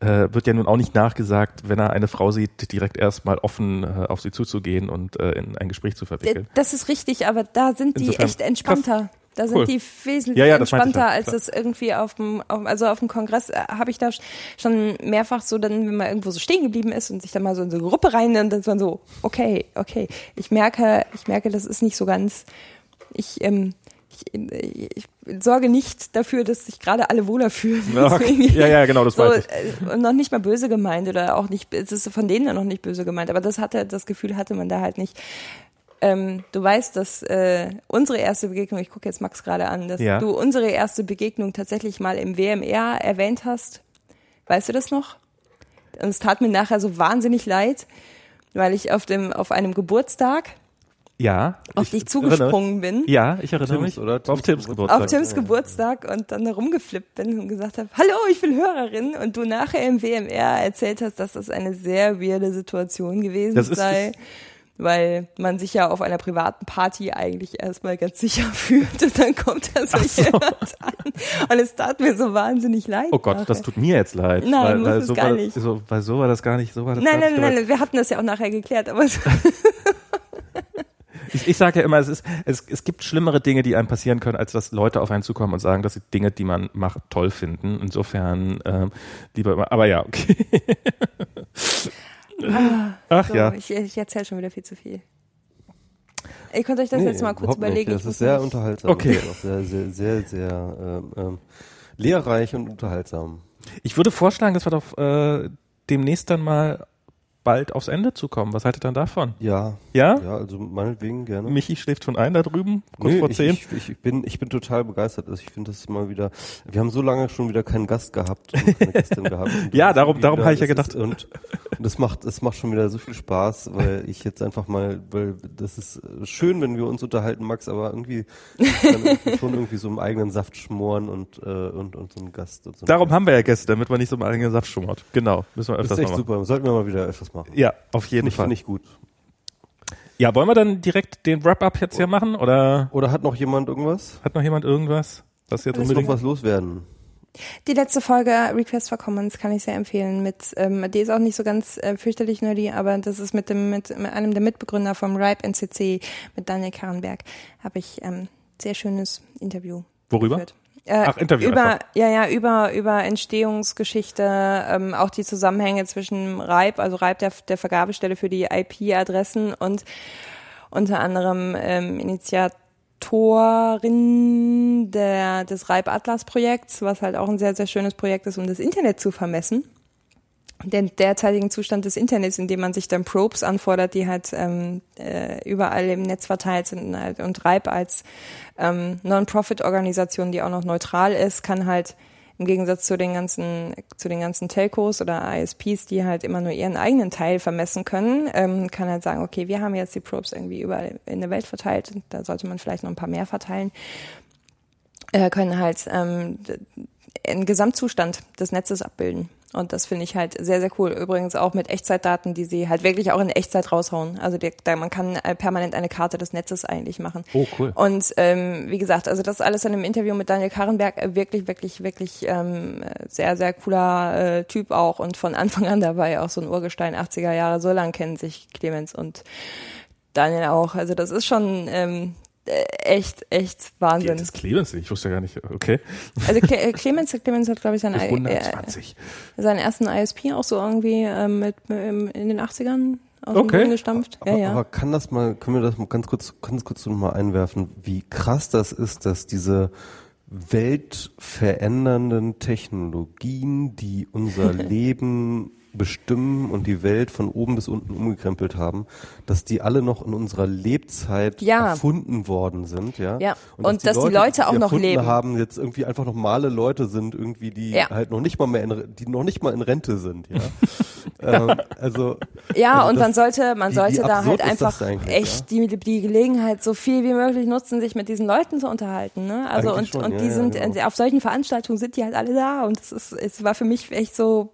äh, wird ja nun auch nicht nachgesagt, wenn er eine Frau sieht, direkt erstmal offen äh, auf sie zuzugehen und äh, in ein Gegespräch zu verwickeln. Das ist richtig, aber da sind die Insofern, echt entspannter. Krass. Da cool. sind die wesentlich ja, ja, entspannter, ja, als es irgendwie auf dem, auf, also auf dem Kongress äh, habe ich da schon mehrfach so, dann, wenn man irgendwo so stehen geblieben ist und sich dann mal so in so eine Gruppe rein, dann ist man so, okay, okay. Ich merke, ich merke, das ist nicht so ganz, ich, ähm, ich, ich sorge nicht dafür, dass sich gerade alle wohler fühlen. <laughs> Okay. Ja, ja, genau, das so, weiß ich. Äh, noch nicht mal böse gemeint oder auch nicht, es ist von denen noch nicht böse gemeint, aber das hatte, das Gefühl hatte man da halt nicht. Ähm, du weißt, dass äh, unsere erste Begegnung, ich gucke jetzt Max gerade an, dass ja. du unsere erste Begegnung tatsächlich mal im WMR erwähnt hast. Weißt du das noch? Und es tat mir nachher so wahnsinnig leid, weil ich auf dem auf einem Geburtstag ja, auf dich zugesprungen erinnere. bin. Ja, ich erinnere Tims, mich. Oder? Auf Tims Geburtstag. Auf Tims Geburtstag und dann herumgeflippt bin und gesagt habe, hallo, ich bin Hörerin und du nachher im WMR erzählt hast, dass das eine sehr weirde Situation gewesen das sei. Ist, weil man sich ja auf einer privaten Party eigentlich erstmal ganz sicher <laughs> fühlt und dann kommt da so, so. jemand an und es tat mir so wahnsinnig leid. Oh Gott, nachher. das tut mir jetzt leid. Nein, weil, weil so gar war, nicht. So, weil so war das gar nicht. So war das nein, nein, nein, nein, wir hatten das ja auch nachher geklärt, aber so Ich, ich sage ja immer, es, ist, es, es gibt schlimmere Dinge, die einem passieren können, als dass Leute auf einen zukommen und sagen, dass sie Dinge, die man macht, toll finden. Insofern ähm, lieber, aber ja, okay. Ah, <laughs> Ach so, ja. Ich, ich erzähle schon wieder viel zu viel. Ich konnte euch das nee, jetzt mal kurz überlegen. Nicht. Das ist sehr nicht. unterhaltsam. Okay. Auch sehr, sehr, sehr, sehr ähm, ähm, lehrreich und unterhaltsam. Ich würde vorschlagen, dass wir doch äh, demnächst dann mal bald aufs Ende zu kommen. Was haltet ihr dann davon? Ja. Ja? Ja, also meinetwegen gerne. Michi schläft schon ein da drüben, kurz nee, vor zehn. Ich, ich, ich, bin, ich bin total begeistert. Also ich finde das mal wieder, wir haben so lange schon wieder keinen Gast gehabt und keine Gästin <laughs> gehabt. ja, darum, darum habe ich ja gedacht. Ist, und, und das macht, das macht schon wieder so viel Spaß, weil ich jetzt einfach mal, weil das ist schön, wenn wir uns unterhalten, Max, aber irgendwie, irgendwie schon irgendwie so im eigenen Saft schmoren und, äh, und, und so ein Gast. So darum Gast. haben wir ja Gäste, damit man nicht so im eigenen Saft schmort. Genau. Müssen wir öfters das ist echt machen. super. Sollten wir mal wieder öfters machen. Ja, auf jeden Fall. Finde ich gut. Ja, wollen wir dann direkt den Wrap-up jetzt hier machen oder? Oder hat noch jemand irgendwas? Hat noch jemand irgendwas? Was jetzt Alles unbedingt noch was loswerden? Die letzte Folge Request for Commons kann ich sehr empfehlen. Mit, ähm, die ist auch nicht so ganz äh, fürchterlich nerdy, aber das ist mit dem mit, mit einem der Mitbegründer vom RIPE NCC mit Daniel Karrenberg habe ich ähm, sehr schönes Interview. Worüber? Geführt. Äh, Ach, Interview über, einfach. ja, ja, über, über Entstehungsgeschichte, ähm, auch die Zusammenhänge zwischen RIPE, also RIPE der, der Vergabestelle für die IP-Adressen und unter anderem ähm, Initiatorin der, des RIPE Atlas Projekts, was halt auch ein sehr, sehr schönes Projekt ist, um das Internet zu vermessen den derzeitigen Zustand des Internets, in dem man sich dann Probes anfordert, die halt ähm, äh, überall im Netz verteilt sind halt, und RIPE als ähm, Non-Profit-Organisation, die auch noch neutral ist, kann halt im Gegensatz zu den ganzen zu den ganzen Telcos oder ISPs, die halt immer nur ihren eigenen Teil vermessen können, ähm, kann halt sagen, okay, wir haben jetzt die Probes irgendwie überall in der Welt verteilt, da sollte man vielleicht noch ein paar mehr verteilen, äh, können halt ähm, einen Gesamtzustand des Netzes abbilden. Und das finde ich halt sehr, sehr cool. Übrigens auch mit Echtzeitdaten, die sie halt wirklich auch in Echtzeit raushauen. Also die, da, man kann äh, permanent eine Karte des Netzes eigentlich machen. Oh, cool. Und ähm, wie gesagt, also das alles in einem Interview mit Daniel Karrenberg äh, wirklich, wirklich, wirklich ähm, sehr, sehr cooler äh, Typ auch und von <laughs> Anfang an dabei auch so ein Urgestein 80er Jahre. So lang kennen sich Clemens und Daniel auch. Also das ist schon ähm, äh, echt, echt Wahnsinn. Das ist Clemens, ich wusste ja gar nicht, okay. Also Cle äh, Clemens, Clemens hat, glaube ich, seinen, Bis I- 120. äh, seinen ersten ISP auch so irgendwie ähm, mit, ähm, in den 80ern aus Okay. dem Boden gestampft. Aber, ja, ja. aber kann das mal, können wir das mal ganz kurz, ganz kurz noch mal einwerfen, wie krass das ist, dass diese weltverändernden Technologien, die unser <laughs> Leben bestimmen und die Welt von oben bis unten umgekrempelt haben, dass die alle noch in unserer Lebzeit Ja. erfunden worden sind, ja. Ja. dass Und dass die Leute auch die noch leben. haben, jetzt irgendwie einfach normale Leute sind, irgendwie die Ja. halt noch nicht mal mehr, in, die noch nicht mal in Rente sind, ja. <laughs> ähm, also Ja, also und das- man sollte, man sollte da halt das einfach echt die, die Gelegenheit so viel wie möglich nutzen, sich mit diesen Leuten zu unterhalten. Ne? Also Eigentlich und, schon, und die sind genau. auf solchen Veranstaltungen sind die halt alle da und es ist, es war für mich echt so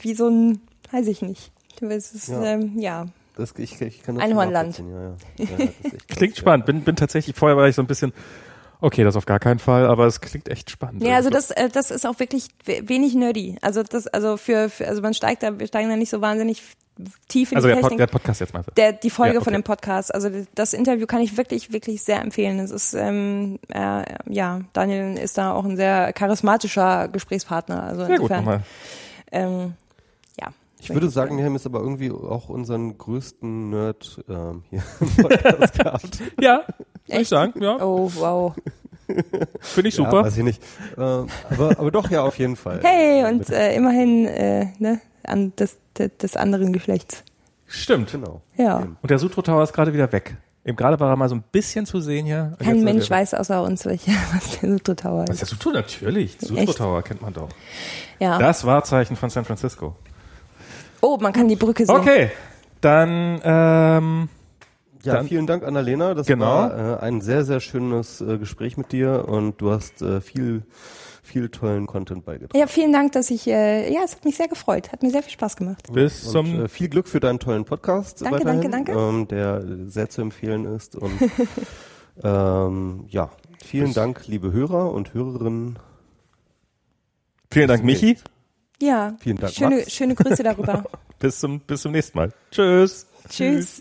wie so ein, weiß ich nicht. Es ist, Ja. ähm, ja. Das, ich, ich kann das Einhornland. Ja, ja. <laughs> Klingt krass, spannend. Bin, bin tatsächlich, vorher war ich so ein bisschen, okay, das auf gar keinen Fall, aber es klingt echt spannend. Ja, also das, äh, das ist auch wirklich we- wenig nerdy. Also das, also für, für also man steigt da, wir steigen da nicht so wahnsinnig tief in also die der, Pod, Technik. der Podcast jetzt meinst du? Der, die Folge Ja, okay. von dem Podcast, also das Interview kann ich wirklich, wirklich sehr empfehlen. Es ist, ähm, äh, ja, Daniel ist da auch ein sehr charismatischer Gesprächspartner. Also Sehr gut, insofern, nochmal. ähm. Ich würde sagen, wir haben jetzt aber irgendwie auch unseren größten Nerd ähm, hier <laughs> im Podcast gehabt. Ja, würde ich sagen, ja, Oh, wow. finde ich Ja, super. weiß ich nicht. Ähm, aber, aber doch, ja, auf jeden Fall. Hey, und äh, immerhin, äh, ne, an des, des, des anderen Geschlechts. Stimmt. Genau. Ja. Und der Sutro Tower ist gerade wieder weg. Eben gerade war er mal so ein bisschen zu sehen hier. Und Kein Mensch weiß außer uns, welcher, <laughs> was der Sutro Tower Was ist. ist der Sutro? Natürlich. Sutro? Tower kennt man doch. Ja. Das Wahrzeichen von San Francisco. Oh, man kann die Brücke sehen. Okay, dann ähm, Ja, Dann- vielen Dank, Annalena. Das Genau. war äh, ein sehr, sehr schönes äh, Gespräch mit dir und du hast äh, viel, viel tollen Content beigetragen. Ja, vielen Dank, dass ich, äh, ja, es hat mich sehr gefreut. Hat mir sehr viel Spaß gemacht. bis Und zum äh, viel Glück für deinen tollen Podcast Danke, weiterhin, danke, danke. Ähm, der sehr zu empfehlen ist. Und <laughs> ähm, ja, vielen Dank, liebe Hörer und Hörerinnen. vielen Dank, Michi. Ja. Vielen Dank, Schöne, Max. schöne Grüße darüber. <laughs> Bis zum bis zum nächsten Mal. Tschüss. Tschüss.